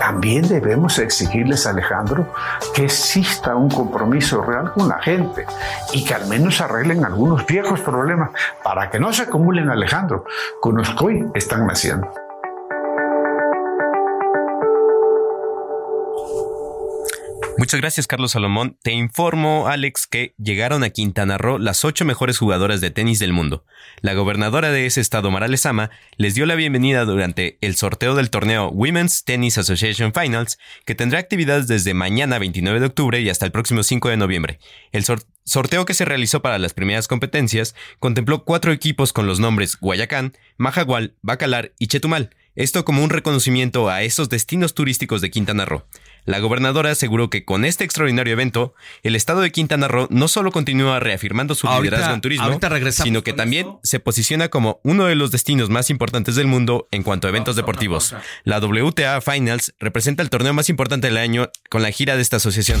[SPEAKER 28] también debemos exigirles, Alejandro, que exista un compromiso real con la gente y que al menos arreglen algunos viejos problemas para que no se acumulen, Alejandro, con los que hoy están naciendo.
[SPEAKER 7] Muchas gracias, Carlos Salomón. Te informo, Alex, que llegaron a Quintana Roo las ocho mejores jugadoras de tenis del mundo. La gobernadora de ese estado, Mara Lezama, les dio la bienvenida durante el sorteo del torneo Women's Tennis Association Finals, que tendrá actividades desde mañana 29 de octubre y hasta el próximo 5 de noviembre. El sorteo que se realizó para las primeras competencias contempló cuatro equipos con los nombres Guayacán, Majagual, Bacalar y Chetumal. Esto como un reconocimiento a esos destinos turísticos de Quintana Roo. La gobernadora aseguró que con este extraordinario evento, el estado de Quintana Roo no solo continúa reafirmando su liderazgo en turismo, sino que también se posiciona como uno de los destinos más importantes del mundo en cuanto a eventos deportivos. La WTA Finals representa el torneo más importante del año con la gira de esta asociación.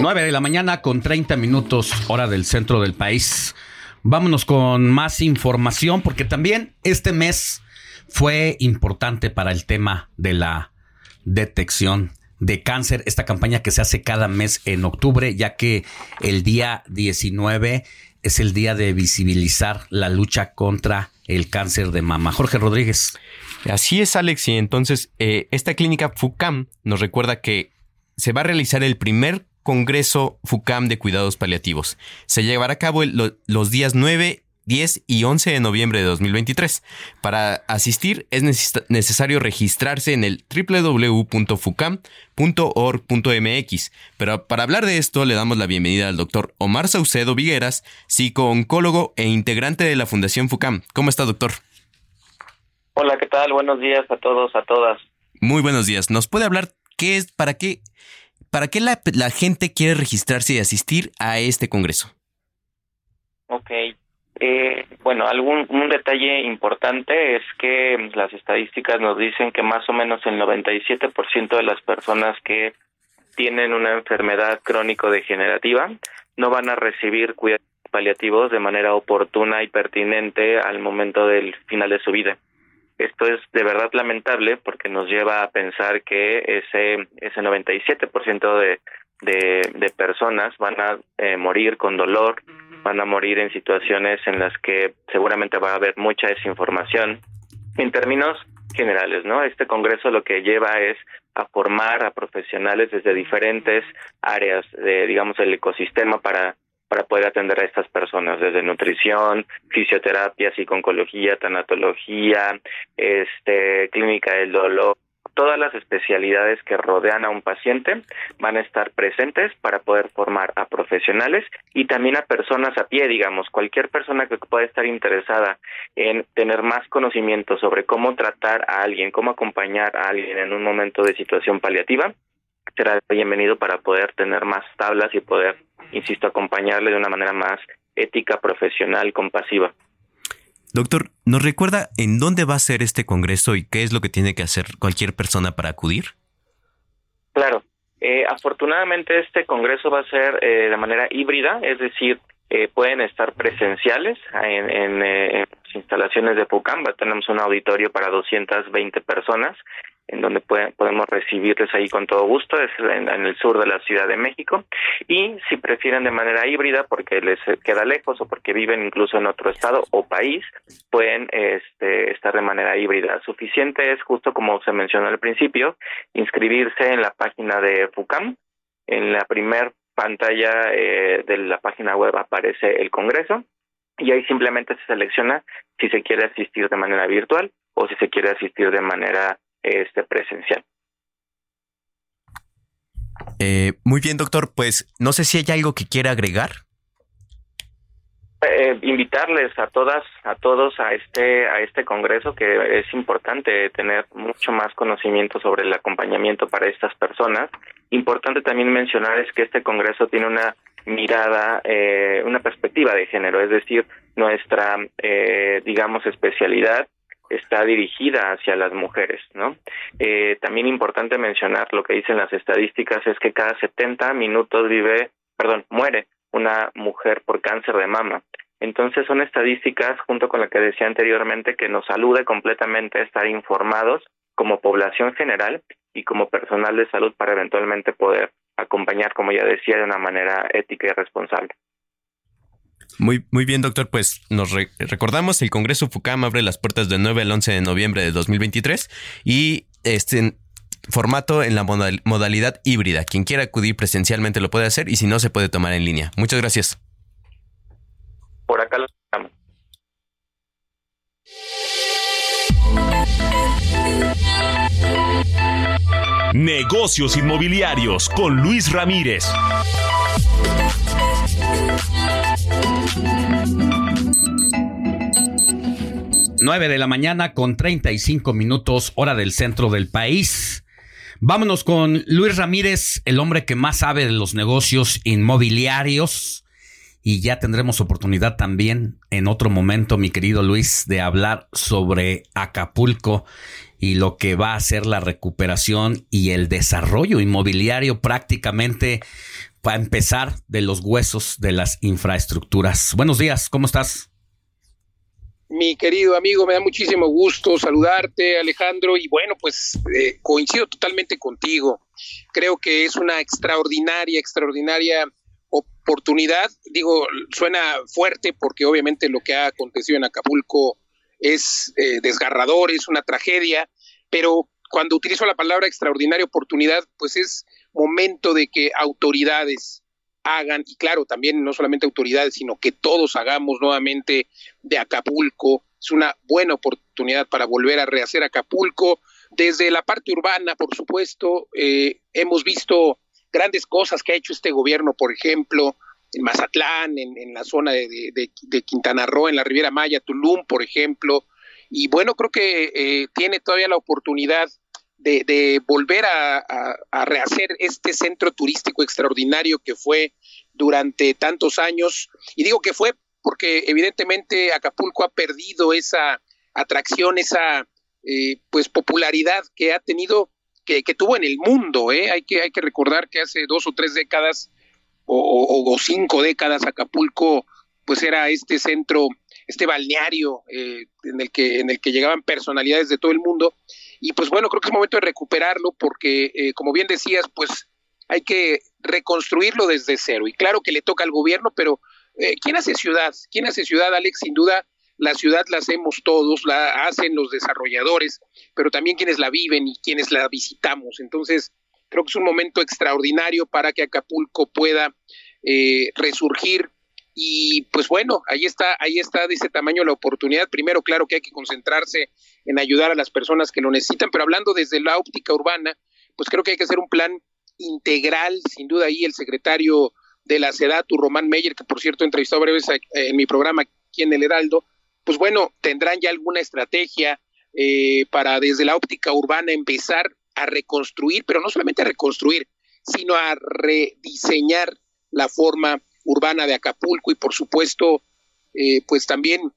[SPEAKER 5] Nueve de la mañana con 30 minutos hora del centro del país. Vámonos con más información porque también este mes fue importante para el tema de la detección de cáncer, esta campaña que se hace cada mes en octubre, ya que el día 19 es el día de visibilizar la lucha contra el cáncer de mama. Jorge Rodríguez.
[SPEAKER 7] Así es, Alex, y entonces eh, esta clínica FUCAM nos recuerda que se va a realizar el primer Congreso FUCAM de Cuidados Paliativos. Se llevará a cabo los días 9 10 y 11 de noviembre de 2023. Para asistir es necesario registrarse en el www.fucam.org.mx. Pero para hablar de esto le damos la bienvenida al doctor Omar Saucedo Vigueras, psicooncólogo e integrante de la Fundación FUCAM. ¿Cómo está, doctor?
[SPEAKER 29] Hola, ¿qué tal? Buenos días a todos, a todas.
[SPEAKER 7] Muy buenos días. ¿Nos puede hablar qué es, para qué, para qué la, la gente quiere registrarse y asistir a este congreso?
[SPEAKER 29] Ok, eh, bueno, algún un detalle importante es que las estadísticas nos dicen que más o menos el 97% de las personas que tienen una enfermedad crónico-degenerativa no van a recibir cuidados paliativos de manera oportuna y pertinente al momento del final de su vida. Esto es de verdad lamentable porque nos lleva a pensar que ese, ese 97% de, de, de personas van a eh, morir con dolor, van a morir en situaciones en las que seguramente va a haber mucha desinformación. En términos generales, ¿no? Este Congreso lo que lleva es a formar a profesionales desde diferentes áreas de, digamos, el ecosistema para para poder atender a estas personas, desde nutrición, fisioterapia, psiconcología, tanatología, este, clínica del dolor, todas las especialidades que rodean a un paciente van a estar presentes para poder formar a profesionales y también a personas a pie, digamos, cualquier persona que pueda estar interesada en tener más conocimiento sobre cómo tratar a alguien, cómo acompañar a alguien en un momento de situación paliativa, será bienvenido para poder tener más tablas y poder, insisto, acompañarle de una manera más ética, profesional, compasiva.
[SPEAKER 7] Doctor, ¿nos recuerda en dónde va a ser este congreso y qué es lo que tiene que hacer cualquier persona para acudir?
[SPEAKER 29] Claro. Eh, afortunadamente este congreso va a ser eh, de manera híbrida, es decir, eh, pueden estar presenciales en, en, en, las instalaciones de Pucamba. Tenemos un auditorio para 220 personas en donde podemos recibirles ahí con todo gusto, es en, el sur de la Ciudad de México, y si prefieren de manera híbrida porque les queda lejos o porque viven incluso en otro estado o país, pueden este, estar de manera híbrida. Suficiente es, justo como se mencionó al principio, inscribirse en la página de FUCAM, en la primer pantalla eh, de la página web aparece el Congreso, y ahí simplemente se selecciona si se quiere asistir de manera virtual o si se quiere asistir de manera este presencial.
[SPEAKER 7] Eh, muy bien, doctor. Pues no sé si hay algo que quiera agregar.
[SPEAKER 29] Eh, invitarles a todas, a todos a este, a este congreso que es importante tener mucho más conocimiento sobre el acompañamiento para estas personas. Importante también mencionar es que este congreso tiene una mirada, eh, una perspectiva de género, es decir, nuestra, eh, digamos, especialidad está dirigida hacia las mujeres, ¿no? Eh, también importante mencionar lo que dicen las estadísticas es que cada 70 minutos vive, perdón, muere una mujer por cáncer de mama. Entonces son estadísticas, junto con lo que decía anteriormente, que nos alude completamente a estar informados como población general y como personal de salud para eventualmente poder acompañar, como ya decía, de una manera ética y responsable.
[SPEAKER 7] Muy, muy bien, doctor. Pues nos recordamos, el Congreso FUCAM abre las puertas del 9 al 11 de noviembre de 2023 y este formato en la modalidad híbrida. Quien quiera acudir presencialmente lo puede hacer y si no, se puede tomar en línea. Muchas gracias.
[SPEAKER 29] Por acá lo estamos.
[SPEAKER 15] Negocios inmobiliarios con Luis Ramírez.
[SPEAKER 5] 9 de la mañana con 35 minutos hora del centro del país. Vámonos con Luis Ramírez, el hombre que más sabe de los negocios inmobiliarios. Y ya tendremos oportunidad también en otro momento, mi querido Luis, de hablar sobre Acapulco y lo que va a ser la recuperación y el desarrollo inmobiliario prácticamente para empezar de los huesos de las infraestructuras. Buenos días, ¿cómo estás?
[SPEAKER 30] Mi querido amigo, me da muchísimo gusto saludarte, Alejandro, y bueno, pues eh, coincido totalmente contigo. Creo que es una extraordinaria, extraordinaria oportunidad. Digo, suena fuerte porque obviamente lo que ha acontecido en Acapulco es eh, desgarrador, es una tragedia, pero cuando utilizo la palabra extraordinaria oportunidad, pues es momento de que autoridades, hagan, y claro, también no solamente autoridades, sino que todos hagamos nuevamente de Acapulco. Es una buena oportunidad para volver a rehacer Acapulco. Desde la parte urbana, por supuesto, eh, hemos visto grandes cosas que ha hecho este gobierno, por ejemplo, en Mazatlán, en, la zona de, de, Quintana Roo, en la Riviera Maya, Tulum, por ejemplo. Y bueno, creo que eh, tiene todavía la oportunidad de, volver a, rehacer este centro turístico extraordinario que fue durante tantos años. Y digo que fue porque evidentemente Acapulco ha perdido esa atracción, esa eh, pues popularidad que ha tenido, que, tuvo en el mundo. ¿eh? Hay, que, hay que recordar que hace dos o tres décadas o, o cinco décadas Acapulco pues era este centro este balneario eh, en, el que, en el que llegaban personalidades de todo el mundo. Y pues bueno, creo que es momento de recuperarlo porque, eh, como bien decías, pues hay que reconstruirlo desde cero. Y claro que le toca al gobierno, pero eh, ¿quién hace ciudad? ¿Quién hace ciudad, Alex? Sin duda, la ciudad la hacemos todos, la hacen los desarrolladores, pero también quienes la viven y quienes la visitamos. Entonces, creo que es un momento extraordinario para que Acapulco pueda eh, resurgir y pues bueno, ahí está, ahí está de ese tamaño la oportunidad. Primero, claro que hay que concentrarse en ayudar a las personas que lo necesitan, pero hablando desde la óptica urbana, pues creo que hay que hacer un plan integral, sin duda ahí el secretario de la SEDATU, Román Meyer, que por cierto varias veces en mi programa aquí en El Heraldo, pues bueno, tendrán ya alguna estrategia eh, para desde la óptica urbana empezar a reconstruir, pero no solamente a reconstruir, sino a rediseñar la forma urbana de Acapulco y por supuesto, eh, pues también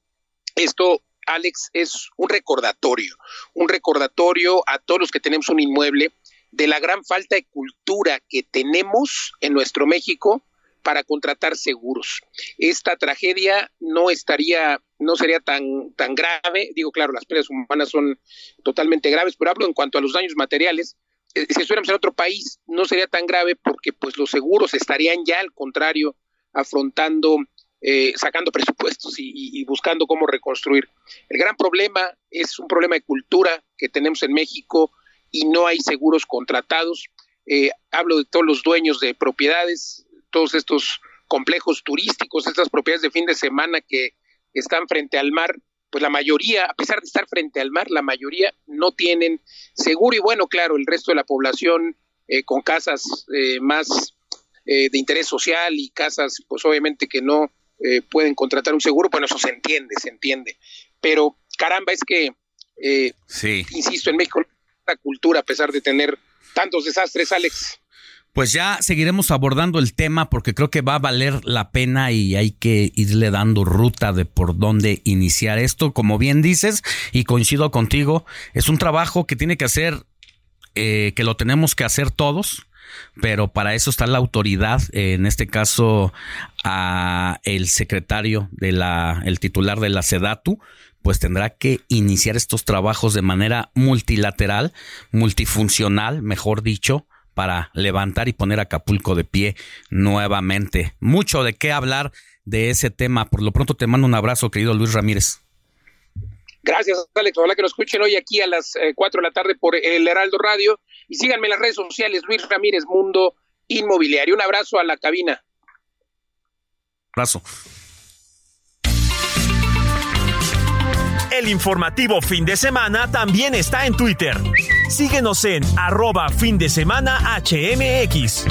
[SPEAKER 30] esto, Alex, es un recordatorio, un recordatorio a todos los que tenemos un inmueble de la gran falta de cultura que tenemos en nuestro México para contratar seguros. Esta tragedia no estaría, no sería tan, tan grave, digo, claro, las pérdidas humanas son totalmente graves, pero hablo en cuanto a los daños materiales, eh, si estuviéramos en otro país no sería tan grave porque pues los seguros estarían ya al contrario afrontando, eh, sacando presupuestos y, buscando cómo reconstruir. El gran problema es un problema de cultura que tenemos en México y no hay seguros contratados. Eh, hablo de todos los dueños de propiedades, todos estos complejos turísticos, estas propiedades de fin de semana que están frente al mar, pues la mayoría, a pesar de estar frente al mar, la mayoría no tienen seguro y bueno, claro, el resto de la población eh, con casas más eh, de interés social y casas, pues obviamente que no eh, pueden contratar un seguro, bueno, eso se entiende, se entiende. Pero caramba, es que, eh, sí. insisto, en México la cultura, a pesar de tener tantos desastres, Alex.
[SPEAKER 5] Pues ya seguiremos abordando el tema porque creo que va a valer la pena y hay que irle dando ruta de por dónde iniciar esto. Como bien dices, y coincido contigo, es un trabajo que tiene que hacer, que lo tenemos que hacer todos pero para eso está la autoridad, en este caso a el secretario de la, el titular de la SEDATU, pues tendrá que iniciar estos trabajos de manera multilateral, multifuncional, mejor dicho, para levantar y poner Acapulco de pie nuevamente. Mucho de qué hablar de ese tema. Por lo pronto te mando un abrazo, querido Luis Ramírez.
[SPEAKER 30] Gracias, Alex. Ojalá que nos escuchen hoy aquí a las 4 eh, de la tarde por el Heraldo Radio. Y síganme en las redes sociales, Luis Ramírez Mundo Inmobiliario. Un abrazo a la cabina.
[SPEAKER 5] Abrazo.
[SPEAKER 15] El informativo fin de semana también está en Twitter. Síguenos en arroba fin de semana HMX.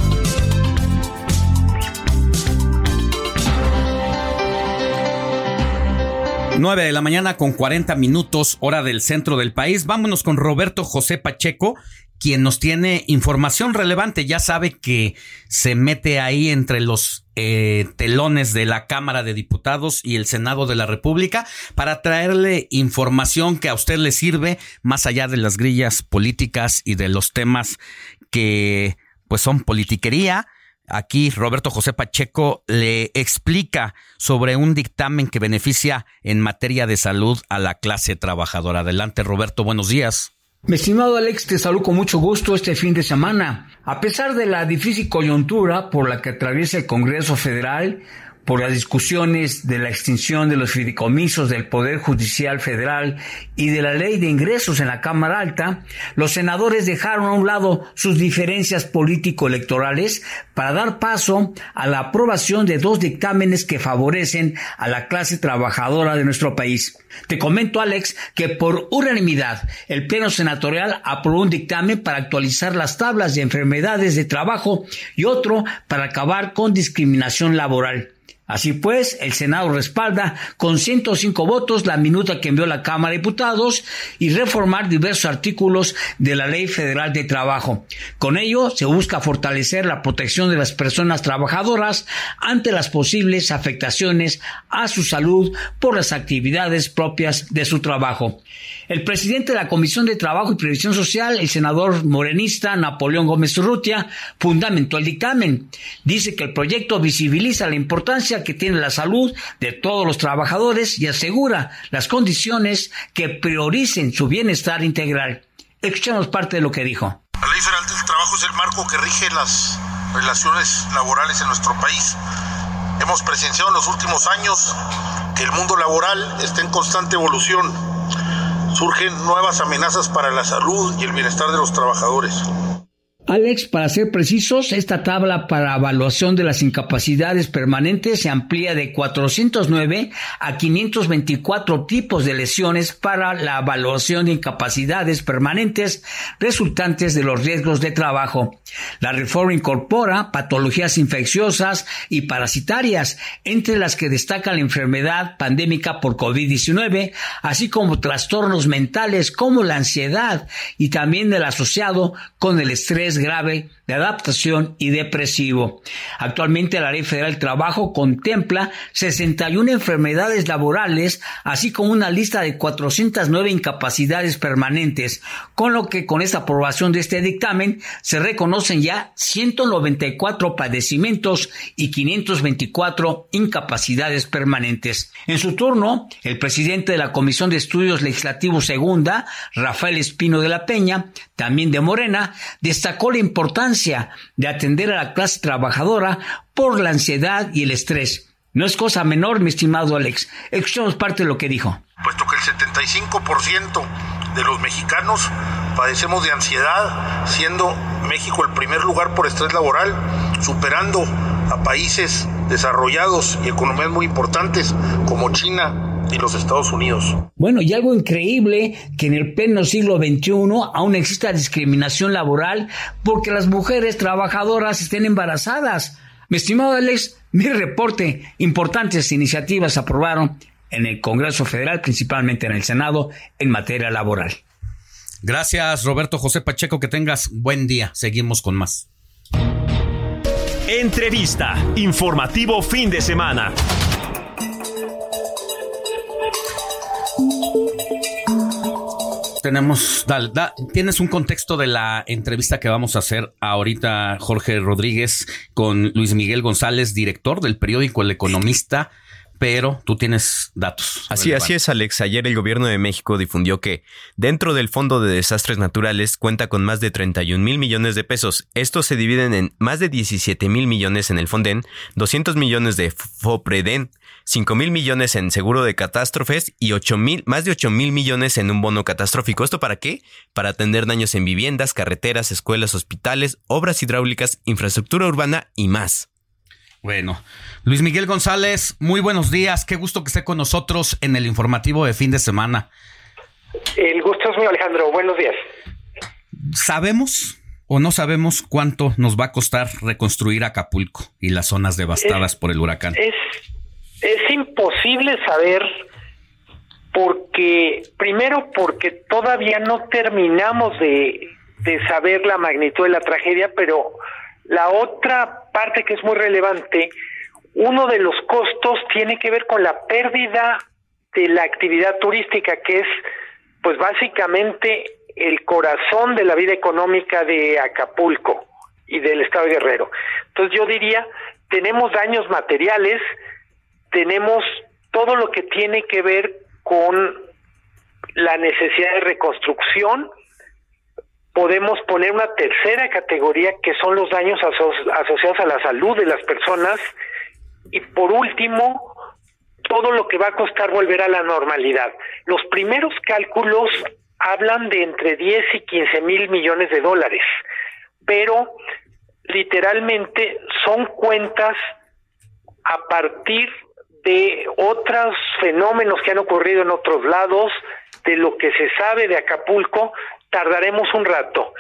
[SPEAKER 5] 9 de la mañana con 40 minutos, hora del centro del país. Vámonos con Roberto José Pacheco, quien nos tiene información relevante. Ya sabe que se mete ahí entre los eh, telones de la Cámara de Diputados y el Senado de la República para traerle información que a usted le sirve más allá de las grillas políticas y de los temas que pues son politiquería Aquí Roberto José Pacheco le explica sobre un dictamen que beneficia en materia de salud a la clase trabajadora. Adelante Roberto, buenos días.
[SPEAKER 31] Mi estimado Alex, te saludo con mucho gusto este fin de semana. A pesar de la difícil coyuntura por la que atraviesa el Congreso Federal, por las discusiones de la extinción de los fideicomisos del Poder Judicial Federal y de la ley de ingresos en la Cámara Alta, los senadores dejaron a un lado sus diferencias político-electorales para dar paso a la aprobación de dos dictámenes que favorecen a la clase trabajadora de nuestro país. Te comento, Alex, que por unanimidad el Pleno Senatorial aprobó un dictamen para actualizar las tablas de enfermedades de trabajo y otro para acabar con discriminación laboral. Así pues, el Senado respalda con 105 votos la minuta que envió la Cámara de Diputados y reformar diversos artículos de la Ley Federal de Trabajo. Con ello, se busca fortalecer la protección de las personas trabajadoras ante las posibles afectaciones a su salud por las actividades propias de su trabajo. El presidente de la Comisión de Trabajo y Previsión Social, el senador morenista Napoleón Gómez Urrutia, fundamentó el dictamen. Dice que el proyecto visibiliza la importancia que tiene la salud de todos los trabajadores y asegura las condiciones que prioricen su bienestar integral. Escuchemos parte de lo que dijo.
[SPEAKER 32] La Ley Federal del Trabajo es el marco que rige las relaciones laborales en nuestro país. Hemos presenciado en los últimos años que el mundo laboral está en constante evolución. Surgen nuevas amenazas para la salud y el bienestar de los trabajadores.
[SPEAKER 31] Alex, para ser precisos, esta tabla para evaluación de las incapacidades permanentes se amplía de 409 a 524 tipos de lesiones para la evaluación de incapacidades permanentes resultantes de los riesgos de trabajo. La reforma incorpora patologías infecciosas y parasitarias, entre las que destaca la enfermedad pandémica por COVID-19, así como trastornos mentales como la ansiedad y también el asociado con el estrés grave de adaptación y depresivo. Actualmente la Ley Federal del Trabajo contempla 61 enfermedades laborales, así como una lista de 409 incapacidades permanentes, con lo que con esta aprobación de este dictamen se reconocen ya 194 padecimientos y 524 incapacidades permanentes. En su turno, el presidente de la Comisión de Estudios Legislativos Segunda, Rafael Espino de la Peña, también de Morena, destacó la importancia de atender a la clase trabajadora por la ansiedad y el estrés. No es cosa menor, mi estimado Alex. Escuchamos parte de lo que dijo.
[SPEAKER 32] Puesto que el 75% de los mexicanos padecemos de ansiedad, siendo México el primer lugar por estrés laboral, superando a países desarrollados y economías muy importantes como China, y los Estados Unidos.
[SPEAKER 31] Bueno, y algo increíble que en el pleno siglo XXI aún exista discriminación laboral porque las mujeres trabajadoras estén embarazadas. Mi estimado Alex, mi reporte, importantes iniciativas aprobaron en el Congreso Federal, principalmente en el Senado, en materia laboral.
[SPEAKER 5] Gracias, Roberto José Pacheco, que tengas buen día. Seguimos con más.
[SPEAKER 15] Entrevista, informativo fin de semana.
[SPEAKER 5] Tenemos, tienes un contexto de la entrevista que vamos a hacer ahorita, Jorge Rodríguez, con Luis Miguel González, director del periódico El Economista pero tú tienes datos.
[SPEAKER 7] Así, así es, Alex. Ayer el gobierno de México difundió que dentro del Fondo de Desastres Naturales cuenta con más de 31 mil millones de pesos. Estos se dividen en más de 17 mil millones en el Fonden, 200 millones de FOPREDEN, 5 mil millones en seguro de catástrofes y 8 mil, más de 8 mil millones en un bono catastrófico. ¿Esto para qué? Para atender daños en viviendas, carreteras, escuelas, hospitales, obras hidráulicas, infraestructura urbana y más.
[SPEAKER 5] Bueno, Luis Miguel González, muy buenos días. Qué gusto que esté con nosotros en el informativo de fin de semana.
[SPEAKER 33] El gusto es mío, Alejandro. Buenos días.
[SPEAKER 5] ¿Sabemos o no sabemos cuánto nos va a costar reconstruir Acapulco y las zonas devastadas por el huracán?
[SPEAKER 33] Es es imposible saber porque, primero porque todavía no terminamos de, de saber la magnitud de la tragedia, pero la otra parte que es muy relevante, uno de los costos tiene que ver con la pérdida de la actividad turística, que es pues básicamente el corazón de la vida económica de Acapulco y del estado de Guerrero. Entonces yo diría, tenemos daños materiales, tenemos todo lo que tiene que ver con la necesidad de reconstrucción. Podemos poner una tercera categoría que son los daños asociados a la salud de las personas. Y por último, todo lo que va a costar volver a la normalidad. Los primeros cálculos hablan de entre 10 y 15 mil millones de dólares, pero literalmente son cuentas a partir de otros fenómenos que han ocurrido en otros lados, de lo que se sabe de Acapulco, tardaremos un rato.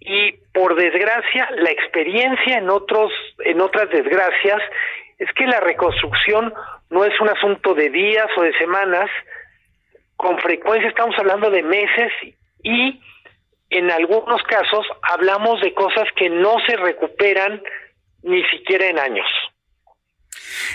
[SPEAKER 33] Y por desgracia, la experiencia en otros en otras desgracias es que la reconstrucción no es un asunto de días o de semanas, con frecuencia estamos hablando de meses y en algunos casos hablamos de cosas que no se recuperan ni siquiera en años.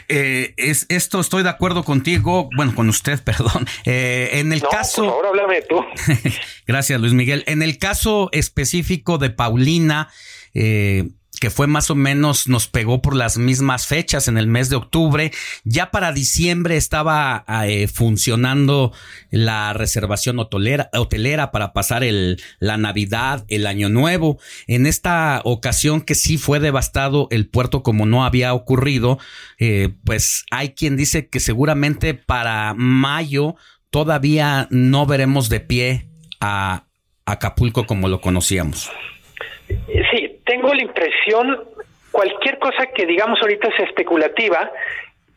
[SPEAKER 5] Eh, es, esto estoy de acuerdo contigo, bueno, con usted, [LAUGHS] perdón. Eh, en el caso.
[SPEAKER 33] Por háblame tú. [LAUGHS]
[SPEAKER 5] Gracias, Luis Miguel. En el caso específico de Paulina, eh, que fue más o menos, nos pegó por las mismas fechas en el mes de octubre. Ya para diciembre estaba eh, funcionando la reservación hotelera, hotelera para pasar el, la Navidad, el Año Nuevo. En esta ocasión que sí fue devastado el puerto como no había ocurrido, eh, pues hay quien dice que seguramente para mayo todavía no veremos de pie a Acapulco como lo conocíamos.
[SPEAKER 33] Sí, tengo la impresión, cualquier cosa que digamos ahorita es especulativa,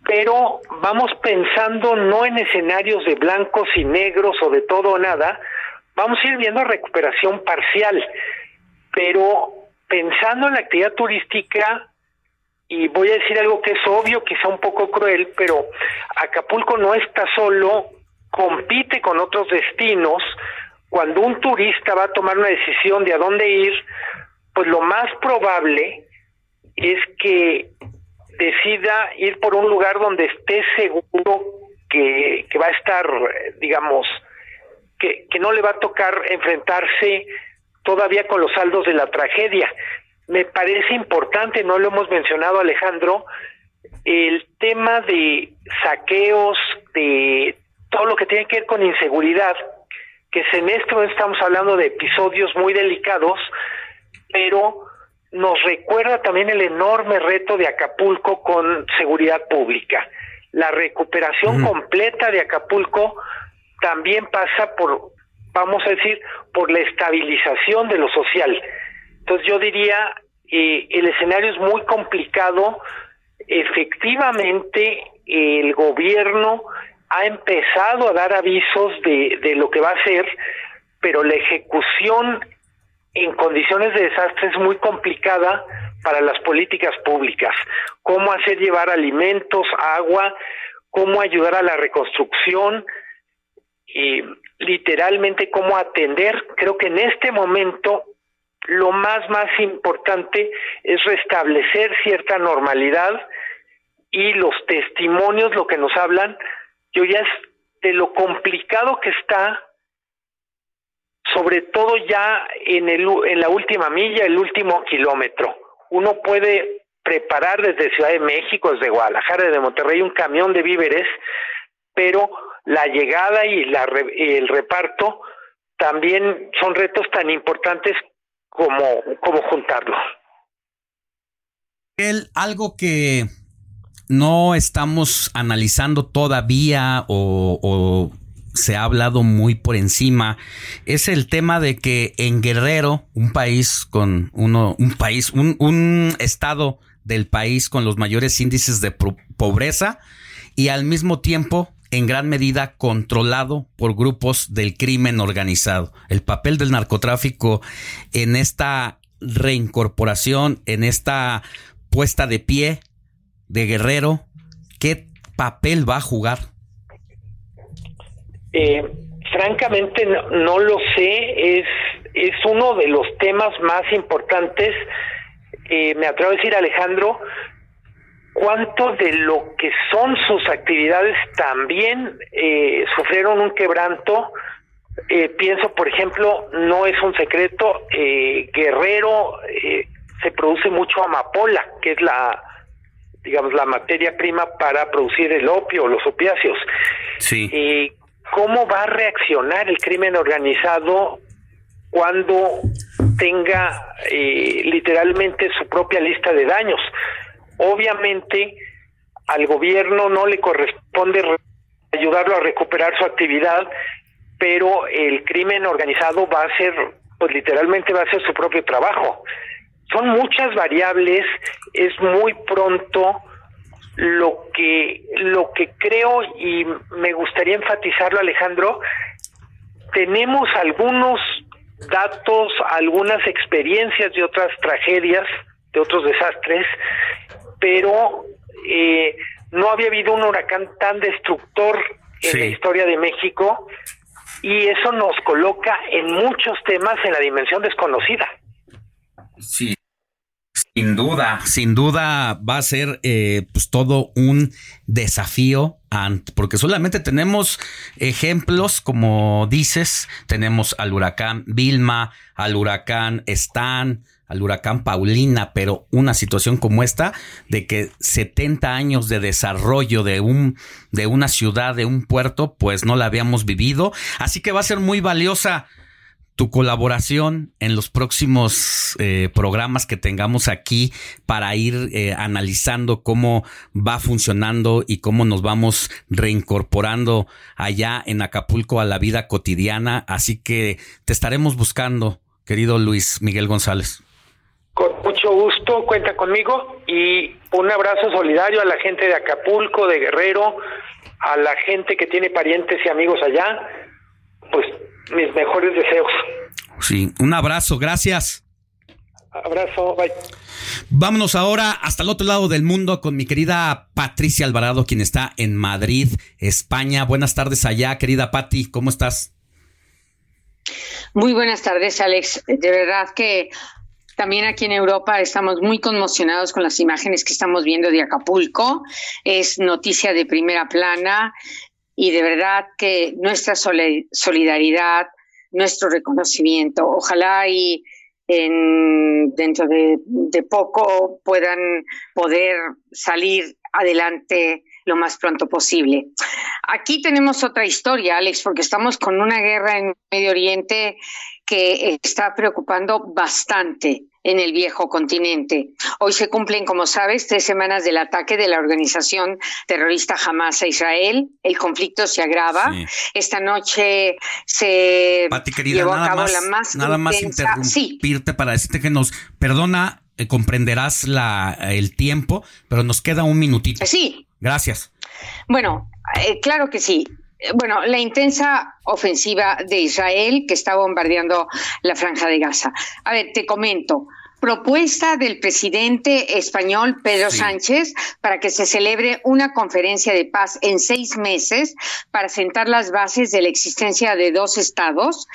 [SPEAKER 33] pero vamos pensando no en escenarios de blancos y negros o de todo o nada, vamos a ir viendo recuperación parcial, pero pensando en la actividad turística, y voy a decir algo que es obvio, quizá un poco cruel, pero Acapulco no está solo, compite con otros destinos. Cuando un turista va a tomar una decisión de a dónde ir, pues lo más probable es que decida ir por un lugar donde esté seguro que, va a estar, digamos, que, que no le va a tocar enfrentarse todavía con los saldos de la tragedia. Me parece importante, no lo hemos mencionado Alejandro, el tema de saqueos, de todo lo que tiene que ver con inseguridad, que en momento estamos hablando de episodios muy delicados, pero nos recuerda también el enorme reto de Acapulco con seguridad pública. La recuperación completa de Acapulco también pasa por, vamos a decir, por la estabilización de lo social. Entonces yo diría, eh, el escenario es muy complicado. Efectivamente, el gobierno ha empezado a dar avisos de, de lo que va a hacer, pero la ejecución en condiciones de desastre es muy complicada para las políticas públicas. Cómo hacer llevar alimentos, agua, cómo ayudar a la reconstrucción, y literalmente cómo atender. Creo que en este momento lo más, más importante es restablecer cierta normalidad y los testimonios lo que nos hablan, yo ya es de lo complicado que está sobre todo ya en, el, en la última milla, el último kilómetro. Uno puede preparar desde Ciudad de México, desde Guadalajara, desde Monterrey, un camión de víveres, pero la llegada y la, el reparto también son retos tan importantes como, como juntarlos.
[SPEAKER 5] Algo que no estamos analizando todavía o se ha hablado muy por encima es el tema de que en Guerrero, un país con uno, un país, un, un estado del país con los mayores índices de pobreza y al mismo tiempo en gran medida controlado por grupos del crimen organizado. El papel del narcotráfico en esta reincorporación, en esta puesta de pie de Guerrero, ¿qué papel va a jugar?
[SPEAKER 33] Eh, francamente no, lo sé, es, es uno de los temas más importantes. Eh, me atrevo a decir, Alejandro, cuánto de lo que son sus actividades también eh, sufrieron un quebranto. Eh, pienso, por ejemplo, no es un secreto, eh, Guerrero se produce mucho amapola, que es la, digamos, la materia prima para producir el opio, los opiáceos.
[SPEAKER 5] Sí.
[SPEAKER 33] ¿Cómo va a reaccionar el crimen organizado cuando tenga literalmente su propia lista de daños? Obviamente al gobierno no le corresponde ayudarlo a recuperar su actividad, pero el crimen organizado va a ser, pues literalmente va a ser su propio trabajo. Son muchas variables, es muy pronto lo que lo que creo y me gustaría enfatizarlo Alejandro, tenemos algunos datos, algunas experiencias de otras tragedias, de otros desastres pero eh, no había habido un huracán tan destructor en la historia de México y eso nos coloca en muchos temas en la dimensión desconocida.
[SPEAKER 5] Sí, sin duda, sin duda va a ser eh, pues todo un desafío, porque solamente tenemos ejemplos, como dices, tenemos al huracán Vilma, al huracán Stan, al huracán Paulina, pero una situación como esta, de que 70 años de desarrollo de un, de una ciudad, de un puerto, pues no la habíamos vivido. Así que va a ser muy valiosa tu colaboración en los próximos eh, programas que tengamos aquí para ir eh, analizando cómo va funcionando y cómo nos vamos reincorporando allá en Acapulco a la vida cotidiana. Así que te estaremos buscando, querido Luis Miguel González.
[SPEAKER 33] Con mucho gusto, cuenta conmigo y un abrazo solidario a la gente de Acapulco, de Guerrero, a la gente que tiene parientes y amigos allá. Pues mis mejores deseos.
[SPEAKER 5] Sí, un abrazo, gracias.
[SPEAKER 33] Abrazo, bye.
[SPEAKER 5] Vámonos ahora hasta el otro lado del mundo con mi querida Patricia Alvarado, quien está en Madrid, España. Buenas tardes allá, querida Patti, ¿cómo estás?
[SPEAKER 34] Muy buenas tardes, Alex. De verdad que también aquí en Europa estamos muy conmocionados con las imágenes que estamos viendo de Acapulco. Es noticia de primera plana y de verdad que nuestra solidaridad, nuestro reconocimiento, ojalá y en, dentro de, poco puedan poder salir adelante lo más pronto posible. Aquí tenemos otra historia, Alex, porque estamos con una guerra en Medio Oriente que está preocupando bastante en el viejo continente. Hoy se cumplen, como sabes, tres semanas del ataque de la organización terrorista Hamas a Israel. El conflicto se agrava. Esta noche se llevó a cabo la más
[SPEAKER 5] nada más interrumpirte para decirte que nos perdona, eh, comprenderás la, el tiempo, pero nos queda un minutito.
[SPEAKER 34] Sí.
[SPEAKER 5] Gracias.
[SPEAKER 34] Bueno, eh, claro que sí. Bueno, la intensa ofensiva de Israel que está bombardeando la franja de Gaza. A ver, te comento. Propuesta del presidente español Pedro Sánchez para que se celebre una conferencia de paz en seis meses para sentar las bases de la existencia de dos estados,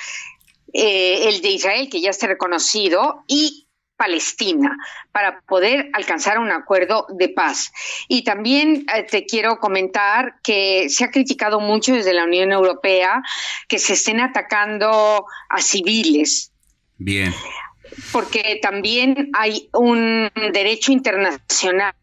[SPEAKER 34] eh, el de Israel, que ya está reconocido, y Palestina para poder alcanzar un acuerdo de paz. Y también eh, te quiero comentar que se ha criticado mucho desde la Unión Europea que se estén atacando a civiles.
[SPEAKER 5] Bien.
[SPEAKER 34] Porque también hay un derecho internacional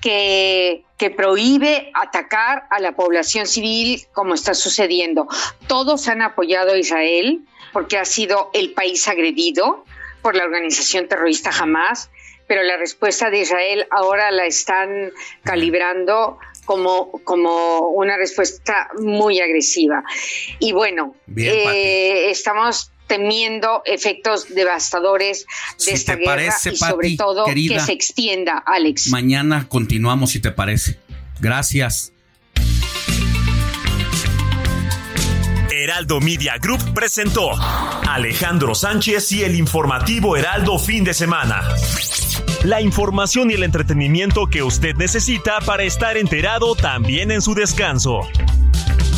[SPEAKER 34] que, que, prohíbe atacar a la población civil como está sucediendo. Todos han apoyado a Israel porque ha sido el país agredido por la organización terrorista Hamas, pero la respuesta de Israel ahora la están calibrando como, como una respuesta muy agresiva. Y bueno, eh, estamos temiendo efectos devastadores de esta guerra y sobre todo que se extienda, Alex.
[SPEAKER 5] Mañana continuamos, si te parece. Gracias.
[SPEAKER 15] Heraldo Media Group presentó Alejandro Sánchez y el informativo Heraldo fin de semana. La información y el entretenimiento que usted necesita para estar enterado también en su descanso.